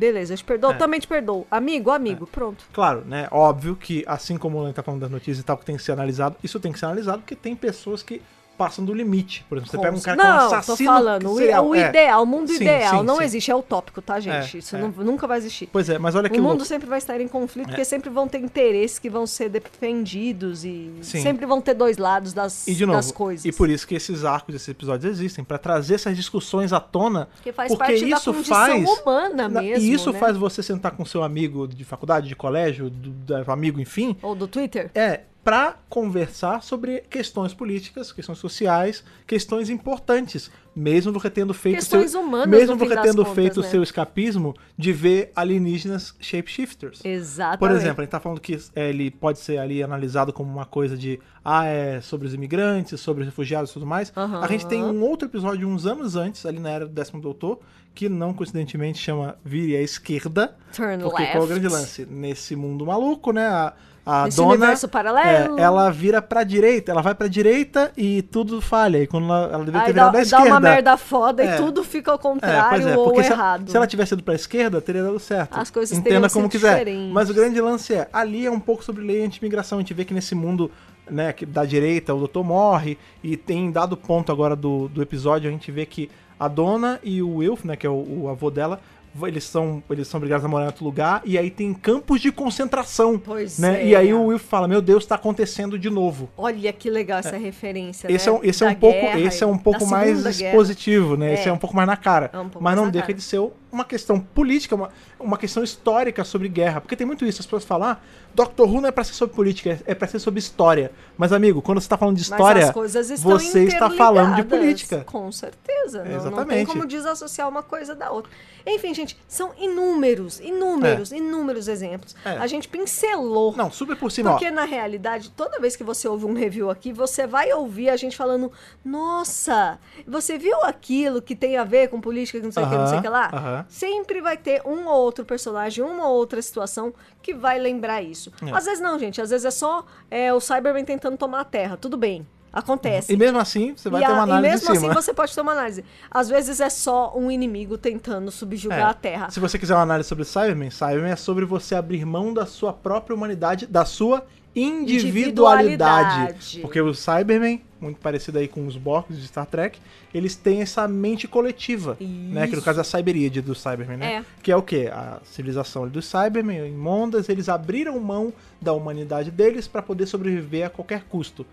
Speaker 2: beleza, eu te perdoo,
Speaker 1: É.
Speaker 2: também te perdoo. Amigo, amigo, pronto.
Speaker 1: Claro, né? Óbvio que, assim como o Len tá falando das notícias e tal, que tem que ser analisado, isso tem que ser analisado porque tem pessoas que passam do limite. Por exemplo, você pega um cara que é um
Speaker 2: não,
Speaker 1: assassino
Speaker 2: tô falando, o,
Speaker 1: serial.
Speaker 2: o
Speaker 1: É.
Speaker 2: ideal, o mundo
Speaker 1: Sim,
Speaker 2: ideal
Speaker 1: sim,
Speaker 2: não
Speaker 1: sim.
Speaker 2: existe, é utópico, tá, gente?
Speaker 1: É,
Speaker 2: Isso
Speaker 1: é.
Speaker 2: não- nunca vai existir.
Speaker 1: Pois é, mas olha que
Speaker 2: O mundo
Speaker 1: louco.
Speaker 2: sempre vai estar em conflito,
Speaker 1: É.
Speaker 2: porque sempre vão ter interesses que vão ser defendidos e sempre vão ter dois lados das,
Speaker 1: E novo,
Speaker 2: das coisas.
Speaker 1: e por isso que esses arcos, esses episódios existem, pra trazer essas discussões à tona,
Speaker 2: que faz
Speaker 1: porque
Speaker 2: parte da
Speaker 1: isso
Speaker 2: condição
Speaker 1: faz
Speaker 2: humana
Speaker 1: Na-
Speaker 2: mesmo,
Speaker 1: e isso
Speaker 2: né?
Speaker 1: faz você sentar com seu amigo de faculdade, de colégio, do, do amigo, enfim,
Speaker 2: Ou do Twitter.
Speaker 1: é, para conversar sobre questões políticas, questões sociais, questões importantes, mesmo você tendo feito
Speaker 2: Questões
Speaker 1: seu,
Speaker 2: humanas,
Speaker 1: mesmo você tendo
Speaker 2: contas,
Speaker 1: feito o
Speaker 2: né?
Speaker 1: seu escapismo de ver alienígenas shapeshifters.
Speaker 2: Exatamente.
Speaker 1: Por exemplo, a gente tá falando que é, ele pode ser ali analisado como uma coisa de ah, é sobre os imigrantes, sobre os refugiados e tudo mais.
Speaker 2: Aham.
Speaker 1: A gente tem um outro episódio uns anos antes, ali na era do décimo doutor, que não coincidentemente chama Vire à Esquerda.
Speaker 2: Turn
Speaker 1: Porque
Speaker 2: left.
Speaker 1: qual é o grande lance? Nesse mundo maluco, né? A, a
Speaker 2: Nesse
Speaker 1: dona.
Speaker 2: universo paralelo.
Speaker 1: é, ela vira pra direita, ela vai pra direita e tudo falha. E quando ela, ela deveria ter virado
Speaker 2: dá, dá
Speaker 1: esquerda.
Speaker 2: uma merda foda
Speaker 1: É.
Speaker 2: e tudo fica ao
Speaker 1: É,
Speaker 2: contrário
Speaker 1: pois é,
Speaker 2: ou
Speaker 1: se,
Speaker 2: errado.
Speaker 1: se ela tivesse ido pra esquerda, teria dado certo.
Speaker 2: As coisas
Speaker 1: Entenda como quiser.
Speaker 2: diferentes.
Speaker 1: Mas o grande lance é, ali é um pouco sobre lei anti-imigração. A gente vê que nesse mundo né, que da direita, o doutor morre, e tem dado ponto agora do, do episódio, a gente vê que a dona e o Wilf, né, que é o, o avô dela, eles são, eles são obrigados a morar em outro lugar, e aí tem campos de concentração.
Speaker 2: Pois
Speaker 1: né?
Speaker 2: é.
Speaker 1: E aí o Wilf fala, meu Deus, tá acontecendo de novo.
Speaker 2: Olha que legal essa referência,
Speaker 1: Esse
Speaker 2: né?
Speaker 1: é, um- esse é
Speaker 2: Da
Speaker 1: um pouco,
Speaker 2: guerra
Speaker 1: esse é um pouco mais
Speaker 2: Guerra.
Speaker 1: expositivo, né? Esse
Speaker 2: É.
Speaker 1: é um pouco mais na cara.
Speaker 2: É um
Speaker 1: mas não deixa de ser uma questão política, uma, uma questão histórica sobre guerra. Porque tem muito isso, as pessoas falam, ah, Doctor Who não é pra ser sobre política, é é pra ser sobre história. Mas, amigo, quando você tá falando de história, você está falando de política.
Speaker 2: Com certeza. Não- Não, tem
Speaker 1: Exatamente.
Speaker 2: como desassociar uma coisa da outra. Enfim, gente, são inúmeros, inúmeros, inúmeros exemplos.
Speaker 1: É.
Speaker 2: A gente pincelou.
Speaker 1: Não, super por cima,
Speaker 2: Porque
Speaker 1: ó.
Speaker 2: na realidade, toda vez que você ouve um review aqui, você vai ouvir a gente falando: Nossa, você viu aquilo que tem a ver com política, que não sei o que, não sei o que lá? Sempre vai ter um ou outro personagem, uma ou outra situação que vai lembrar isso.
Speaker 1: É.
Speaker 2: Às vezes não, gente. Às vezes é só é, o Cyberman tentando tomar a Terra. Tudo bem. Acontece.
Speaker 1: E mesmo assim, você vai ter uma análise
Speaker 2: e mesmo assim você pode ter uma análise. Às vezes é só um inimigo tentando subjugar
Speaker 1: É.
Speaker 2: a Terra.
Speaker 1: Se você quiser uma análise sobre Cyberman, Cyberman é sobre você abrir mão da sua própria humanidade, da sua individualidade.
Speaker 2: Individualidade.
Speaker 1: Porque o Cyberman, muito parecido aí com os Borgs de Star Trek, eles têm essa mente coletiva, né? Que no
Speaker 2: Isso.
Speaker 1: caso é a Cyberíade do Cyberman, né?
Speaker 2: É.
Speaker 1: Que é o quê? A civilização dos Cybermen, em Mondas, eles abriram mão da humanidade deles para poder sobreviver a qualquer custo.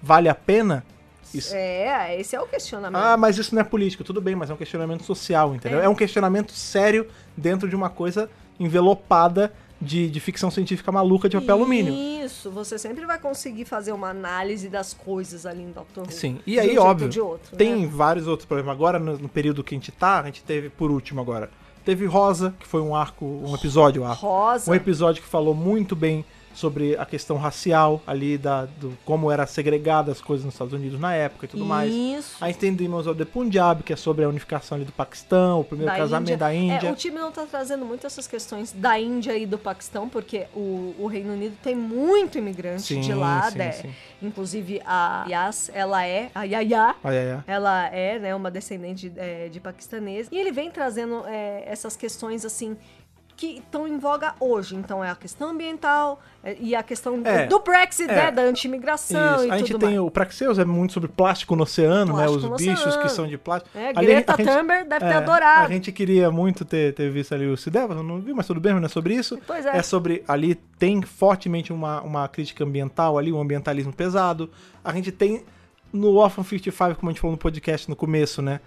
Speaker 1: Vale a pena? Isso.
Speaker 2: É, esse é o questionamento.
Speaker 1: Ah, mas isso não é político. Tudo bem, mas é um questionamento social, entendeu?
Speaker 2: É.
Speaker 1: É, um questionamento sério dentro de uma coisa envelopada de, de ficção científica maluca de papel alumínio.
Speaker 2: Isso, você sempre vai conseguir fazer uma análise das coisas ali em Doctor Who.
Speaker 1: Sim, e
Speaker 2: um
Speaker 1: aí,
Speaker 2: jeito
Speaker 1: óbvio,
Speaker 2: outro,
Speaker 1: tem
Speaker 2: né?
Speaker 1: vários outros problemas. Agora, no, no período que a gente tá, a gente teve, por último agora, teve Rosa, que foi um arco, um episódio, arco.
Speaker 2: Rosa.
Speaker 1: Um episódio que falou muito bem sobre a questão racial ali, da, do como era segregada as coisas nos Estados Unidos na época e tudo mais.
Speaker 2: Isso.
Speaker 1: Aí tem Demons of the Punjab, que é sobre a unificação ali do Paquistão, o primeiro
Speaker 2: da
Speaker 1: casamento da Índia.
Speaker 2: É, o time não tá trazendo muito essas questões da Índia e do Paquistão, porque o, o Reino Unido tem muito imigrante
Speaker 1: Sim,
Speaker 2: de lá,
Speaker 1: sim,
Speaker 2: né?
Speaker 1: sim.
Speaker 2: Inclusive a Yas, ela é, a Yaya,
Speaker 1: ai, ai.
Speaker 2: ela é, né, uma descendente é, de paquistanês. E ele vem trazendo é, essas questões, assim, que estão em voga hoje. Então é a questão ambiental é, e a questão
Speaker 1: É,
Speaker 2: do Brexit,
Speaker 1: é.
Speaker 2: né, da anti-imigração e
Speaker 1: A gente tem
Speaker 2: mais.
Speaker 1: o Praxeus, é muito sobre plástico no oceano,
Speaker 2: Plástico
Speaker 1: né? Os bichos
Speaker 2: oceano.
Speaker 1: que são de plástico.
Speaker 2: É,
Speaker 1: Ali
Speaker 2: Greta
Speaker 1: a gente-
Speaker 2: Thunberg deve ter
Speaker 1: é,
Speaker 2: adorado.
Speaker 1: A gente queria muito ter, ter visto ali o Cideva, não vi, mas tudo bem, não é sobre isso.
Speaker 2: Pois é.
Speaker 1: sobre. Ali tem fortemente uma, uma crítica ambiental ali, um ambientalismo pesado. A gente tem no Orphan 55, como a gente falou no podcast no começo, né?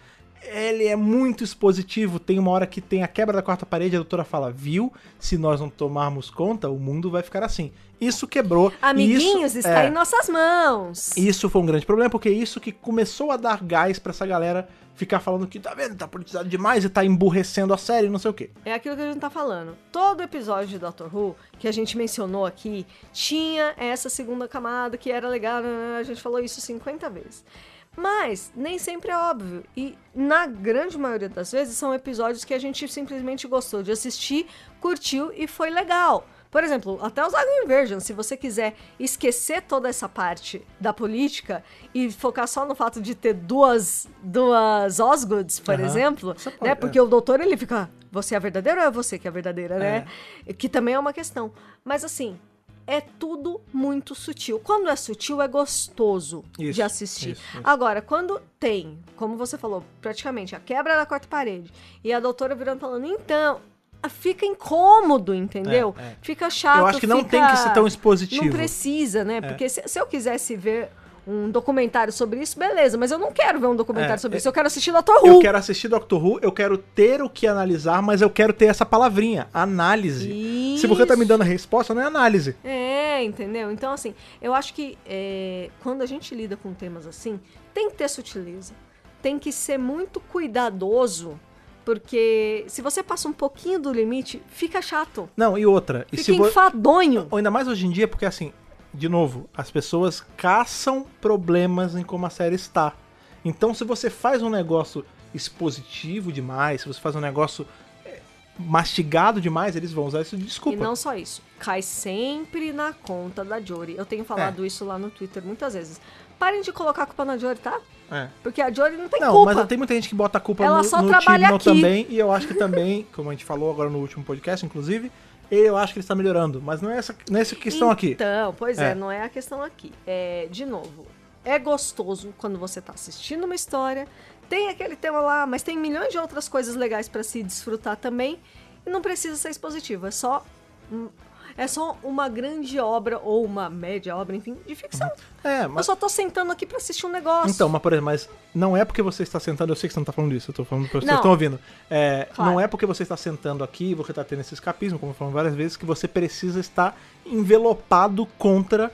Speaker 1: Ele é muito expositivo. Tem uma hora que tem a quebra da quarta parede, a doutora fala: Viu? Se nós não tomarmos conta, o mundo vai ficar assim. Isso quebrou.
Speaker 2: Amiguinhos,
Speaker 1: isso,
Speaker 2: está
Speaker 1: é,
Speaker 2: em nossas mãos.
Speaker 1: isso foi um grande problema, porque é isso que começou a dar gás pra essa galera ficar falando que tá vendo, tá politizado demais e tá emburrecendo a série, não sei o quê.
Speaker 2: É aquilo que a gente tá falando. Todo episódio de Doctor Who que a gente mencionou aqui tinha essa segunda camada que era legal, né, a gente falou isso 50 vezes. Mas nem sempre é óbvio. E na grande maioria das vezes são episódios que a gente simplesmente gostou de assistir, curtiu e foi legal. Por exemplo, até os Dragon Inversion, se você quiser esquecer toda essa parte da política e focar só no fato de ter duas, duas Osgoods, por
Speaker 1: Aham.
Speaker 2: exemplo,
Speaker 1: pode,
Speaker 2: né?
Speaker 1: é.
Speaker 2: Porque o doutor ele fica, você é verdadeiro ou é você que é verdadeira, né? Que também é uma questão. Mas assim, é tudo muito sutil. Quando é sutil, é gostoso
Speaker 1: Isso,
Speaker 2: de assistir.
Speaker 1: isso, isso.
Speaker 2: Agora, quando tem, como você falou, praticamente a quebra da quarta parede e a doutora virando falando, então. Fica incômodo, entendeu?
Speaker 1: É, é.
Speaker 2: Fica chato.
Speaker 1: eu acho que não
Speaker 2: fica-
Speaker 1: tem que ser tão expositivo. É.
Speaker 2: Não precisa, né? Porque se, se eu quisesse ver um documentário sobre isso, beleza. Mas eu não quero ver um documentário
Speaker 1: É,
Speaker 2: sobre
Speaker 1: é-
Speaker 2: isso. Eu quero assistir Doctor Who.
Speaker 1: Eu quero assistir Doctor Who, eu quero ter o que analisar, mas eu quero ter essa palavrinha, análise. Se você tá me dando a resposta, não é análise.
Speaker 2: É, entendeu? Então, assim, eu acho que é, quando a gente lida com temas assim, tem que ter sutileza. Tem que ser muito cuidadoso, porque se você passa um pouquinho do limite, fica chato.
Speaker 1: Não, e outra. E
Speaker 2: Fica
Speaker 1: se vo-
Speaker 2: enfadonho.
Speaker 1: Ou ainda mais hoje em dia, porque assim, de novo, as pessoas caçam problemas em como a série está. Então, se você faz um negócio expositivo demais, se você faz um negócio é, mastigado demais, eles vão usar isso de desculpa.
Speaker 2: E não só isso, cai sempre na conta da Jory. Eu tenho falado
Speaker 1: É.
Speaker 2: isso lá no Twitter muitas vezes. Parem de colocar a culpa na Jory, tá?
Speaker 1: É.
Speaker 2: Porque a Jory não tem
Speaker 1: Não,
Speaker 2: culpa.
Speaker 1: mas tem muita gente que bota a culpa
Speaker 2: Ela
Speaker 1: no,
Speaker 2: só
Speaker 1: no
Speaker 2: trabalha aqui.
Speaker 1: também, e eu acho que também, como a gente falou agora no último podcast, inclusive, eu acho que ele está melhorando, mas não é essa, não é essa questão aqui.
Speaker 2: Então, pois é.
Speaker 1: É.
Speaker 2: não é a questão aqui. É, de novo, é gostoso quando você tá assistindo uma história, tem aquele tema lá, mas tem milhões de outras coisas legais pra se desfrutar também, e não precisa ser expositivo, é só um- é só uma grande obra ou uma média obra, enfim, de ficção.
Speaker 1: É,
Speaker 2: Eu
Speaker 1: mas
Speaker 2: só tô sentando aqui pra assistir um negócio.
Speaker 1: Então, mas por exemplo, mas não é porque você está sentando, eu sei que você não está falando disso, eu tô falando porque vocês estão ouvindo. É,
Speaker 2: Claro.
Speaker 1: Não é porque você está sentando aqui, você está tendo esse escapismo, como falamos várias vezes, que você precisa estar envelopado contra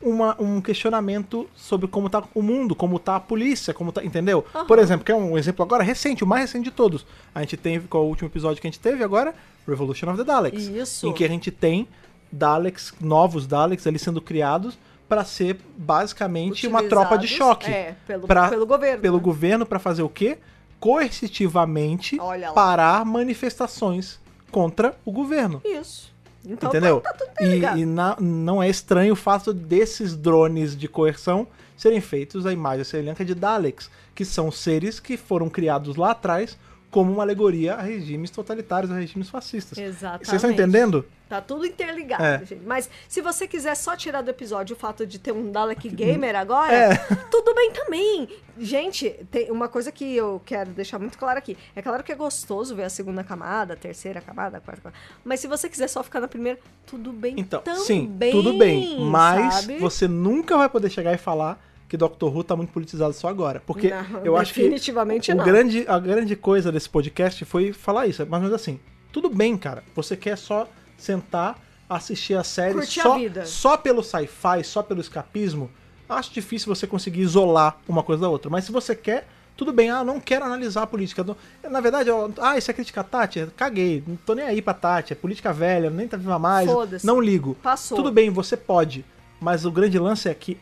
Speaker 1: uma- um questionamento sobre como tá o mundo, como tá a polícia, como tá. Entendeu?
Speaker 2: Aham.
Speaker 1: Por exemplo, que é um exemplo agora recente, o mais recente de todos. A gente teve, qual é o último episódio que a gente teve agora? Revolution of the Daleks.
Speaker 2: Isso.
Speaker 1: Em que a gente tem Daleks, novos Daleks ali sendo criados para ser basicamente uma tropa de choque.
Speaker 2: É, pelo,
Speaker 1: Pra-
Speaker 2: pelo governo.
Speaker 1: Pelo
Speaker 2: né?
Speaker 1: governo para fazer o quê? Coercitivamente parar manifestações contra o governo.
Speaker 2: Isso. Então
Speaker 1: entendeu?
Speaker 2: tá, tá tudo
Speaker 1: e e na- não é estranho o fato desses drones de coerção serem feitos a imagem semelhante de Daleks, que são seres que foram criados lá atrás como uma alegoria a regimes totalitários, a regimes fascistas.
Speaker 2: Exatamente.
Speaker 1: Vocês estão entendendo?
Speaker 2: Tá tudo interligado,
Speaker 1: É.
Speaker 2: gente. Mas se você quiser só tirar do episódio o fato de ter um Dalek Gamer agora,
Speaker 1: É.
Speaker 2: tudo bem também. Gente, tem uma coisa que eu quero deixar muito claro aqui. É claro que é gostoso ver a segunda camada, a terceira camada, a quarta camada. Mas se você quiser só ficar na primeira, tudo bem
Speaker 1: Então,
Speaker 2: também.
Speaker 1: sim, tudo bem. Mas
Speaker 2: sabe?
Speaker 1: você nunca vai poder chegar e falar que Doctor Who tá muito politizado só agora. Porque
Speaker 2: Não,
Speaker 1: eu acho que
Speaker 2: definitivamente
Speaker 1: o
Speaker 2: não.
Speaker 1: grande, a grande coisa desse podcast foi falar isso. Mas mas assim, tudo bem, cara. Você quer só sentar, assistir a série
Speaker 2: Curtir a
Speaker 1: só,
Speaker 2: vida.
Speaker 1: só pelo sci-fi, só pelo escapismo. Acho difícil você conseguir isolar uma coisa da outra. Mas se você quer, tudo bem. Ah, não quero analisar a política. Na verdade, eu- ah, isso é crítica a Tati? Caguei. Não tô nem aí pra Tati. É política velha, nem tá viva mais. Não ligo.
Speaker 2: Passou.
Speaker 1: Tudo bem, você pode. Mas o grande lance é que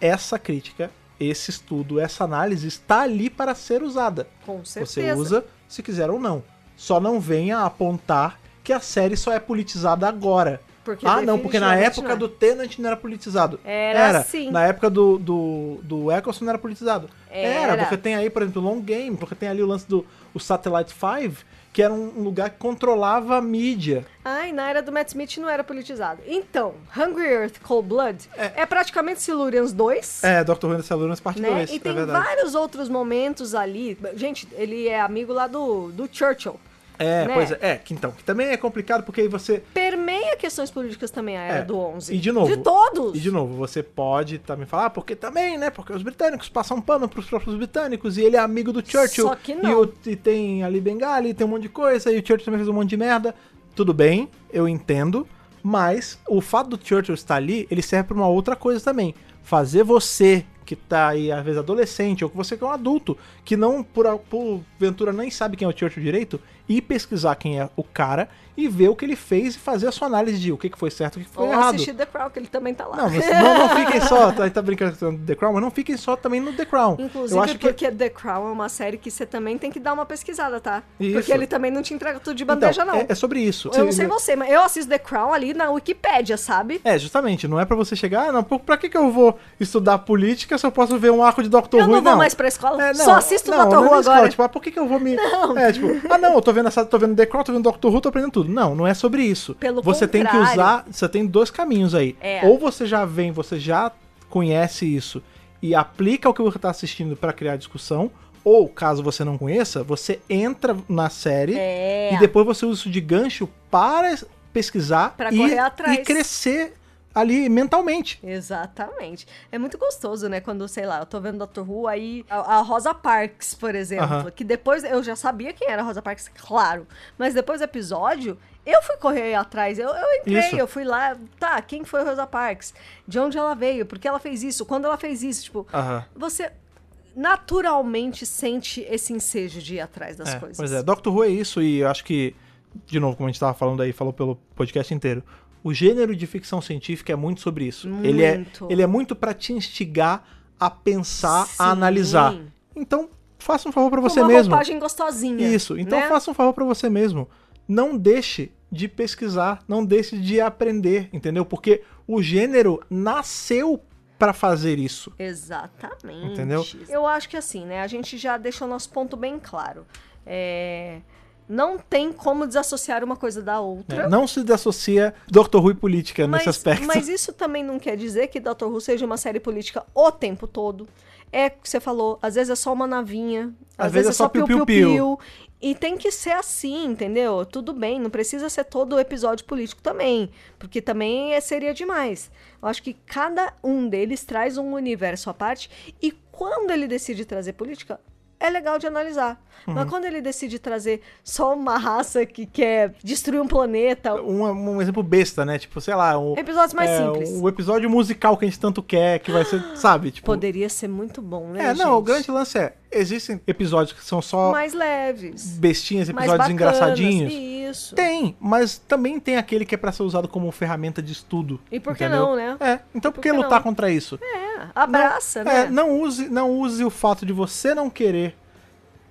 Speaker 1: essa crítica, esse estudo, essa análise está ali para ser usada.
Speaker 2: Com
Speaker 1: Você
Speaker 2: certeza.
Speaker 1: usa se quiser ou não. Só não venha apontar que a série só é politizada agora.
Speaker 2: Porque
Speaker 1: ah, não, porque na época
Speaker 2: não
Speaker 1: do Tenant não era politizado.
Speaker 2: Era sim.
Speaker 1: Na época do, do, do Eccleston não era politizado.
Speaker 2: Era.
Speaker 1: porque tem aí, por exemplo, o Long Game, porque tem ali o lance do o Satellite 5, que era um lugar que controlava a mídia.
Speaker 2: Ai, na era do Matt Smith não era politizado. Então, Hungry Earth Cold Blood é, praticamente Silurians 2.
Speaker 1: É, Dr. Who Silurians parte
Speaker 2: Né?
Speaker 1: 2,
Speaker 2: E
Speaker 1: é
Speaker 2: tem
Speaker 1: verdade.
Speaker 2: vários outros momentos ali. Gente, ele é amigo lá do, do Churchill.
Speaker 1: É,
Speaker 2: né?
Speaker 1: pois é. É, que então, que também é complicado porque aí você.
Speaker 2: Permeia questões políticas também a era
Speaker 1: É.
Speaker 2: do 11.
Speaker 1: E de novo.
Speaker 2: De todos.
Speaker 1: E de novo, você pode também falar, ah, porque também, né? Porque os britânicos passam pano pros próprios britânicos e ele é amigo do Churchill.
Speaker 2: Só que
Speaker 1: E,
Speaker 2: não.
Speaker 1: o- e tem ali Bengali, tem um monte de coisa, e o Churchill também fez um monte de merda. Tudo bem, eu entendo. Mas o fato do Churchill estar ali, ele serve pra uma outra coisa também. Fazer você, que tá aí, às vezes, adolescente, ou que você que é um adulto, que não, por, por ventura, nem sabe quem é o Churchill direito, ir pesquisar quem é o cara e ver o que ele fez e fazer a sua análise de o que que foi certo e o que foi
Speaker 2: Ou
Speaker 1: errado.
Speaker 2: assistir The Crown, que ele também tá lá.
Speaker 1: Não, mas não, não fiquem só, tá, tá brincando com The Crown, mas não fiquem só também no The Crown.
Speaker 2: Inclusive
Speaker 1: eu acho que
Speaker 2: porque The Crown é uma série que você também tem que dar uma pesquisada, tá?
Speaker 1: Isso.
Speaker 2: Porque ele também não te entrega tudo de bandeja,
Speaker 1: então,
Speaker 2: não.
Speaker 1: É, é sobre isso.
Speaker 2: Eu não sei você, mas eu assisto The Crown ali na Wikipédia, sabe?
Speaker 1: É, justamente, não é pra você chegar, ah, não, pra que que eu vou estudar política se eu posso ver um arco de Doctor
Speaker 2: Eu
Speaker 1: Who
Speaker 2: não
Speaker 1: e
Speaker 2: vou
Speaker 1: não?
Speaker 2: mais pra escola,
Speaker 1: É,
Speaker 2: só assisto
Speaker 1: não,
Speaker 2: Dr.
Speaker 1: não é
Speaker 2: Who
Speaker 1: nem escola,
Speaker 2: agora.
Speaker 1: tipo, ah, por que que eu vou me... É, tipo, ah, não, eu tô vendo, essa, tô vendo The Crown, tô vendo Doctor Who, tô aprendendo tudo. Não, não é sobre isso.
Speaker 2: Pelo
Speaker 1: você tem que
Speaker 2: contrário.
Speaker 1: usar, você tem dois caminhos aí.
Speaker 2: É.
Speaker 1: Ou você já vem, você já conhece isso e aplica o que você tá assistindo pra criar discussão, ou, caso você não conheça, você entra na série
Speaker 2: É.
Speaker 1: e depois você usa isso de gancho para pesquisar
Speaker 2: Pra
Speaker 1: e, e crescer ali mentalmente.
Speaker 2: Exatamente. É muito gostoso, né? Quando, sei lá, eu tô vendo Dr. Who, aí a, a Rosa Parks, por exemplo,
Speaker 1: Aham.
Speaker 2: que depois eu já sabia quem era a Rosa Parks, claro. Mas depois do episódio, Eu fui correr atrás, eu, eu entrei,
Speaker 1: Isso.
Speaker 2: eu fui lá, tá, quem foi Rosa Parks? De onde ela veio? Por que ela fez isso? Quando ela fez isso? Tipo,
Speaker 1: Aham.
Speaker 2: você naturalmente sente esse ensejo de ir atrás das
Speaker 1: É,
Speaker 2: coisas.
Speaker 1: Pois é, Doctor Who é isso e eu acho que, de novo, como a gente tava falando aí, falou pelo podcast inteiro, o gênero de ficção científica é muito sobre isso. Ele é,
Speaker 2: Muito.
Speaker 1: ele é muito pra te instigar a pensar,
Speaker 2: Sim.
Speaker 1: a analisar. Então, faça um favor pra
Speaker 2: Com
Speaker 1: você
Speaker 2: uma
Speaker 1: mesmo.
Speaker 2: roupagem gostosinha.
Speaker 1: Isso, então
Speaker 2: né?
Speaker 1: faça um favor pra você mesmo. Não deixe de pesquisar, não deixe de aprender, entendeu? Porque o gênero nasceu pra fazer isso.
Speaker 2: Exatamente.
Speaker 1: Entendeu?
Speaker 2: Eu acho que assim, né? A gente já deixou nosso ponto bem claro. É, Não tem como desassociar uma coisa da outra.
Speaker 1: né? Não se desassocia Doctor Who e política
Speaker 2: Mas,
Speaker 1: nesse aspecto.
Speaker 2: mas isso também não quer dizer que Doctor Who seja uma série política o tempo todo. É o que você falou, às vezes é só uma navinha, às, vezes, é só piu-piu-piu. E tem que ser assim, entendeu? Tudo bem, não precisa ser todo episódio político também, porque também é- seria demais. Eu acho que cada um deles traz um universo à parte e quando ele decide trazer política, é legal de analisar.
Speaker 1: Uhum.
Speaker 2: Mas quando ele decide trazer só uma raça que quer destruir um planeta,
Speaker 1: um, um exemplo besta, né? Tipo, sei lá, um,
Speaker 2: episódios mais
Speaker 1: é,
Speaker 2: simples.
Speaker 1: o episódio musical que a gente tanto quer, que vai ser, sabe? Tipo,
Speaker 2: Poderia ser muito bom, né?
Speaker 1: é, não, o
Speaker 2: gente?
Speaker 1: grande lance é, existem episódios que são só
Speaker 2: Mais leves.
Speaker 1: bestinhas, episódios
Speaker 2: bacanas,
Speaker 1: engraçadinhos.
Speaker 2: Isso.
Speaker 1: Tem, mas também tem aquele que é pra ser usado como ferramenta de estudo.
Speaker 2: E por que
Speaker 1: entendeu?
Speaker 2: não, né?
Speaker 1: É, então por
Speaker 2: Por
Speaker 1: que
Speaker 2: que
Speaker 1: lutar
Speaker 2: não?
Speaker 1: contra isso?
Speaker 2: É, abraça,
Speaker 1: não,
Speaker 2: né?
Speaker 1: é, não use, não use o fato de você não querer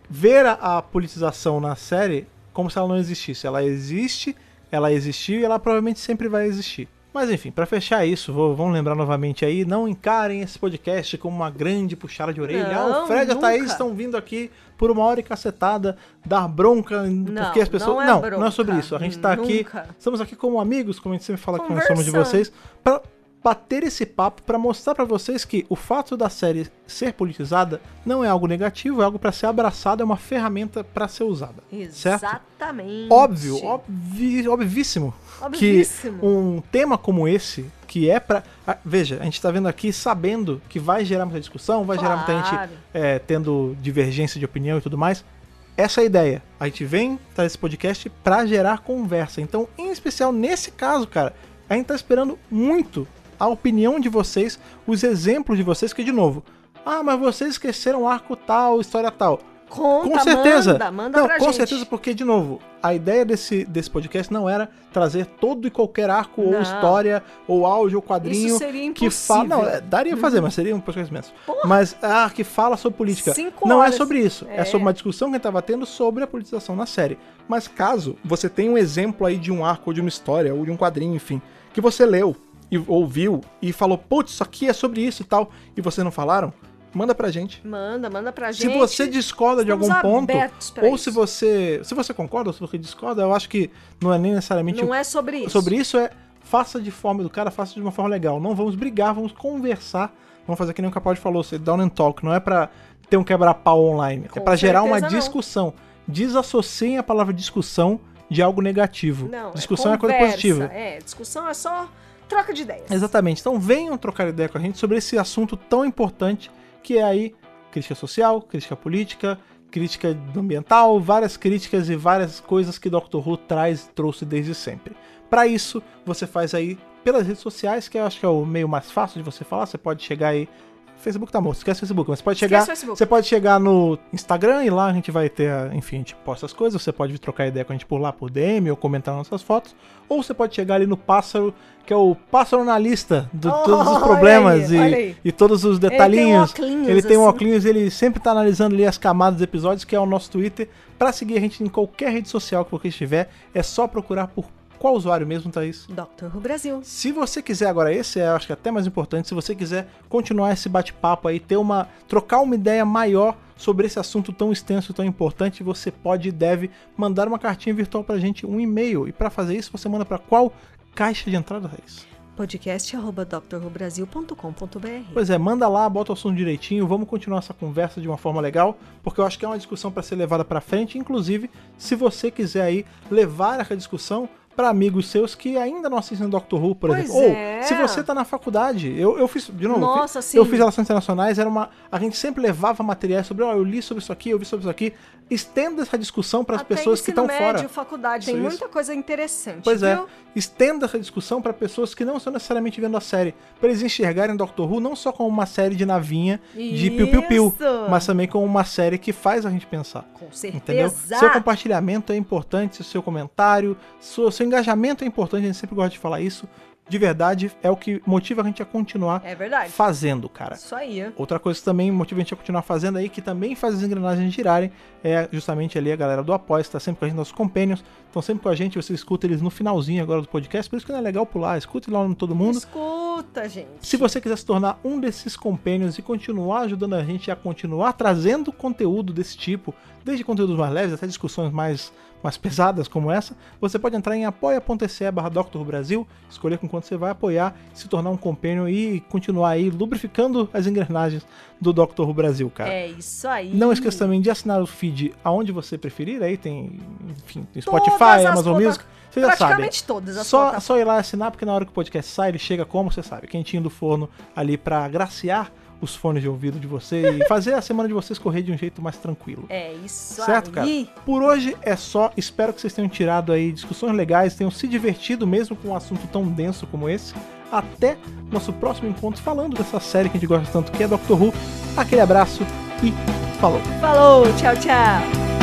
Speaker 1: ver a, a politização na série como se ela não existisse. Ela existe, ela existiu e ela provavelmente sempre vai existir. Mas enfim, pra fechar isso, vou, vamos lembrar novamente aí, não encarem esse podcast como uma grande puxada de orelha. ah,
Speaker 2: Não,
Speaker 1: o Fred e a Thaís
Speaker 2: nunca.
Speaker 1: estão vindo aqui por uma hora e cacetada, dar bronca,
Speaker 2: Não,
Speaker 1: porque as pessoas...
Speaker 2: não é
Speaker 1: não, não é sobre isso. A gente tá aqui,
Speaker 2: nunca.
Speaker 1: estamos aqui como amigos, como a gente sempre fala que nós somos de vocês, pra bater esse papo pra mostrar pra vocês que o fato da série ser politizada não é algo negativo, é algo pra ser abraçado, é uma ferramenta pra ser usada. Certo?
Speaker 2: Exatamente.
Speaker 1: Óbvio, óbvi, obvíssimo,
Speaker 2: Obvíssimo.
Speaker 1: que um tema como esse, que é pra. ah, Veja, a gente tá vendo aqui sabendo que vai gerar muita discussão, vai gerar muita gente
Speaker 2: Claro.
Speaker 1: é, tendo divergência de opinião e tudo mais. Essa é a ideia. A gente vem traz esse podcast pra gerar conversa. Então, em especial nesse caso, cara, a gente tá esperando muito a opinião de vocês, os exemplos de vocês, que de novo, ah, mas vocês esqueceram arco tal, história tal.
Speaker 2: Conta,
Speaker 1: com certeza.
Speaker 2: manda, manda
Speaker 1: não, com
Speaker 2: gente.
Speaker 1: certeza, porque, de novo, a ideia desse, desse podcast não era trazer todo e qualquer arco ou
Speaker 2: Não.
Speaker 1: história, ou áudio, ou quadrinho
Speaker 2: Isso seria
Speaker 1: que fala. Não,
Speaker 2: impossível.
Speaker 1: é, daria fazer, mas seria um podcast imenso. Mas ah, que fala sobre política.
Speaker 2: Cinco
Speaker 1: não
Speaker 2: horas.
Speaker 1: é sobre isso. É.
Speaker 2: É.
Speaker 1: sobre uma discussão que a gente tava tendo sobre a politização na série. Mas caso você tenha um exemplo aí de um arco, ou de uma história, ou de um quadrinho, enfim, que você leu e ouviu e falou, putz, isso aqui é sobre isso e tal, e vocês não falaram, manda pra gente.
Speaker 2: Manda, manda pra
Speaker 1: Se
Speaker 2: gente.
Speaker 1: você discorda de
Speaker 2: estamos
Speaker 1: algum ponto, ou
Speaker 2: isso.
Speaker 1: se você. Se você concorda ou se você discorda, eu acho que não é nem necessariamente
Speaker 2: Não é sobre isso.
Speaker 1: sobre isso, é faça de forma educada, faça de uma forma legal. Não vamos brigar, vamos conversar. Vamos fazer que nem o Capaldi falou, ser down and talk. Não é pra ter um quebra-pau online.
Speaker 2: Com
Speaker 1: é pra gerar uma
Speaker 2: não.
Speaker 1: discussão. Desassociem a palavra discussão de algo negativo.
Speaker 2: Não,
Speaker 1: discussão é, coisa
Speaker 2: conversa,
Speaker 1: positiva.
Speaker 2: É, discussão é só troca de ideias.
Speaker 1: Exatamente. Então venham trocar ideia com a gente sobre esse assunto tão importante que é aí crítica social, crítica política, crítica ambiental, várias críticas e várias coisas que Doctor Who traz trouxe desde sempre. Para isso, você faz aí pelas redes sociais, que eu acho que é o meio mais fácil de você falar, você pode chegar aí Facebook tá morto, esquece o Facebook, mas você pode chegar, você pode chegar no Instagram e lá a gente vai ter, enfim, a gente posta as coisas, você pode trocar ideia com a gente por lá, por DM ou comentar nossas fotos, ou você pode chegar ali no Pássaro, que é o Pássaro na lista de
Speaker 2: Oh,
Speaker 1: todos os problemas
Speaker 2: aí,
Speaker 1: e, e todos os detalhinhos.
Speaker 2: tem um óculos,
Speaker 1: Ele tem um
Speaker 2: assim.
Speaker 1: óculos, ele sempre tá analisando ali as camadas dos episódios, que é o nosso Twitter. Pra seguir a gente em qualquer rede social que você estiver, é só procurar por qual usuário mesmo, Thaís?
Speaker 2: Doctor Who Brasil.
Speaker 1: Se você quiser agora, esse é, acho que até mais importante, se você quiser continuar esse bate-papo aí, ter uma. trocar uma ideia maior sobre esse assunto tão extenso, tão importante, você pode e deve mandar uma cartinha virtual pra gente, um e-mail. E pra fazer isso, você manda pra qual caixa de entrada, Thaís?
Speaker 2: Podcast arroba drrubrasil.com.br.
Speaker 1: Pois é, manda lá, bota o assunto direitinho, vamos continuar essa conversa de uma forma legal, porque eu acho que é uma discussão para ser levada para frente, inclusive, se você quiser aí levar essa discussão pra amigos seus que ainda não assistem Doctor Who, por
Speaker 2: Pois
Speaker 1: exemplo.
Speaker 2: é.
Speaker 1: Ou se você tá na faculdade, eu, eu fiz, de novo, eu
Speaker 2: Nossa,
Speaker 1: fiz,
Speaker 2: sim.
Speaker 1: eu fiz relações internacionais, era uma. A gente sempre levava materiais sobre, ó, eu li sobre isso aqui, eu vi sobre isso aqui. Estenda essa discussão para as pessoas que estão
Speaker 2: médio,
Speaker 1: fora.
Speaker 2: faculdade, tem
Speaker 1: Isso,
Speaker 2: muita coisa interessante,
Speaker 1: Pois é,
Speaker 2: viu?
Speaker 1: estenda essa discussão para pessoas que não estão necessariamente vendo a série, para eles enxergarem Doctor Who não só como uma série de navinha de piu-piu-piu, mas também como uma série que faz a gente pensar.
Speaker 2: Com certeza.
Speaker 1: Entendeu? Seu compartilhamento é importante, seu comentário, seu, seu engajamento é importante, a gente sempre gosta de falar isso. De verdade, é o que motiva a gente a continuar
Speaker 2: É verdade.
Speaker 1: fazendo, cara.
Speaker 2: Isso aí.
Speaker 1: Outra coisa que também motiva a gente a continuar fazendo aí, que também faz as engrenagens girarem, é justamente ali a galera do Apoia, está sempre com a gente, nossos companions, estão sempre com a gente, você escuta eles no finalzinho agora do podcast, por isso que não é legal pular, escuta lá no todo mundo.
Speaker 2: Escuta, gente.
Speaker 1: Se você quiser se tornar um desses companions e continuar ajudando a gente a continuar trazendo conteúdo desse tipo, desde conteúdos mais leves até discussões mais, mais pesadas como essa, você pode entrar em apoia.se barra. Brasil, escolher com quanto você vai apoiar, se tornar um companion e continuar aí lubrificando as engrenagens do Dr. Who Brasil, cara.
Speaker 2: É isso aí.
Speaker 1: Não esqueça também de assinar o feed aonde você preferir, aí tem, enfim, tem
Speaker 2: Todas
Speaker 1: Spotify, Amazon Music, você já sabe.
Speaker 2: Praticamente todas as
Speaker 1: Só, só ir lá assinar, porque na hora que o podcast sai, ele chega como, você sabe, quentinho do forno ali pra agraciar os fones de ouvido de você e fazer a semana de vocês correr de um jeito mais tranquilo.
Speaker 2: É isso
Speaker 1: Certo, cara?
Speaker 2: aí.
Speaker 1: Por hoje é só. Espero que vocês tenham tirado aí discussões legais, tenham se divertido mesmo com um assunto tão denso como esse. Até nosso próximo encontro falando dessa série que a gente gosta tanto, que é Doctor Who. Aquele abraço e falou!
Speaker 2: Falou, tchau, tchau.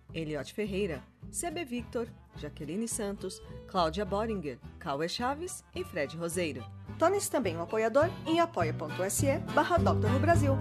Speaker 2: Eliot Ferreira, CB Victor, Jaqueline Santos, Cláudia Boringer, Cauê Chaves e Fred Roseiro. Torne-se também um apoiador em apoia.se barra Brasil.